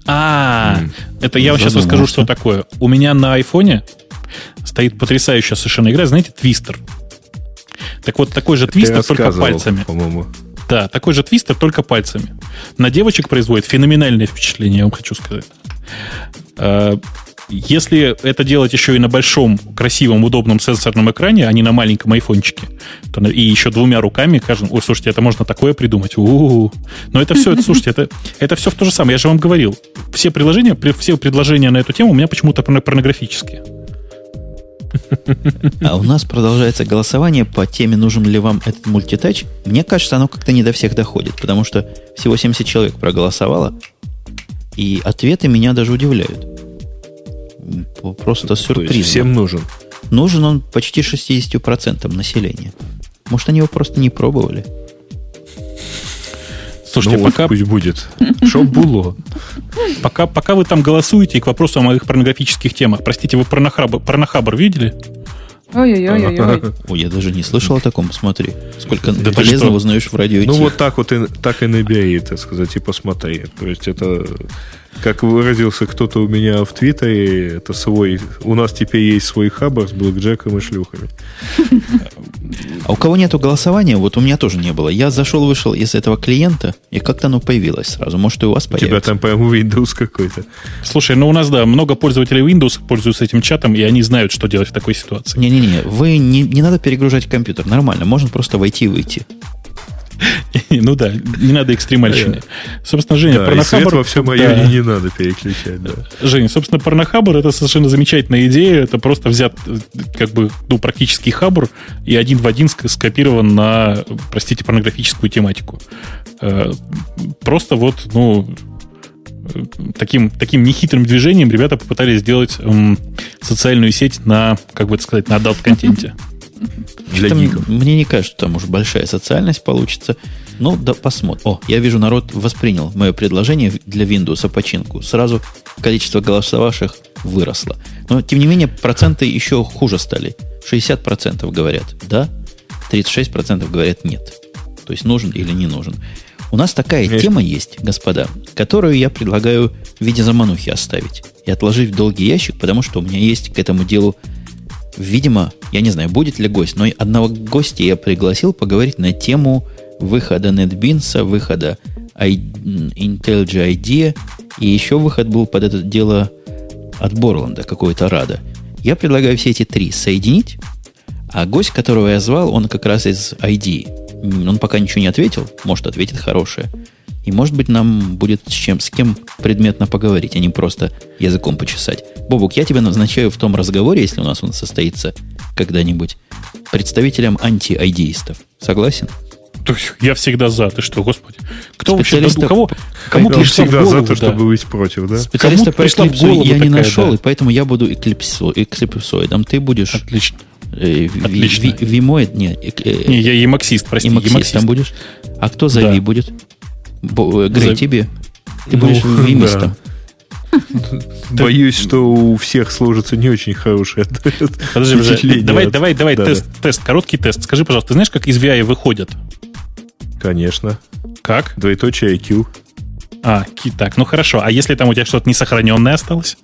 А, это я вам сейчас расскажу, что такое. У меня на айфоне стоит потрясающая совершенно игра, знаете, Твистер. Так вот, такой же твистер, только пальцами. По-моему. Да, такой же твистер, только пальцами. На девочек производит феноменальное впечатление, я вам хочу сказать. Если это делать еще и на большом, красивом, удобном сенсорном экране, а не на маленьком айфончике, то, и еще двумя руками, кажем, ой, слушайте, это можно такое придумать. У-у-у. Но это все, это, слушайте, это, это все в то же самое. Я же вам говорил, все приложения, все предложения на эту тему у меня почему-то порнографические. А у нас продолжается голосование по теме, нужен ли вам этот мультитач. Мне кажется, оно как-то не до всех доходит, потому что всего 70 человек проголосовало, и ответы меня даже удивляют. Просто сюрприз. Всем нужен. Нужен он почти 60% населения. Может, они его просто не пробовали? Слушайте, ну, пока... Пусть будет. Чтоб было. Пока, пока вы там голосуете, и к вопросу о моих порнографических темах. Простите, вы порнохабр, порнохабр видели? Ой-ой-ой. Ой, я даже не слышал о таком, смотри. Сколько да полезного узнаешь в радио. Ну, вот так вот и, так и набери, так сказать, и посмотри. То есть это как выразился кто-то у меня в Твиттере, это свой, у нас теперь есть свой хабар с блэкджеком и шлюхами. А у кого нету голосования, вот у меня тоже не было. Я зашел, вышел из этого клиента, и как-то оно появилось сразу. Может, и у вас появится. У тебя там, по-моему, Windows какой-то. Слушай, ну у нас, да, много пользователей Windows пользуются этим чатом, и они знают, что делать в такой ситуации. Не-не-не, вы не, не надо перегружать компьютер, нормально, можно просто войти и выйти. Ну да, не надо экстремальщины. Собственно, Женя, да, порнохабр... во всем районе не надо переключать, да. Женя, собственно, порнохабр это совершенно замечательная идея. Это просто взят, как бы, ну, практически хабр и один в один скопирован на, простите, порнографическую тематику. Э, просто вот, ну, таким, таким нехитрым движением ребята попытались сделать эм, социальную сеть на, как бы это сказать, на adult-контенте. Для гиков. Мне не кажется, что там уж большая социальность получится. Ну, да посмотрим. О, я вижу, народ воспринял мое предложение для Windows починку. Сразу количество голосовавших выросло. Но, тем не менее, проценты еще хуже стали. 60% говорят «да», 36% говорят «нет». То есть нужен или не нужен. У нас такая Конечно. тема есть, господа, которую я предлагаю в виде заманухи оставить и отложить в долгий ящик, потому что у меня есть к этому делу Видимо, я не знаю, будет ли гость, но одного гостя я пригласил поговорить на тему выхода NetBeans, выхода IntelliJ IDEA, и еще выход был под это дело от Борланда, какой-то Рада. Я предлагаю все эти три соединить, а гость, которого я звал, он как раз из ID. Он пока ничего не ответил, может, ответит хорошее. И, может быть, нам будет с чем, с кем предметно поговорить, а не просто языком почесать. Бобук, я тебя назначаю в том разговоре, если у нас он состоится когда-нибудь, представителем анти-айдеистов. Согласен? Я всегда за. Ты что, господи? Кто вообще? У кого? Кому я всегда голову, за то, чтобы да. быть против, да? Специалиста по Eclipse я не нашел, да. и поэтому я буду эклипсоидом. Ты будешь... Отлично. Э, Отлично. Вимоид? Нет. Э, не, я емаксист, прости. Емаксистом будешь? А кто за да. Ви будет? Э, Грей, За... тебе. Ты ну, будешь вимистом. Боюсь, что у всех сложится не очень хорошее Подожди, подожди. Давай, давай, давай, тест, тест, короткий тест. Скажи, пожалуйста, ты знаешь, как из VI выходят? Конечно. Как? Двоеточие IQ. А, так, ну хорошо. А если там у тебя что-то несохраненное осталось?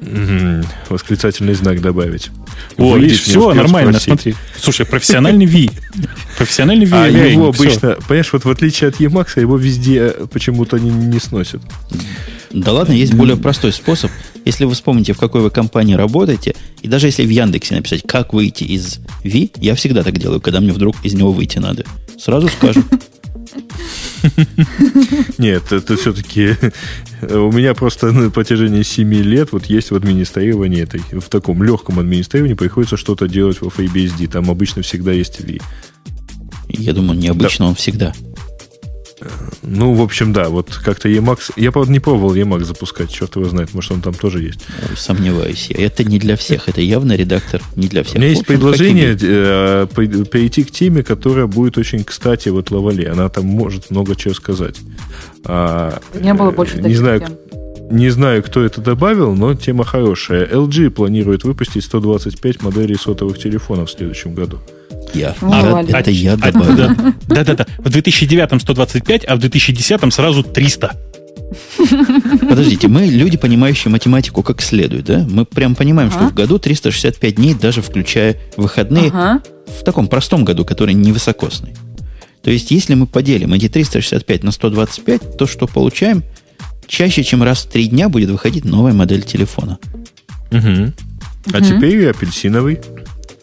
Угу. Восклицательный знак добавить. О, видишь, все нормально, спросить. смотри. Слушай, профессиональный V. Профессиональный V. А его обычно, понимаешь, вот в отличие от Emacs, его везде почему-то не, не сносят. Да ладно, есть более простой способ. Если вы вспомните, в какой вы компании работаете, и даже если в Яндексе написать, как выйти из Ви, я всегда так делаю, когда мне вдруг из него выйти надо. Сразу скажу. Нет, это все-таки у меня просто на протяжении 7 лет вот есть в администрировании этой, в таком легком администрировании приходится что-то делать в FreeBSD. Там обычно всегда есть V. Я думаю, необычно да. он всегда. Ну, в общем, да, вот как-то Emacs... Я, правда, не пробовал Emacs запускать, черт его знает, может, он там тоже есть. Сомневаюсь я. Это не для всех, это явно редактор не для всех. У меня есть предложение э, перейти к теме, которая будет очень кстати вот Лавале. Она там может много чего сказать. А, не было больше не знаю, тем. Не знаю, кто это добавил, но тема хорошая. LG планирует выпустить 125 моделей сотовых телефонов в следующем году. Я. А, это, это я добавил. Да-да-да. В 2009 125, а в 2010 сразу 300. Подождите, мы люди, понимающие математику как следует, да? Мы прям понимаем, ага. что в году 365 дней, даже включая выходные, ага. в таком простом году, который невысокосный. То есть, если мы поделим эти 365 на 125, то что получаем? Чаще, чем раз в три дня будет выходить новая модель телефона. Угу. А угу. теперь и апельсиновый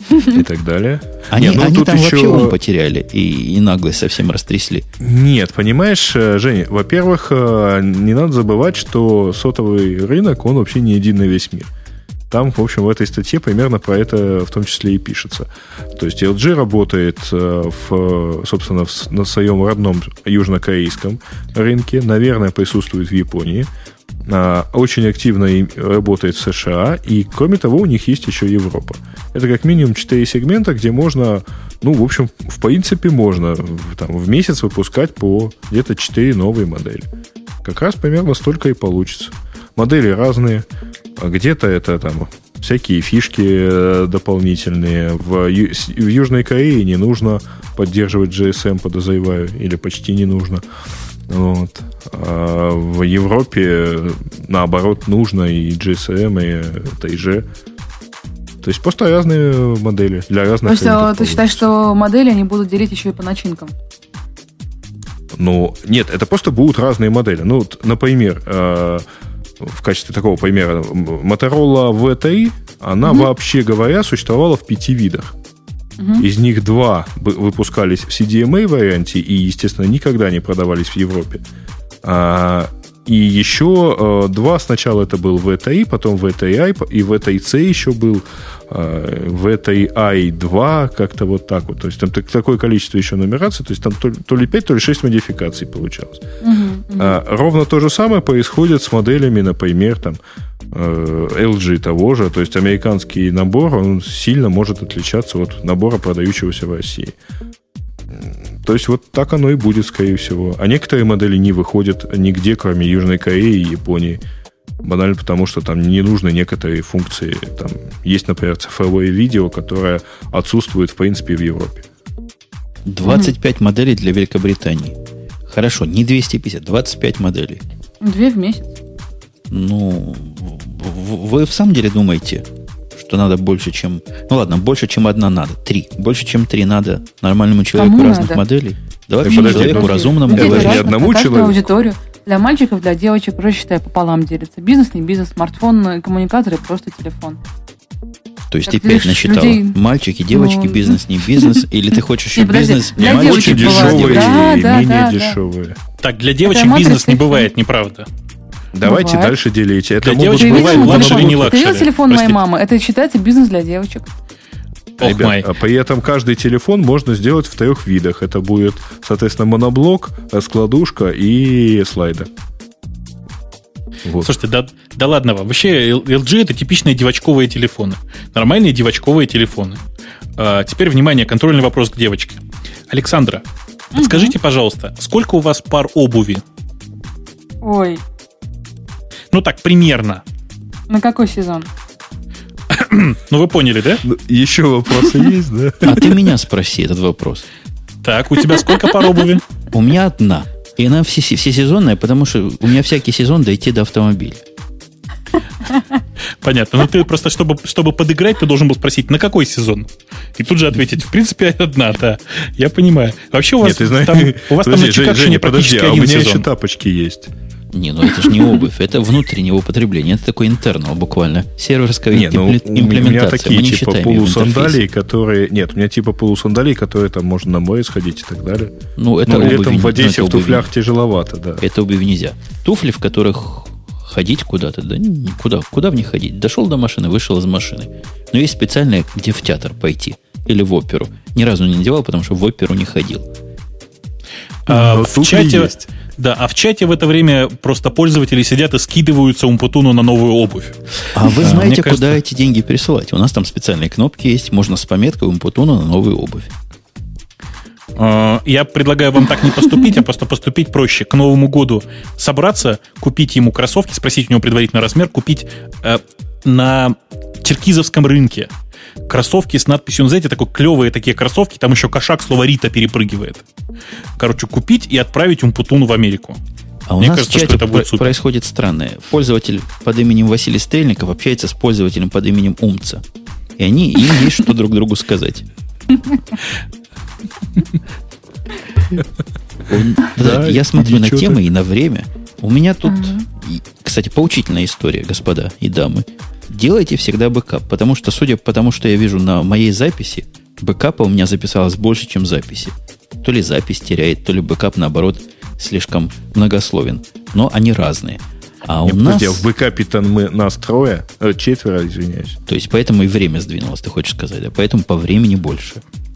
и так далее. Они, Нет, ну, они там еще... вообще ум потеряли и, и наглость совсем растрясли. Нет, понимаешь, э, Женя, во-первых, э, не надо забывать, что сотовый рынок, он вообще не един на весь мир. Там, в общем, в этой статье примерно про это в том числе и пишется. То есть LG работает, э, в, собственно, в, на своем родном южнокорейском рынке, наверное, присутствует в Японии, а, очень активно работает в США, и, кроме того, у них есть еще Европа. Это как минимум 4 сегмента, где можно, ну, в общем, в принципе, можно там, в месяц выпускать по где-то 4 новые модели. Как раз примерно столько и получится. Модели разные. А где-то это там всякие фишки э, дополнительные. В, в Южной Корее не нужно поддерживать GSM, подозреваю, или почти не нужно. Вот. А в Европе, наоборот, нужно и GSM, и TG. То есть просто разные модели для разных То есть ты считаешь, что модели они будут делить еще и по начинкам? Ну, нет, это просто будут разные модели. Ну, например, э, в качестве такого примера, Motorola V3, она угу. вообще говоря существовала в пяти видах. Угу. Из них два выпускались в CDMA варианте и, естественно, никогда не продавались в Европе. А, и еще э, два сначала это был VTI, потом VTI, и VTI-C еще был, э, VTI-2, как-то вот так вот. То есть там такое количество еще нумераций, то есть там то, то ли 5, то ли 6 модификаций получалось. Угу, угу. А, ровно то же самое происходит с моделями, например, там, э, LG того же, то есть американский набор, он сильно может отличаться от набора, продающегося в России. То есть вот так оно и будет, скорее всего. А некоторые модели не выходят нигде, кроме Южной Кореи и Японии. Банально потому, что там не нужны некоторые функции. Там есть, например, цифровое видео, которое отсутствует, в принципе, в Европе. 25 mm-hmm. моделей для Великобритании. Хорошо, не 250, 25 моделей. Две в месяц. Ну, вы в самом деле думаете, что надо больше, чем... Ну ладно, больше, чем одна надо. Три. Больше, чем три надо нормальному человеку Кому разных надо? моделей. Да вообще подожди, человеку ну, разумному. Это не одному человеку. аудиторию. Для мальчиков, для девочек уже, считай, пополам делится. Бизнес, не бизнес, смартфон, коммуникаторы, просто телефон. То есть так ты пять насчитала. Людей... Мальчики, девочки, ну, бизнес, не бизнес. Или ты хочешь еще бизнес, не мальчики, дешевые и менее дешевые. Так, для девочек бизнес не бывает, неправда. Давайте бывает. дальше делите. Это для девочек бывает luxury, не luxury. Ты видел телефон Простите. моей мамы? Это считается бизнес для девочек. Oh Ребят, my. А при этом каждый телефон можно сделать в трех видах. Это будет, соответственно, моноблок, раскладушка и слайдер. Вот. Слушайте, да, да ладно вам. Вообще LG это типичные девочковые телефоны. Нормальные девочковые телефоны. А, теперь, внимание, контрольный вопрос к девочке. Александра, угу. подскажите, пожалуйста, сколько у вас пар обуви? Ой, ну так, примерно. На какой сезон? ну, вы поняли, да? Ну, еще вопросы есть, да? А ты меня спроси этот вопрос. Так, у тебя сколько пар обуви? У меня одна. И она все, все сезонная, потому что у меня всякий сезон дойти до автомобиля. Понятно. Но ну, ты просто, чтобы, чтобы подыграть, ты должен был спросить, на какой сезон? И тут же ответить, в принципе, одна, да. Я понимаю. Вообще у вас Нет, там, у вас подожди, там на Чикагшине Женя, подожди, а у меня сезон. еще тапочки есть. Не, ну это же не обувь, это внутреннего употребления, это такой интернал буквально. Серверская Не, ну, импле- у меня имплементация. такие Мы не типа полусандалии, которые... Нет, у меня типа полусандалии, которые там можно на море сходить и так далее. Ну, это ну, обувь, летом в ну, Одессе это в обувь туфлях тяжеловато, да. Это обувь нельзя. Туфли, в которых ходить куда-то, да никуда. Куда в них ходить? Дошел до машины, вышел из машины. Но есть специальные, где в театр пойти. Или в оперу. Ни разу не надевал, потому что в оперу не ходил. А, Но в чате, есть. Да, а в чате в это время просто пользователи сидят и скидываются Умпутуну на новую обувь. А вы А, знаете, кажется- куда эти деньги пересылать? У нас там специальные кнопки есть. Можно с пометкой Умпутуна на новую обувь. А, Я предлагаю вам так не поступить, а просто поступить проще. К Новому году собраться, купить ему кроссовки, спросить у него предварительно размер, купить э, на черкизовском рынке кроссовки с надписью, ну, знаете, такой клевые такие кроссовки, там еще кошак слово Рита перепрыгивает. Короче, купить и отправить Умпутуну в Америку. А у Мне нас кажется, в чате что это будет супер. происходит странное. Пользователь под именем Василий Стрельников общается с пользователем под именем Умца. И они, им есть что друг другу сказать. Я смотрю на темы и на время. У меня тут, кстати, поучительная история, господа и дамы. Делайте всегда бэкап, потому что, судя по тому, что я вижу на моей записи, бэкапа у меня записалось больше, чем записи. То ли запись теряет, то ли бэкап, наоборот, слишком многословен. Но они разные. А у Не, нас... подожди, а в бэкапе-то мы нас трое, э, четверо, извиняюсь. То есть, поэтому и время сдвинулось, ты хочешь сказать. А поэтому по времени больше.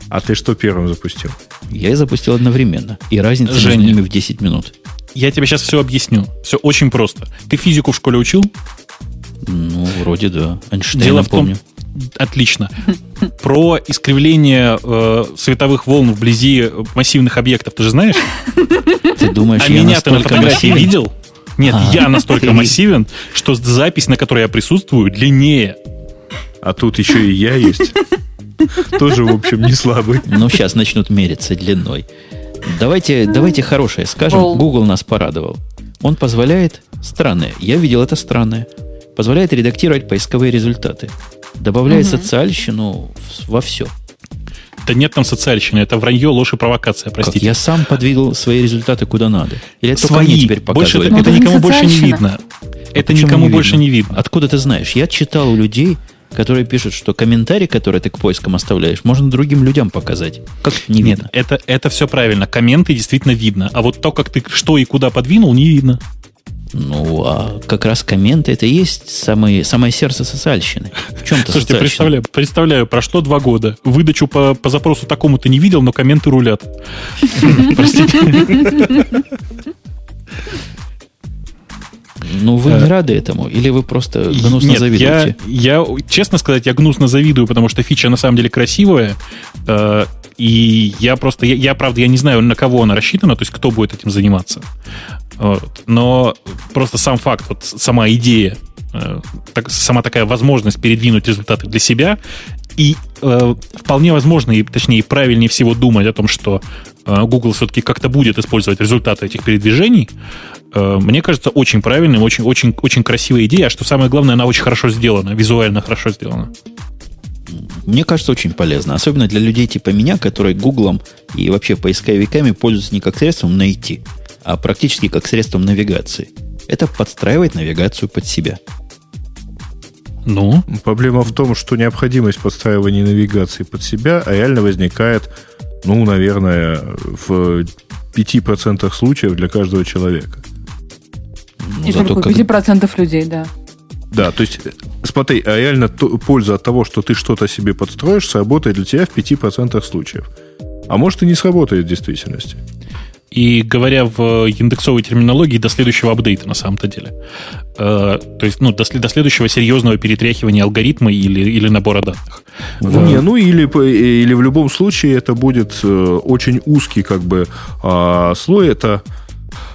А ты что первым запустил? Я их запустил одновременно. И разница Женя. между ними в 10 минут. Я тебе сейчас все объясню. Все очень просто. Ты физику в школе учил? Ну, вроде да. Эйнштейна Дело в том, помню. Отлично. Про искривление э, световых волн вблизи массивных объектов ты же знаешь? Ты думаешь, А я меня ты на настолько фотографии массивен? видел? Нет, А, я настолько ты- массивен, что запись, на которой я присутствую, длиннее. А тут еще и я есть. Тоже, в общем, не слабый. Ну, сейчас начнут мериться длиной. Давайте, давайте хорошее скажем. Google нас порадовал. Он позволяет, странное, я видел это странное, позволяет редактировать поисковые результаты. Добавляет социальщину в- во все. Да нет там социальщины, это вранье, ложь и провокация, Как простите. я сам подвигал свои результаты куда надо. Или это Свои. теперь Больше показывает? это, Ну, это это никому больше не видно. Это Почему никому не больше не видно. Откуда ты знаешь? Я читал у людей, которые пишут, что комментарий, который ты к поискам оставляешь, можно другим людям показать. Как не Нет, видно? это, это все правильно. Комменты действительно видно. А вот то, как ты что и куда подвинул, не видно. Ну, а как раз комменты это и есть самое, самое сердце социальщины. В чем-то Слушайте, социальщина. представляю, представляю, прошло два года. Выдачу по, по запросу такому ты не видел, но комменты рулят. Простите. Ну, вы не рады этому? Или вы просто гнусно Нет, завидуете? я, я, честно сказать, я гнусно завидую, потому что фича на самом деле красивая. э, и я просто, я, я, правда, я не знаю, на кого она рассчитана, то есть кто будет этим заниматься. Вот. Но просто сам факт, вот сама идея, э, так- сама такая возможность передвинуть результаты для себя, и э, вполне возможно, и, точнее, правильнее всего думать о том, что э, Google все-таки как-то будет использовать результаты этих передвижений, э, мне кажется, очень правильной, очень, очень, очень красивая идея, а что самое главное, она очень хорошо сделана, визуально хорошо сделана. Мне кажется, очень полезно. Особенно для людей типа меня, которые Гуглом и вообще поисковиками пользуются не как средством найти, а практически как средством навигации. Это подстраивает навигацию под себя. Ну, Проблема в том, что необходимость подстраивания навигации под себя реально возникает, ну, наверное, в 5% случаев для каждого человека. Ну, И зато только как- 5% людей, да. Да, то есть, э, смотри, а реально то- польза от того, что ты что-то себе подстроишь, сработает для тебя в 5% случаев. А может и не сработает в действительности. И говоря в индексовой терминологии, до следующего апдейта на самом-то деле. Э, то есть, ну, до, до следующего серьезного перетряхивания алгоритма или, или набора данных. Ну, Не, ну или, по- или в любом случае это будет э, очень узкий как бы а, слой. Это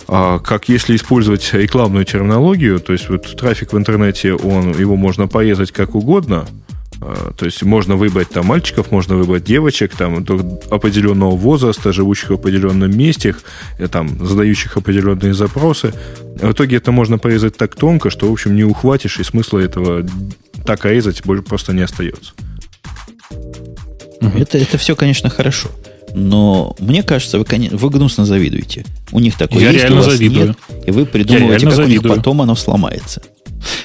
а, как если использовать рекламную терминологию, то есть вот трафик в интернете, он, его можно порезать как угодно. А, То есть можно выбрать там мальчиков, можно выбрать девочек там до определенного возраста, живущих в определенном месте, э, там, задающих определенные запросы. В итоге это можно порезать так тонко, что, в общем, не ухватишь, и смысла этого так резать больше просто не остается. Это, это все, конечно, хорошо. Но мне кажется, вы, конечно, вы гнусно завидуете. У них такое Я есть, реально у вас завидую. нет, и вы придумываете, как у завидую. них потом оно сломается.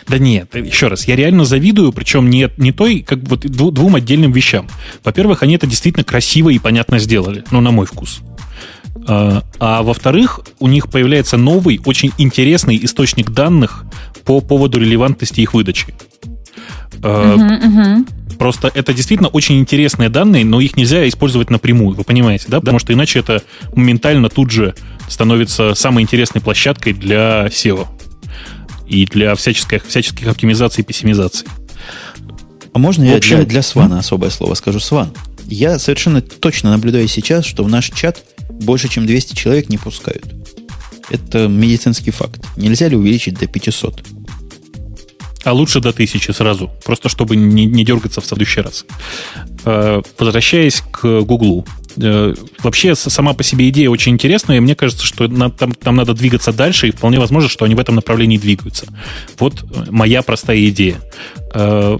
Да нет, еще раз, я реально завидую, причем не, не той, как вот дву- двум отдельным вещам. Во-первых, они это действительно красиво и понятно сделали, ну, на мой вкус. А, а во-вторых, у них появляется новый, очень интересный источник данных по поводу релевантности их выдачи. Мгм, мгм. Просто это действительно очень интересные данные, но их нельзя использовать напрямую, вы понимаете, да? Потому что иначе это моментально тут же становится самой интересной площадкой для SEO и для всяческих, всяческих оптимизаций и пессимизаций. А можно В я общем, для, для Свана особое слово скажу? Сван, я совершенно точно наблюдаю сейчас, что в наш чат больше, чем 200 человек не пускают. Это медицинский факт. Нельзя ли увеличить до 500? А лучше до тысячи сразу, просто чтобы не, не дергаться в следующий раз. Э, Возвращаясь к Гуглу. Э, Вообще, сама по себе идея очень интересная, и мне кажется, что на- там, там надо двигаться дальше, и вполне возможно, что они в этом направлении двигаются. Вот э, моя простая идея. Э,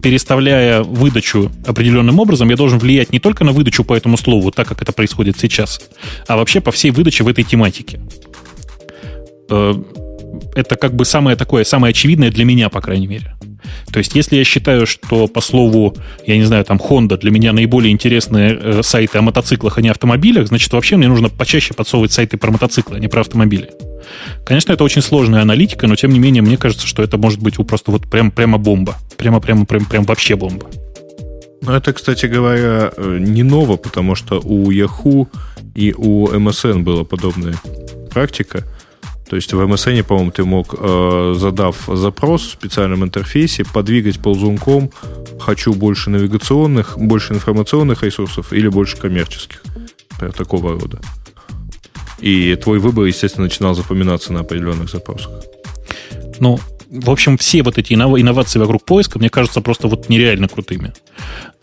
Переставляя выдачу определенным образом, я должен влиять не только на выдачу по этому слову, так как это происходит сейчас, а вообще по всей выдаче в этой тематике. Это как бы самое такое, самое очевидное для меня, по крайней мере. То есть, если я считаю, что по слову, я не знаю, там, Honda для меня наиболее интересные э, сайты о мотоциклах, а не автомобилях, значит, вообще мне нужно почаще подсовывать сайты про мотоциклы, а не про автомобили. Конечно, это очень сложная аналитика, но тем не менее, мне кажется, что это может быть просто вот прям, прямо бомба. Прямо, прямо, прям, прям вообще бомба. Ну, это, кстати говоря, э, не ново, потому что у Yahoo и у MSN была подобная практика. То есть в MSN, по-моему, ты мог, э, задав запрос в специальном интерфейсе, подвигать ползунком «хочу больше навигационных, больше информационных ресурсов или больше коммерческих». Например, такого рода. И твой выбор, естественно, начинал запоминаться на определенных запросах. Ну, в общем, все вот эти иннов- инновации вокруг поиска, мне кажутся просто вот нереально крутыми.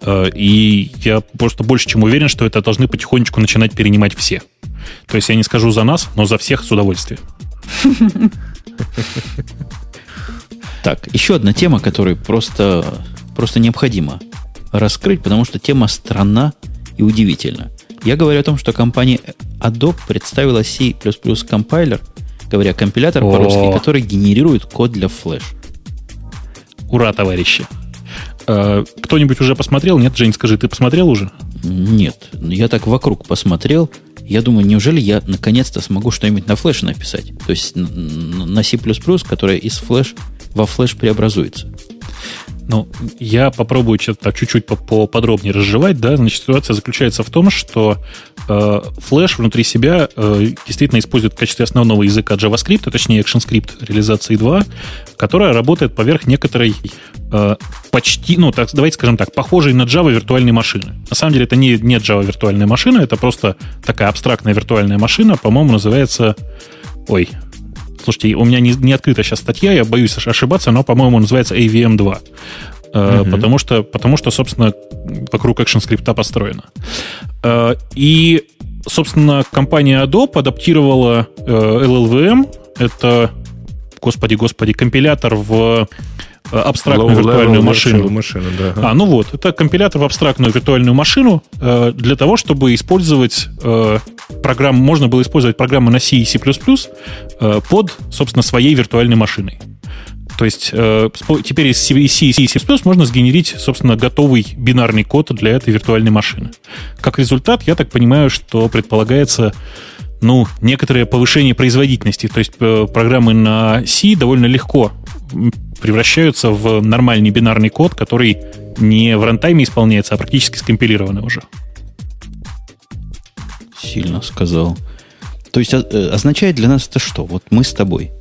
Э, И я просто больше чем уверен, что это должны потихонечку начинать перенимать все. То есть я не скажу за нас, но за всех с удовольствием. Так, еще одна тема, которую просто, просто необходимо раскрыть, потому что тема странна и удивительна. Я говорю о том, что компания Adobe представила C++ компайлер, говоря компилятор О. по-русски, который генерирует код для Flash. Ура, товарищи! Э, Кто-нибудь уже посмотрел? Нет, Жень, скажи, ты посмотрел уже? Нет, я так вокруг посмотрел. Я думаю, неужели я наконец-то смогу что-нибудь на флеше написать? То есть на C++, которая из флеш во флеш преобразуется. Ну, я попробую что-то чуть-чуть по- поподробнее разжевать, да. Значит, ситуация заключается в том, что э, Flash внутри себя э, действительно использует в качестве основного языка JavaScript, а точнее ActionScript реализации 2, которая работает поверх некоторой э, почти, ну, так, давайте скажем так, похожей на Java виртуальной машины. На самом деле это не, не Java виртуальная машина, это просто такая абстрактная виртуальная машина, по-моему, называется... Ой, Слушайте, у меня не, не открыта сейчас статья, я боюсь ош- ошибаться, но, по-моему, называется AVM2. Э, Мгм. Потому, что, потому что, собственно, вокруг ActionScript построено. Э, И, собственно, компания Adobe адаптировала э, LLVM. Это, господи, господи, компилятор в э, абстрактную Low-level виртуальную машину. машину, да. А, ну вот, это компилятор в абстрактную виртуальную машину э, для того, чтобы использовать э, программу, можно было использовать программы на C и C++ э, под, собственно, своей виртуальной машиной. То есть э, теперь из C, и C и C++ можно сгенерить, собственно, готовый бинарный код для этой виртуальной машины. Как результат, я так понимаю, что предполагается ну, некоторое повышение производительности. То есть э, программы на C довольно легко превращаются в нормальный бинарный код, который не в рантайме исполняется, а практически скомпилированный уже. Сильно сказал. То есть а- э, означает для нас это что? Вот мы с тобой,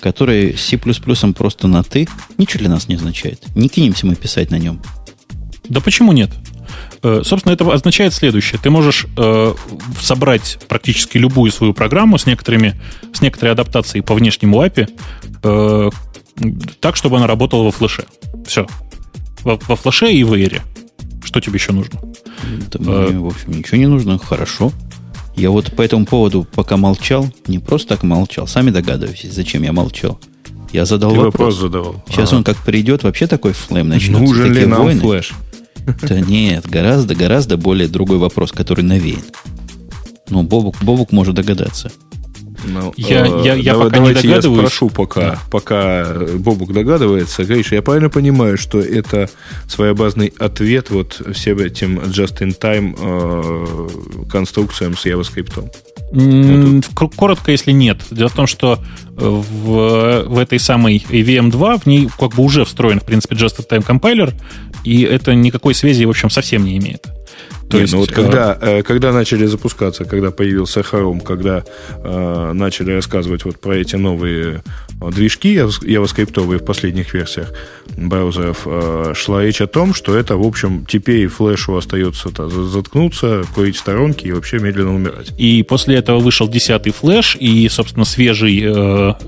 которые с C++ просто на «ты», ничего для нас не означает. Не кинемся мы писать на нем. Да почему нет? Э, Собственно, это означает следующее. Ты можешь э, собрать практически любую свою программу с, некоторыми, с некоторой адаптацией по внешнему API э, так, чтобы она работала во флеше. Все. Во, во флеше и в эйре. Что тебе еще нужно? Да мне, в общем, ничего не нужно. Хорошо. Я вот по этому поводу пока молчал, не просто так молчал, сами догадываетесь, зачем я молчал. Я задал Ты вопрос. вопрос задавал. Сейчас Ага. он как придет, вообще такой флейм начнется. Нужен ли нам войны. флеш? Да нет, гораздо-гораздо более другой вопрос, который навеян. Ну, Бобук, Бобук может догадаться. Ну, Я- э, я- я давай- пока не давайте я догадываюсь. спрошу, пока, Да. пока Бобук догадывается. Гриша, я правильно понимаю, что это своеобразный ответ вот всем этим just-in-time э, конструкциям с JavaScript? Коротко, если нет. Дело в том, что э, в, в этой самой AVM2 в ней как бы уже встроен, в принципе, Just-in-Time компайлер, и это никакой связи, в общем, совсем не имеет. То Не, есть, ну вот когда, э, когда начали запускаться, когда появился Chrome, когда э, начали рассказывать вот про эти новые движки яв- javascript в последних версиях браузеров, э, шла речь о том, что это, в общем, теперь флешу остается -то заткнуться, курить в сторонке и вообще медленно умирать. И после этого вышел 10-й флеш и, собственно, свежий э,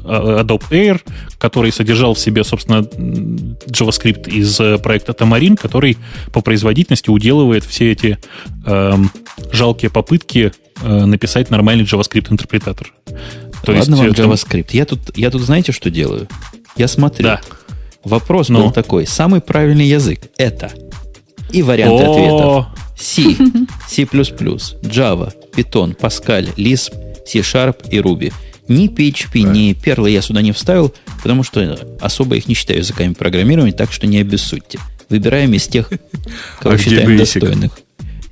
Adobe Air, который содержал в себе, собственно, JavaScript из э, проекта Tamarin, который по производительности уделывает все эти эм, жалкие попытки э, написать нормальный JavaScript-интерпретатор. То Ладно вам э, там- JavaScript. Я тут, я тут знаете, что делаю? Я смотрю. Да. Вопрос Ну? был такой. Самый правильный язык – это. И варианты О, ответов. C, C++, Java, Python, Pascal, Lisp, C-Sharp и Ruby. Ни PHP, ни Perl я сюда не вставил, потому что особо их не считаю языками программирования, так что не обессудьте. Выбираем из тех, кого А считаем достойных.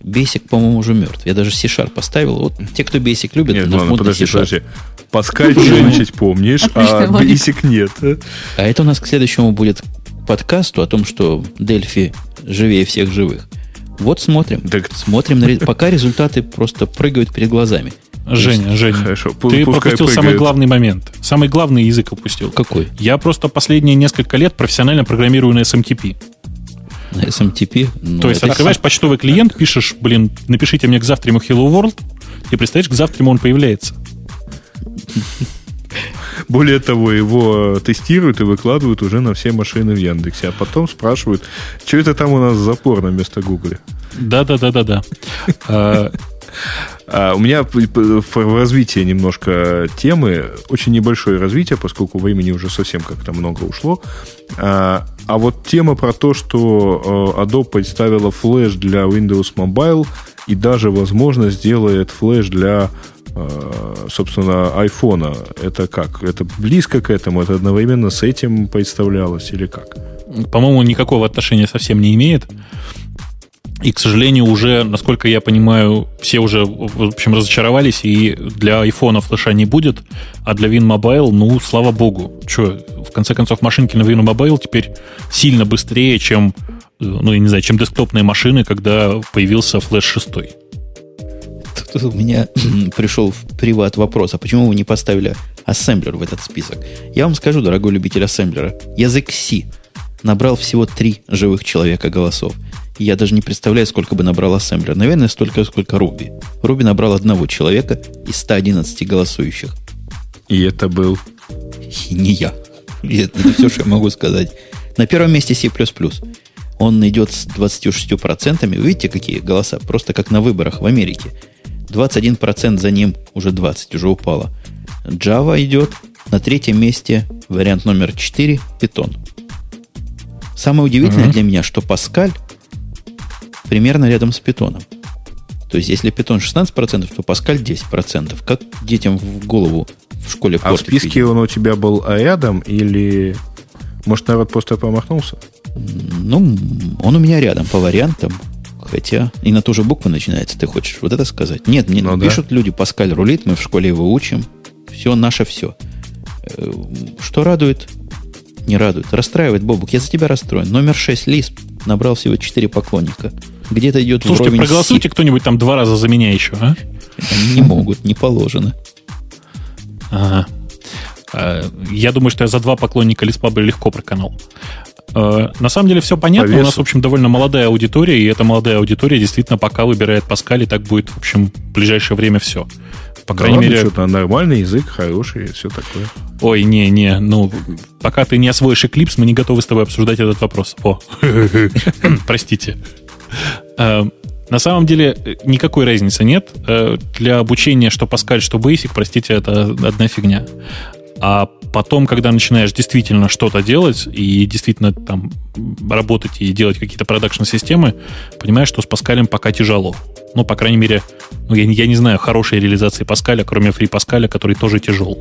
Basic, по-моему, уже мертв. Я даже C-Sharp поставил. Вот те, кто Basic любит, Нет, нажмут ладно, на подожди, C-Sharp. подожди. Паскаль, значит помнишь, а Отличная логика. Basic нет. а? А это у нас к следующему будет подкасту о том, что Дельфи живее всех живых. Вот смотрим. Так- Смотрим, на пока результаты просто прыгают перед глазами. Женя, Женя, Хорошо, пу- ты пускай пропустил самый прыгают. главный момент. Самый главный язык упустил. Какой? Я просто последние несколько лет профессионально программирую на SMTP. На SMTP? Ну, То есть открываешь почтовый клиент, пишешь, блин, напишите мне к завтраму Hello World, и представляешь, к завтраму он появляется. Более того, его тестируют и выкладывают уже на все машины в Яндексе. А потом спрашивают, что это там у нас за порно вместо Гугля. Да-да-да-да-да. А, у меня в развитии немножко темы, очень небольшое развитие, поскольку времени уже совсем как-то много ушло. А, а вот тема про то, что э, Adobe представила флеш для Windows Mobile и даже, возможно, сделает флеш для, э, собственно, iPhone. Это как? Это близко к этому? Это одновременно с этим представлялось или как? По-моему, никакого отношения совсем не имеет. И, к сожалению, уже, насколько я понимаю, все уже, в общем, разочаровались, и для айфона флеша не будет, а для WinMobile, ну, слава богу. Че, в конце концов, машинки на WinMobile теперь сильно быстрее, чем, э, ну, я не знаю, чем десктопные машины, когда появился флеш 6. Тут у меня пришел в приват вопрос, а почему вы не поставили ассемблер в этот список? Я вам скажу, дорогой любитель ассемблера, язык C набрал всего три живых человека голосов. И Я даже не представляю, сколько бы набрал ассемблер. Наверное, столько, сколько Руби. Руби набрал одного человека из 111 голосующих. И это был... И не я. И Это, это все, что я могу сказать. На первом месте C++. Он идет с 26%. Вы видите, какие голоса? Просто как на выборах в Америке. 21% за ним, уже 20, уже упало. Java идет. На третьем месте вариант номер 4 Python. Самое удивительное Мгм. для меня, что Паскаль примерно рядом с Питоном. То есть, если Python 16%, то Паскаль 10%. Как детям в голову в школе А в списке он у тебя был рядом или... Может, народ просто промахнулся? Ну, он у меня рядом по вариантам. Хотя и на ту же букву начинается. Ты хочешь вот это сказать? Нет, мне Ну да. пишут люди, Паскаль рулит, мы в школе его учим. Все наше все. Э, Что радует? Не радует. Расстраивает Бобук. Я за тебя расстроен. Номер 6 Лисп набрал всего 4 поклонника. Где-то идет Слушайте, вровень с проголосуйте кто-нибудь там два раза за меня еще, а? Они не могут, не положено. Ага. Э, Я думаю, что я за два поклонника Лиспа бы легко проканал. Э, На самом деле все понятно. По У нас, в общем, довольно молодая аудитория, и эта молодая аудитория действительно пока выбирает Паскаль, и так будет, в общем, в ближайшее время все. По Да крайней ладно, мере... что-то нормальный язык, хороший, все такое. Ой, не-не, ну, пока ты не освоишь Eclipse, мы не готовы с тобой обсуждать этот вопрос. О, простите. Э, На самом деле э, никакой разницы нет. Э, Для обучения что Pascal, что Basic, простите, это одна фигня. А потом, когда начинаешь действительно что-то делать и действительно там работать и делать какие-то продакшн-системы, понимаешь, что с Паскалем пока тяжело. Ну, по крайней мере, ну, я, я не знаю хорошей реализации Паскаля, кроме фри Паскаля, который тоже тяжел.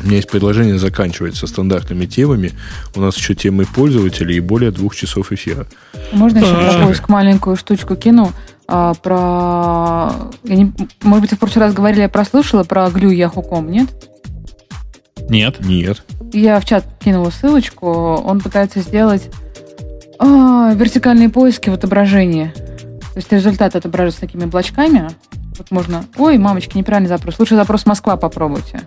У меня есть предложение заканчивать со стандартными темами. У нас еще темы пользователей и более двух часов эфира. Можно еще про поиск маленькую штучку кину? А, про... Я не... Может быть, в прошлый раз говорили, я прослушала про глю Yahoo.com, нет? Нет. Нет. Я в чат кинула ссылочку. Он пытается сделать а, вертикальные поиски в отображении. То есть результат отображается такими блочками. Вот можно... Ой, мамочки, неправильный запрос. Лучше запрос Москва попробуйте.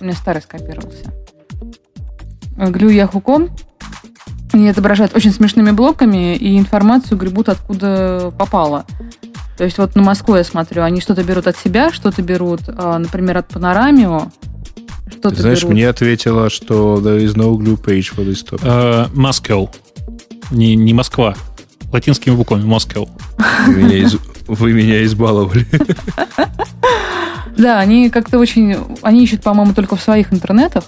У меня старый скопировался. Глю Yahoo.com они отображают очень смешными блоками и информацию гребут откуда попало. То есть вот на Москву я смотрю, они что-то берут от себя, что-то берут, а, например, от Панорамио, что-то Знаешь, берут. мне ответила, что there is no glue page for this topic. Uh, Moscow. Не, не Москва. Латинскими буквами Moscow. Вы меня, из, вы меня избаловали. Да, они как-то очень... Они ищут, по-моему, только в своих интернетах.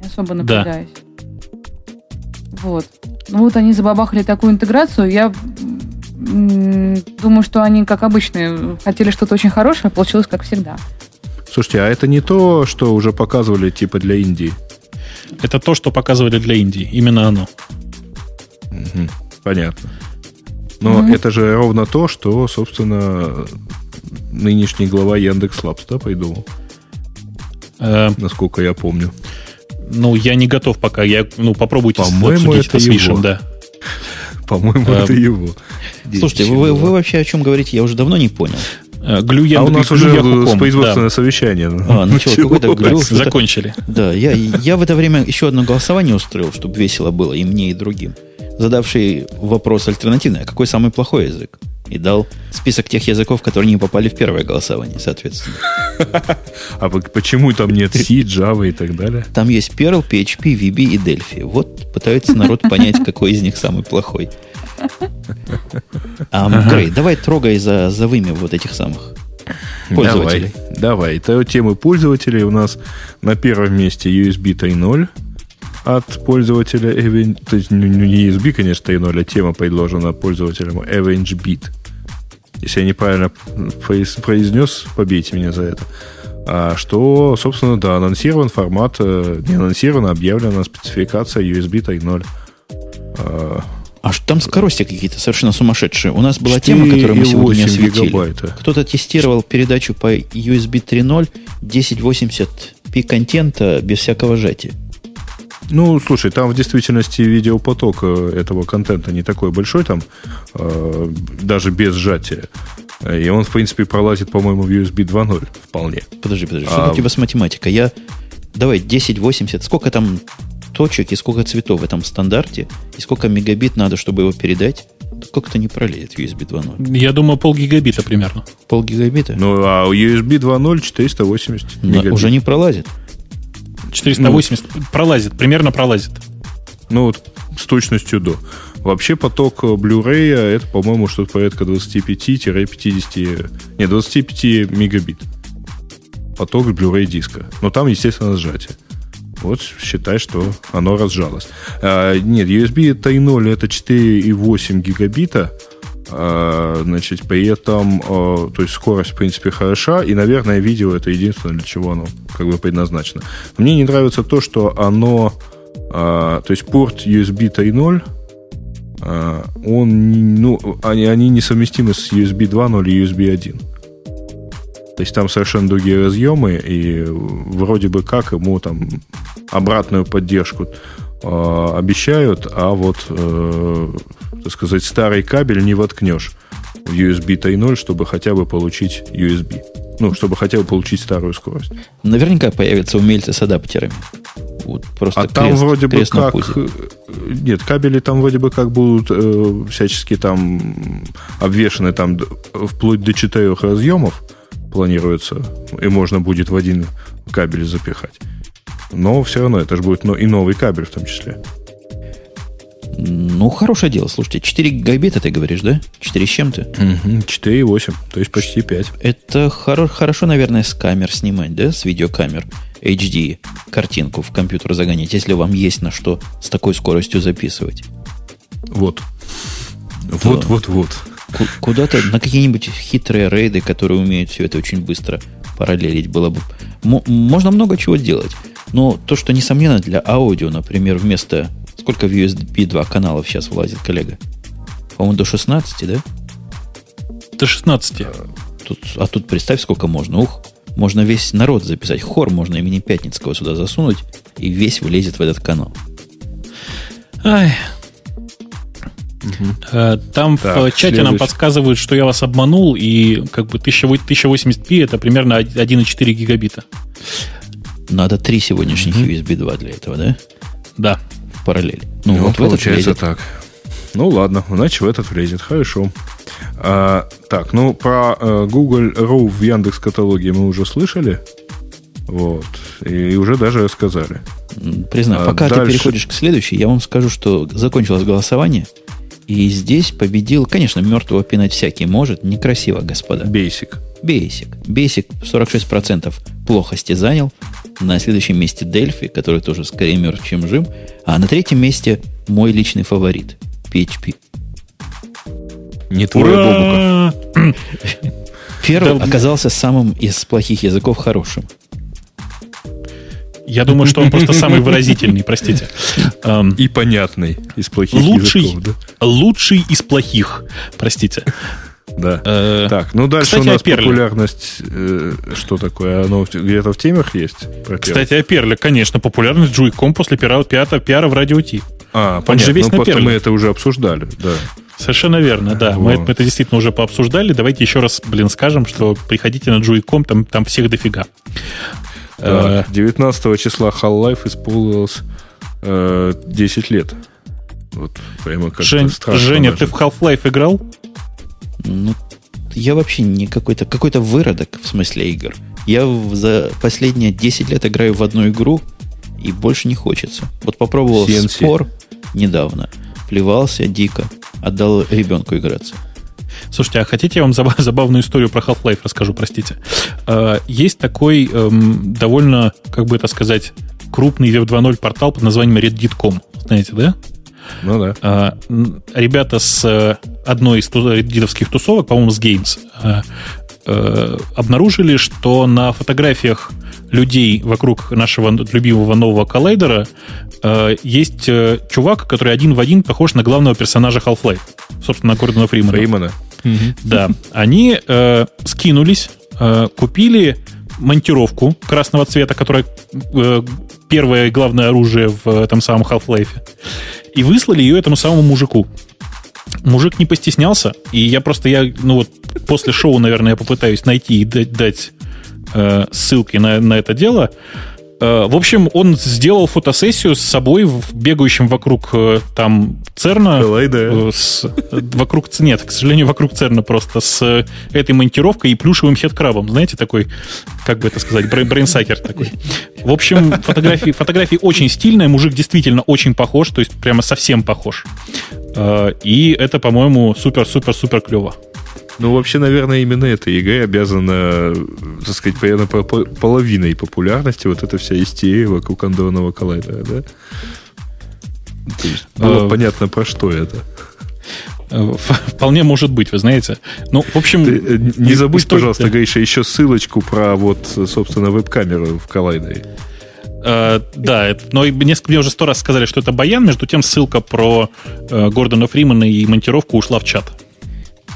Не особо напрягаюсь. Да. Вот. Ну вот они забабахали такую интеграцию. Я думаю, что они, как обычно, хотели что-то очень хорошее, а получилось как всегда. Слушайте, а это не то, что уже показывали типа для Индии? Это то, что показывали для Индии. Именно оно. Угу, понятно. Но mm это же ровно то, что, собственно, нынешний глава Яндекс Лабс, да, придумал? Э, Насколько я помню. Ну, я не готов пока. Я, ну, попробуйте По-моему, это, это с Вишем, да. По-моему, это его. Слушайте, вы, вы вообще о чем говорите? Я уже давно не понял. Э, глю я, а у нас уже с производственное да. совещание. А, ну что, какой-то глю. Закончили. Да, я, я в это время еще одно голосование устроил, чтобы весело было и мне, и другим. Задавший вопрос альтернативный, а какой самый плохой язык? И дал список тех языков, которые не попали в первое голосование, соответственно. А почему там нет C, Java и так далее? Там есть Perl, PHP, VB и Delphi. Вот пытаются народ понять, какой из них самый плохой. А, Грей, давай трогай за, за вымя вот этих самых пользователей. Давай, давай. Это темы пользователей. У нас на первом месте USB 3.0 от пользователя, то есть ну, не USB, конечно, 3.0, а тема предложена пользователям AvengeBit. Если я неправильно произнес, побейте меня за это. А что, собственно, да, анонсирован формат, э, не анонсирован, а объявлена спецификация USB 3.0. А что там скорости какие-то совершенно сумасшедшие. У нас была тема, которую мы сегодня осветили. Гигабайта. Кто-то тестировал передачу по USB 3.0 1080p контента без всякого сжатия. Ну, слушай, там в действительности видеопоток э, этого контента не такой большой, там э, даже без сжатия. И он, в принципе, пролазит, по-моему, в USB 2.0 вполне. Подожди, подожди, а... что у тебя с математикой? Я... Давай, 1080, сколько там точек и сколько цветов в этом стандарте, и сколько мегабит надо, чтобы его передать, как-то не пролезет USB 2.0. Я думаю, полгигабита примерно. Полгигабита? Ну, а USB 2.0 480 мегабит. Уже не пролазит. 480 ну, пролазит, примерно пролазит. Ну, вот с точностью до. Вообще поток Blu-ray это, по-моему, что-то порядка 25-50, не, 25 мегабит. Поток Blu-ray диска. Но там, естественно, сжатие. Вот считай, что оно разжалось. А, нет, USB 3.0 это 4,8 гигабита. А, значит, при этом, а, то есть скорость, в принципе, хороша, и, наверное, видео это единственное, для чего оно как бы предназначено. Мне не нравится то, что оно, а, то есть порт USB 3.0, а, он, ну, они, они несовместимы с USB 2.0 и USB 1. То есть там совершенно другие разъемы, и вроде бы как ему там обратную поддержку э, обещают, а вот, э, так сказать, старый кабель не воткнешь в USB 3.0, чтобы хотя бы получить USB. Ну, чтобы хотя бы получить старую скорость. Наверняка появятся умельцы с адаптерами. Вот просто а крест, там вроде бы как... Э, нет, кабели там вроде бы как будут э, всячески там обвешаны там вплоть до четырех разъемов планируется, и можно будет в один кабель запихать. Но все равно это же будет и новый кабель в том числе. Ну, хорошее дело. Слушайте, 4 гигабита ты говоришь, да? 4 с чем-то? Угу, 4,8, то есть почти 5. Это хоро- хорошо, наверное, с камер снимать, да? С видеокамер. HD картинку в компьютер загонять, если вам есть на что с такой скоростью записывать. Вот. Вот, вот, вот. Ку- Куда-то на какие-нибудь хитрые рейды, которые умеют все это очень быстро параллелить, было бы... Мо- можно много чего делать. Но то, что, несомненно, для аудио, например, вместо... Сколько в USB 2 каналов сейчас влазит, коллега? По-моему, до 16, да? До 16. Тут, а тут представь, сколько можно. Ух, можно весь народ записать. Хор можно имени Пятницкого сюда засунуть, и весь влезет в этот канал. Ай. Э, Там в Так, чате нам следующий. подсказывают, что я вас обманул, и как бы 1080p это примерно 1,4 гигабита. Надо три сегодняшних USB 2 для этого, да? Да. В параллель. Ну, Ну, вот в этот получается влезет. так. Ну ладно, иначе в этот влезет. Хорошо. А, так, ну про э, Google Row в Яндекс каталоге мы уже слышали. Вот. И уже даже сказали. М, Признаю, А пока ты дальше- переходишь к следующей, я вам скажу, что закончилось голосование, и здесь победил, конечно, мертвого пинать всякий может, некрасиво, господа. Basic. Basic. Basic 46% плохости занял. На следующем месте Delphi, который тоже скорее мертв, чем жив. А на третьем месте мой личный фаворит PHP. Не твой Бобука. Ура! Первый Да, оказался самым из плохих языков хорошим. Я думаю, что он просто самый выразительный, простите. И понятный из плохих Лучший, языков. лучший из плохих, простите. Да. да. Э, Так, ну дальше кстати, у нас популярность. э, что такое? Оно где-то в темах есть? Про? Кстати, о Перле, конечно, популярность Джуйком после пиара, пиара, пиара в радио Ти. а, понятно. же весь ну, на Перле. мы это уже обсуждали. Да. Совершенно верно, да. Мы, это- мы это действительно уже пообсуждали. Давайте еще раз, блин, скажем, что приходите на Джуйком, там, там всех дофига. Э, Так, 19 числа Half-Life исполнилось э, 10 лет. Вот прямо как-то Жень- Женя, даже. ты в Half-Life играл? Ну, я вообще не какой-то какой-то выродок в смысле игр. Я за последние 10 лет играю в одну игру, и больше не хочется. Вот попробовал CNC. спор недавно. Плевался дико. Отдал ребенку играться. Слушайте, а хотите я вам забав- забавную историю про Half-Life расскажу, простите? Э, Есть такой эм, довольно, как бы это сказать, крупный Web 2.0 портал под названием Reddit.com. Знаете, да? Ну да. А, ребята с э, одной из реддитовских тусовок, по-моему, с Games, э, э, обнаружили, что на фотографиях людей вокруг нашего любимого нового коллайдера э, есть э, чувак, который один в один похож на главного персонажа Half-Life. Собственно, на Гордона Фримана. Фреймана. Да. Они э, скинулись, э, купили монтировку красного цвета, которая э, первое и главное оружие в этом самом Half-Life, и выслали ее этому самому мужику. Мужик не постеснялся, и я просто, я, ну вот, после шоу, наверное, я попытаюсь найти и дать, дать э, ссылки на, на это дело. Э, в общем, он сделал фотосессию с собой, бегающим вокруг э, там Церна. Э, с- вокруг, нет, к сожалению, вокруг Церна просто с этой монтировкой и плюшевым хедкрабом. Знаете, такой, как бы это сказать, брей- брейнсакер такой. В общем, фотографии, фотографии очень стильные, мужик действительно очень похож, то есть прямо совсем похож. И это, по-моему, супер-супер-супер клево. Ну, вообще, наверное, именно эта игра обязана, так сказать, примерно по- по- половиной популярности вот эта вся истерия вокруг андронного коллайдера, да? То есть было Э, понятно, про что это. Э, Вполне может быть, вы знаете. Ну, в общем... Ты, э, не забудь, история- пожалуйста, Гриша, еще ссылочку про вот, собственно, веб-камеру в коллайдере. Э, да, это- но несколько, мне уже сто раз сказали, что это баян. Между тем, ссылка про э, Гордона Фримана и монтировку ушла в чат.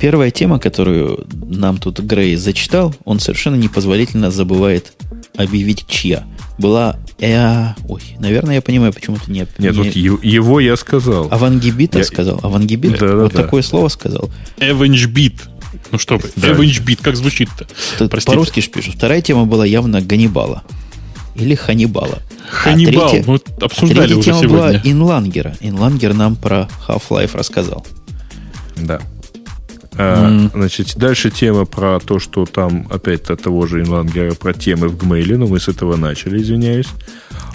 Первая тема, которую нам тут Грей зачитал, он совершенно непозволительно забывает объявить, чья. Была... Э, ой, наверное, я понимаю, почему ты не... Нет, не- вот е- его я сказал. Авангибита Я- сказал. Авангибит? Да, да, вот да. такое слово сказал. Эвенджбит. Ну что вы, Да. Эвенджбит, как звучит-то? Тут Простите. По-русски ж пишут. Вторая тема была явно Ганнибала. Или Ханнибала. Ханнибал. А третья- Мы обсуждали третья уже тема была сегодня. Инлангера. Инлангер нам про Half-Life рассказал. Да. М. Значит, дальше тема про то, что там опять от того же инлангера про темы в Гмейле, но мы с этого начали, извиняюсь.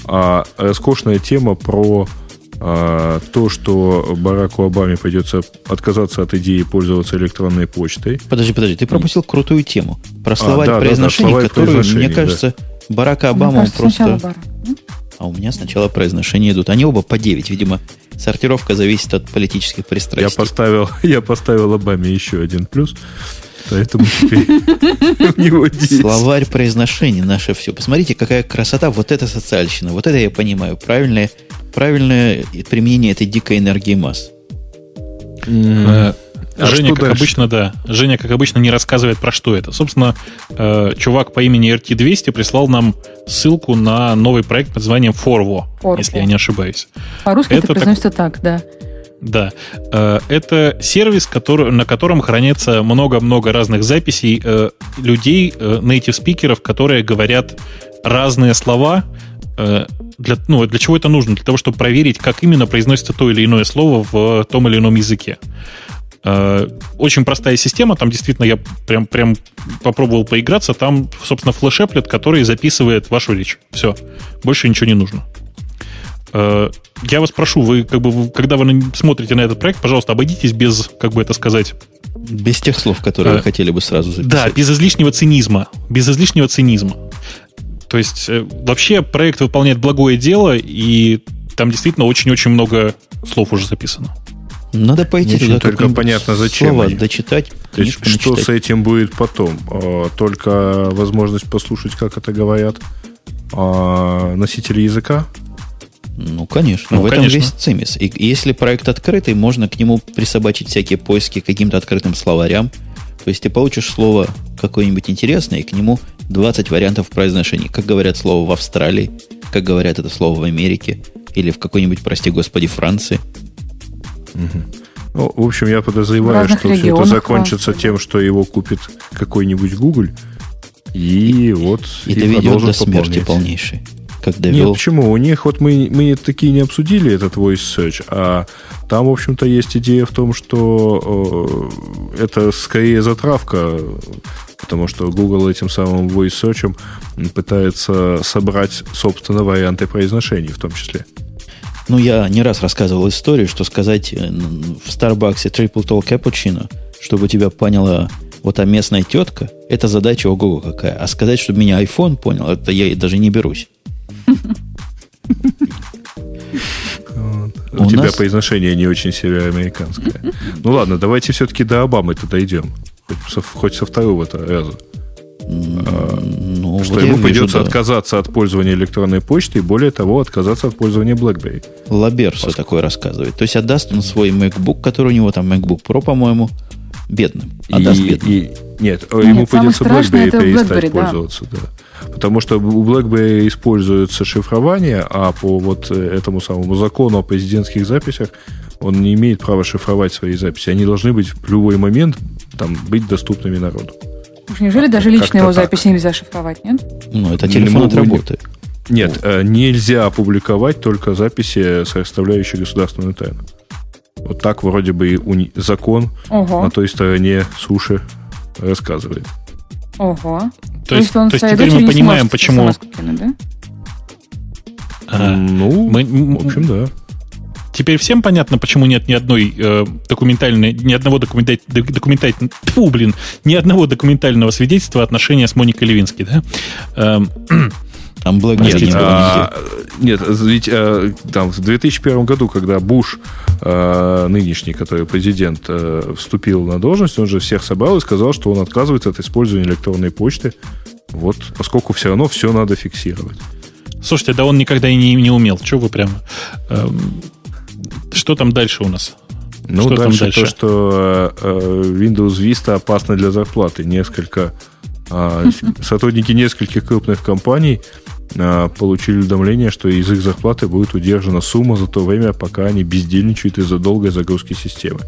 А роскошная тема про А, то, что Бараку Обаме придется отказаться от идеи пользоваться электронной почтой. Подожди, подожди, ты пропустил крутую тему. Про словарь а, да, произношений, да, да, которую, мне кажется, да. Барака Обама просто... А у меня сначала произношения идут. Они оба по 9. Видимо, сортировка зависит от политических пристрастий. Я поставил, я поставил Обаме еще один плюс. Поэтому теперь у него 10. Словарь произношений наше все. Посмотрите, какая красота. Вот это социальщина. Вот это я понимаю. Правильное, правильное применение этой дикой энергии масс. А Женя, как дальше? обычно, да. Женя, как обычно, не рассказывает про что это. Собственно, э, чувак по имени RT200 прислал нам ссылку на новый проект под названием Forvo, Forvo. если я не ошибаюсь. По-русски это, это произносится так, так да. Да. Э, это сервис, который, на котором хранится много-много разных записей э, людей, э, native спикеров, которые говорят разные слова. Для, ну, для чего это нужно? Для того, чтобы проверить, как именно произносится то или иное слово в том или ином языке. Очень простая система, там действительно я прям, прям попробовал поиграться, там, собственно, флешеплет, который записывает вашу речь. Все, больше ничего не нужно. Э, я вас прошу, вы как бы, когда вы смотрите на этот проект, пожалуйста, обойдитесь без, как бы это сказать... Без тех слов, которые а, вы э, хотели бы сразу записать. Да, без излишнего цинизма. Без излишнего цинизма. То есть, вообще проект выполняет благое дело, и там действительно очень-очень много слов уже записано. Надо пойти Не туда только понятно, зачем слова они. дочитать, То есть, что с этим будет потом? Только возможность послушать, как это говорят носители языка? Ну, конечно. Ну, в этом конечно. весь цимис. И если проект открытый, можно к нему присобачить всякие поиски каким-то открытым словарям. То есть ты получишь слово какое-нибудь интересное, и к нему 20 вариантов произношения. Как говорят слово в Австралии, как говорят это слово в Америке, или в какой-нибудь, прости господи, Франции. Угу. Ну, в общем, я подозреваю, что все это закончится тем, что его купит какой-нибудь Google, и вот и, и доведет до смерти полнейшей как довел. Нет, почему? У них вот мы, мы такие не обсудили этот voice search, а там, в общем-то, есть идея в том, что э, это скорее затравка, потому что Google этим самым voice search пытается собрать, собственно, варианты произношений в том числе. Ну, я не раз рассказывал историю, что сказать э, в Старбаксе triple tall cappuccino, чтобы тебя поняла вот та местная тетка, это задача ого какая. А сказать, чтобы меня iPhone понял, это я даже не берусь. У тебя произношение не очень североамериканское. Ну ладно, давайте все-таки до Обамы-то дойдем. Хоть со второго-то раза. Ну, что ему придется отказаться от пользования электронной почты и, более того, отказаться от пользования BlackBerry. Лаберсо такое рассказывает. То есть отдаст он свой MacBook, который у него там MacBook Pro, по-моему, бедным. Отдаст и, бедным. И, нет, нет, ему придется BlackBerry перестать BlackBerry, пользоваться. Да. Потому что у BlackBerry используется шифрование, а по вот э, этому самому закону о президентских записях он не имеет права шифровать свои записи. Они должны быть в любой момент там, быть доступными народу. Уж неужели даже личные его записи так. нельзя шифровать, нет? Ну, это телефон от работы. Нет, вот. Э, нельзя опубликовать только записи, составляющие государственную тайну. Вот так вроде бы и уни- закон Ого. на той стороне суши рассказывает. Ого. То, то есть, то есть теперь мы понимаем, почему... Кинуть, да? а, ну, мы, в общем, да. Теперь всем понятно, почему нет ни одной э, документальной, ни одного документаль, документального, фу, блин, ни одного документального свидетельства отношения с Моникой Левинской, да? Эм, Там Black нет, не а, нет, ведь а, там в 2001 году, когда Буш, а, нынешний, который президент, а, вступил на должность, он же всех собрал и сказал, что он отказывается от использования электронной почты, вот, поскольку все равно все надо фиксировать. Слушайте, да он никогда и не, не умел. Что вы прям... Эм, что там дальше у нас? Ну, что дальше, дальше то, что э, Windows Vista опасна для зарплаты. Несколько э, сотрудники нескольких крупных компаний э, получили уведомление, что из их зарплаты будет удержана сумма за то время, пока они бездельничают из-за долгой загрузки системы.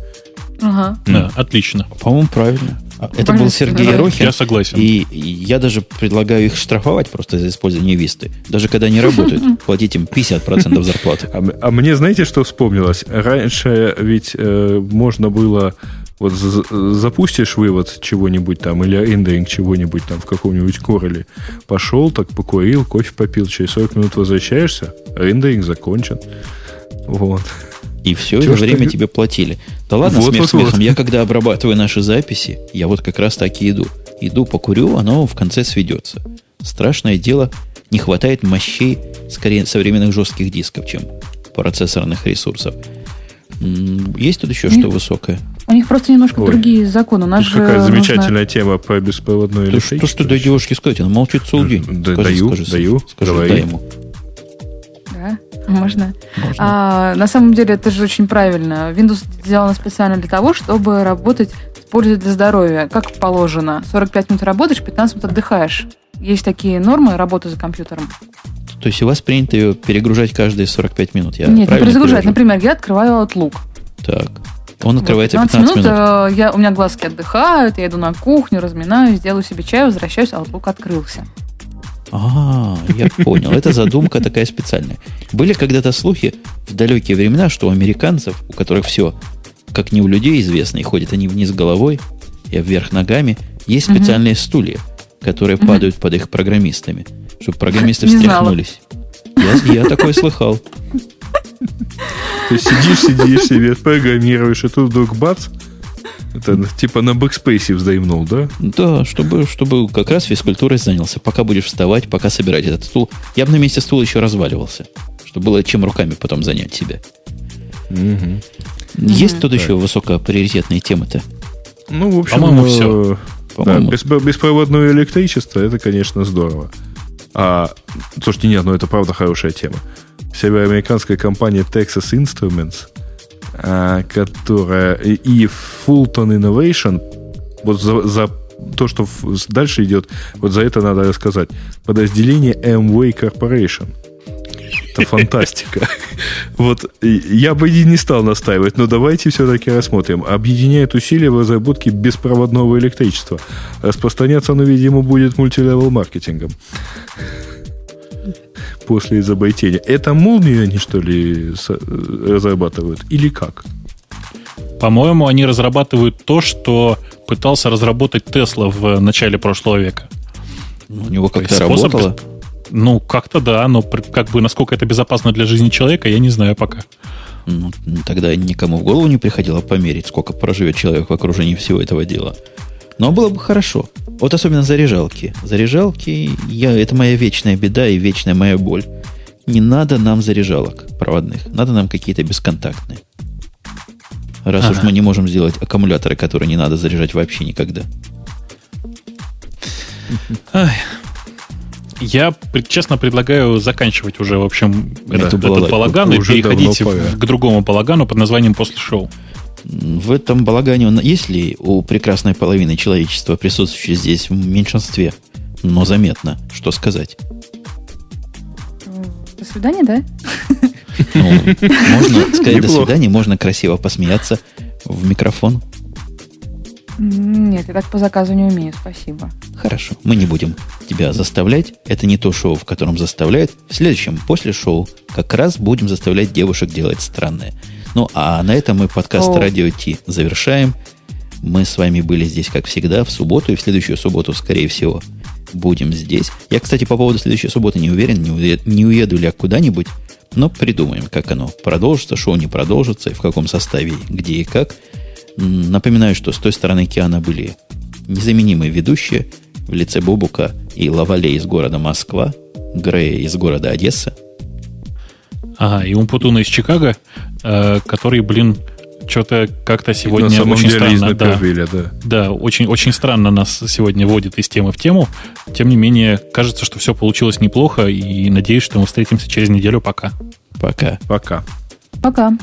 Ага. Да, отлично. По-моему, правильно. А, это был Сергей Ерохин. Я согласен. И я даже предлагаю их штрафовать просто за использование висты. Даже когда они работают, платить им 50% зарплаты. А, а мне знаете, что вспомнилось? Раньше ведь э, можно было вот запустишь вывод чего-нибудь там или рендеринг чего-нибудь там в каком-нибудь короле, пошел, так покурил, кофе попил, через 40 минут возвращаешься, рендеринг закончен. Вот. И все это время тебе платили. Да ладно, вот, смех вот, смехом. Вот. Я когда обрабатываю наши записи, я вот как раз так и иду. Иду, покурю, оно в конце сведется. Страшное дело, не хватает мощей, скорее, современных жестких дисков, чем процессорных ресурсов. Есть тут еще что высокое? У них просто немножко Ой. другие законы. У нас же какая нужно... замечательная тема по беспроводной электричеству. То, что дай девушке сказать, она молчит целый день. Да, скажи, даю, скажи, даю. Скажи, Давай. дай ему. Можно. можно. А, на самом деле это же очень правильно. Windows сделано специально для того, чтобы работать с пользой для здоровья, как положено. 45 минут работаешь, 15 минут отдыхаешь. Есть такие нормы работы за компьютером. То есть у вас принято ее перегружать каждые 45 минут? Я Нет, не перезагружать. Например, я открываю Outlook. Так. Он открывается вот, 15, 15 минут. минут. Э, я, у меня глазки отдыхают, я иду на кухню, разминаюсь, делаю себе чай, возвращаюсь, Outlook открылся. А, я понял. Это задумка такая специальная. Были когда-то слухи в далекие времена, что у американцев, у которых все, как не у людей известно, и ходят они вниз головой и вверх ногами, есть специальные стулья, которые падают под их программистами, чтобы программисты встряхнулись. Я, я такое слыхал. Ты сидишь, сидишь себе, программируешь, и тут вдруг бац, это типа на бэкспейсе вздоимнул, да? Да, чтобы, чтобы как раз физкультурой занялся. Пока будешь вставать, пока собирать этот стул. Я бы на месте стула еще разваливался. Чтобы было чем руками потом занять себя. Угу. Есть угу. тут так. еще высокоприоритетные темы-то? Ну, в общем, по-моему, все. По-моему. Да, беспроводное электричество, это, конечно, здорово. А, слушайте, нет, ну это правда хорошая тема. Североамериканская компания Texas Instruments, которая и Fulton Innovation, вот за, за то, что дальше идет, вот за это надо рассказать. Подразделение Amway Corporation – это фантастика. Вот я бы не стал настаивать, но давайте все-таки рассмотрим. Объединяет усилия в разработке беспроводного электричества. Распространяться оно, видимо, будет мультилевел маркетингом. После изобретения. Это молнию они, что ли, разрабатывают? Или как? По-моему, они разрабатывают то, что пытался разработать Тесла в начале прошлого века. У него как-то работало? Ну, как-то да, но как бы насколько это безопасно для жизни человека, я не знаю пока. Ну, тогда никому в голову не приходило померить, сколько проживет человек в окружении всего этого дела. Но было бы хорошо. Вот особенно заряжалки. Заряжалки, я, это моя вечная беда и вечная моя боль. Не надо нам заряжалок проводных. Надо нам какие-то бесконтактные. Раз ага. уж мы не можем сделать аккумуляторы, которые не надо заряжать вообще никогда. Ай, я, честно, предлагаю заканчивать уже, в общем, да, этот, этот балаган и переходить в, к другому балагану под названием «После шоу». В этом балагане, есть ли у прекрасной половины человечества, присутствующей здесь в меньшинстве, но заметно, что сказать? До свидания, да? Ну, можно сказать до свидания, можно красиво посмеяться в микрофон. Нет, я так по заказу не умею, спасибо. Хорошо, мы не будем тебя заставлять. Это не то шоу, в котором заставляют. В следующем, после шоу, как раз будем заставлять девушек делать странное. Ну, а на этом мы подкаст О. Радио Ти завершаем. Мы с вами были здесь, как всегда, в субботу, и в следующую субботу, скорее всего, будем здесь. Я, кстати, по поводу следующей субботы не уверен, не уеду, не уеду ли я куда-нибудь, но придумаем, как оно продолжится, шоу не продолжится, и в каком составе, где и как – Напоминаю, что с той стороны океана были незаменимые ведущие в лице Бобука и Лавале из города Москва, Грея из города Одесса. Ага, и Умпутуна из Чикаго, э, который, блин, что-то как-то сегодня очень странно. Да, да. да, очень, очень странно нас сегодня вводит из темы в тему. Тем не менее, кажется, что все получилось неплохо, и надеюсь, что мы встретимся через неделю. Пока. Пока. Пока. Пока.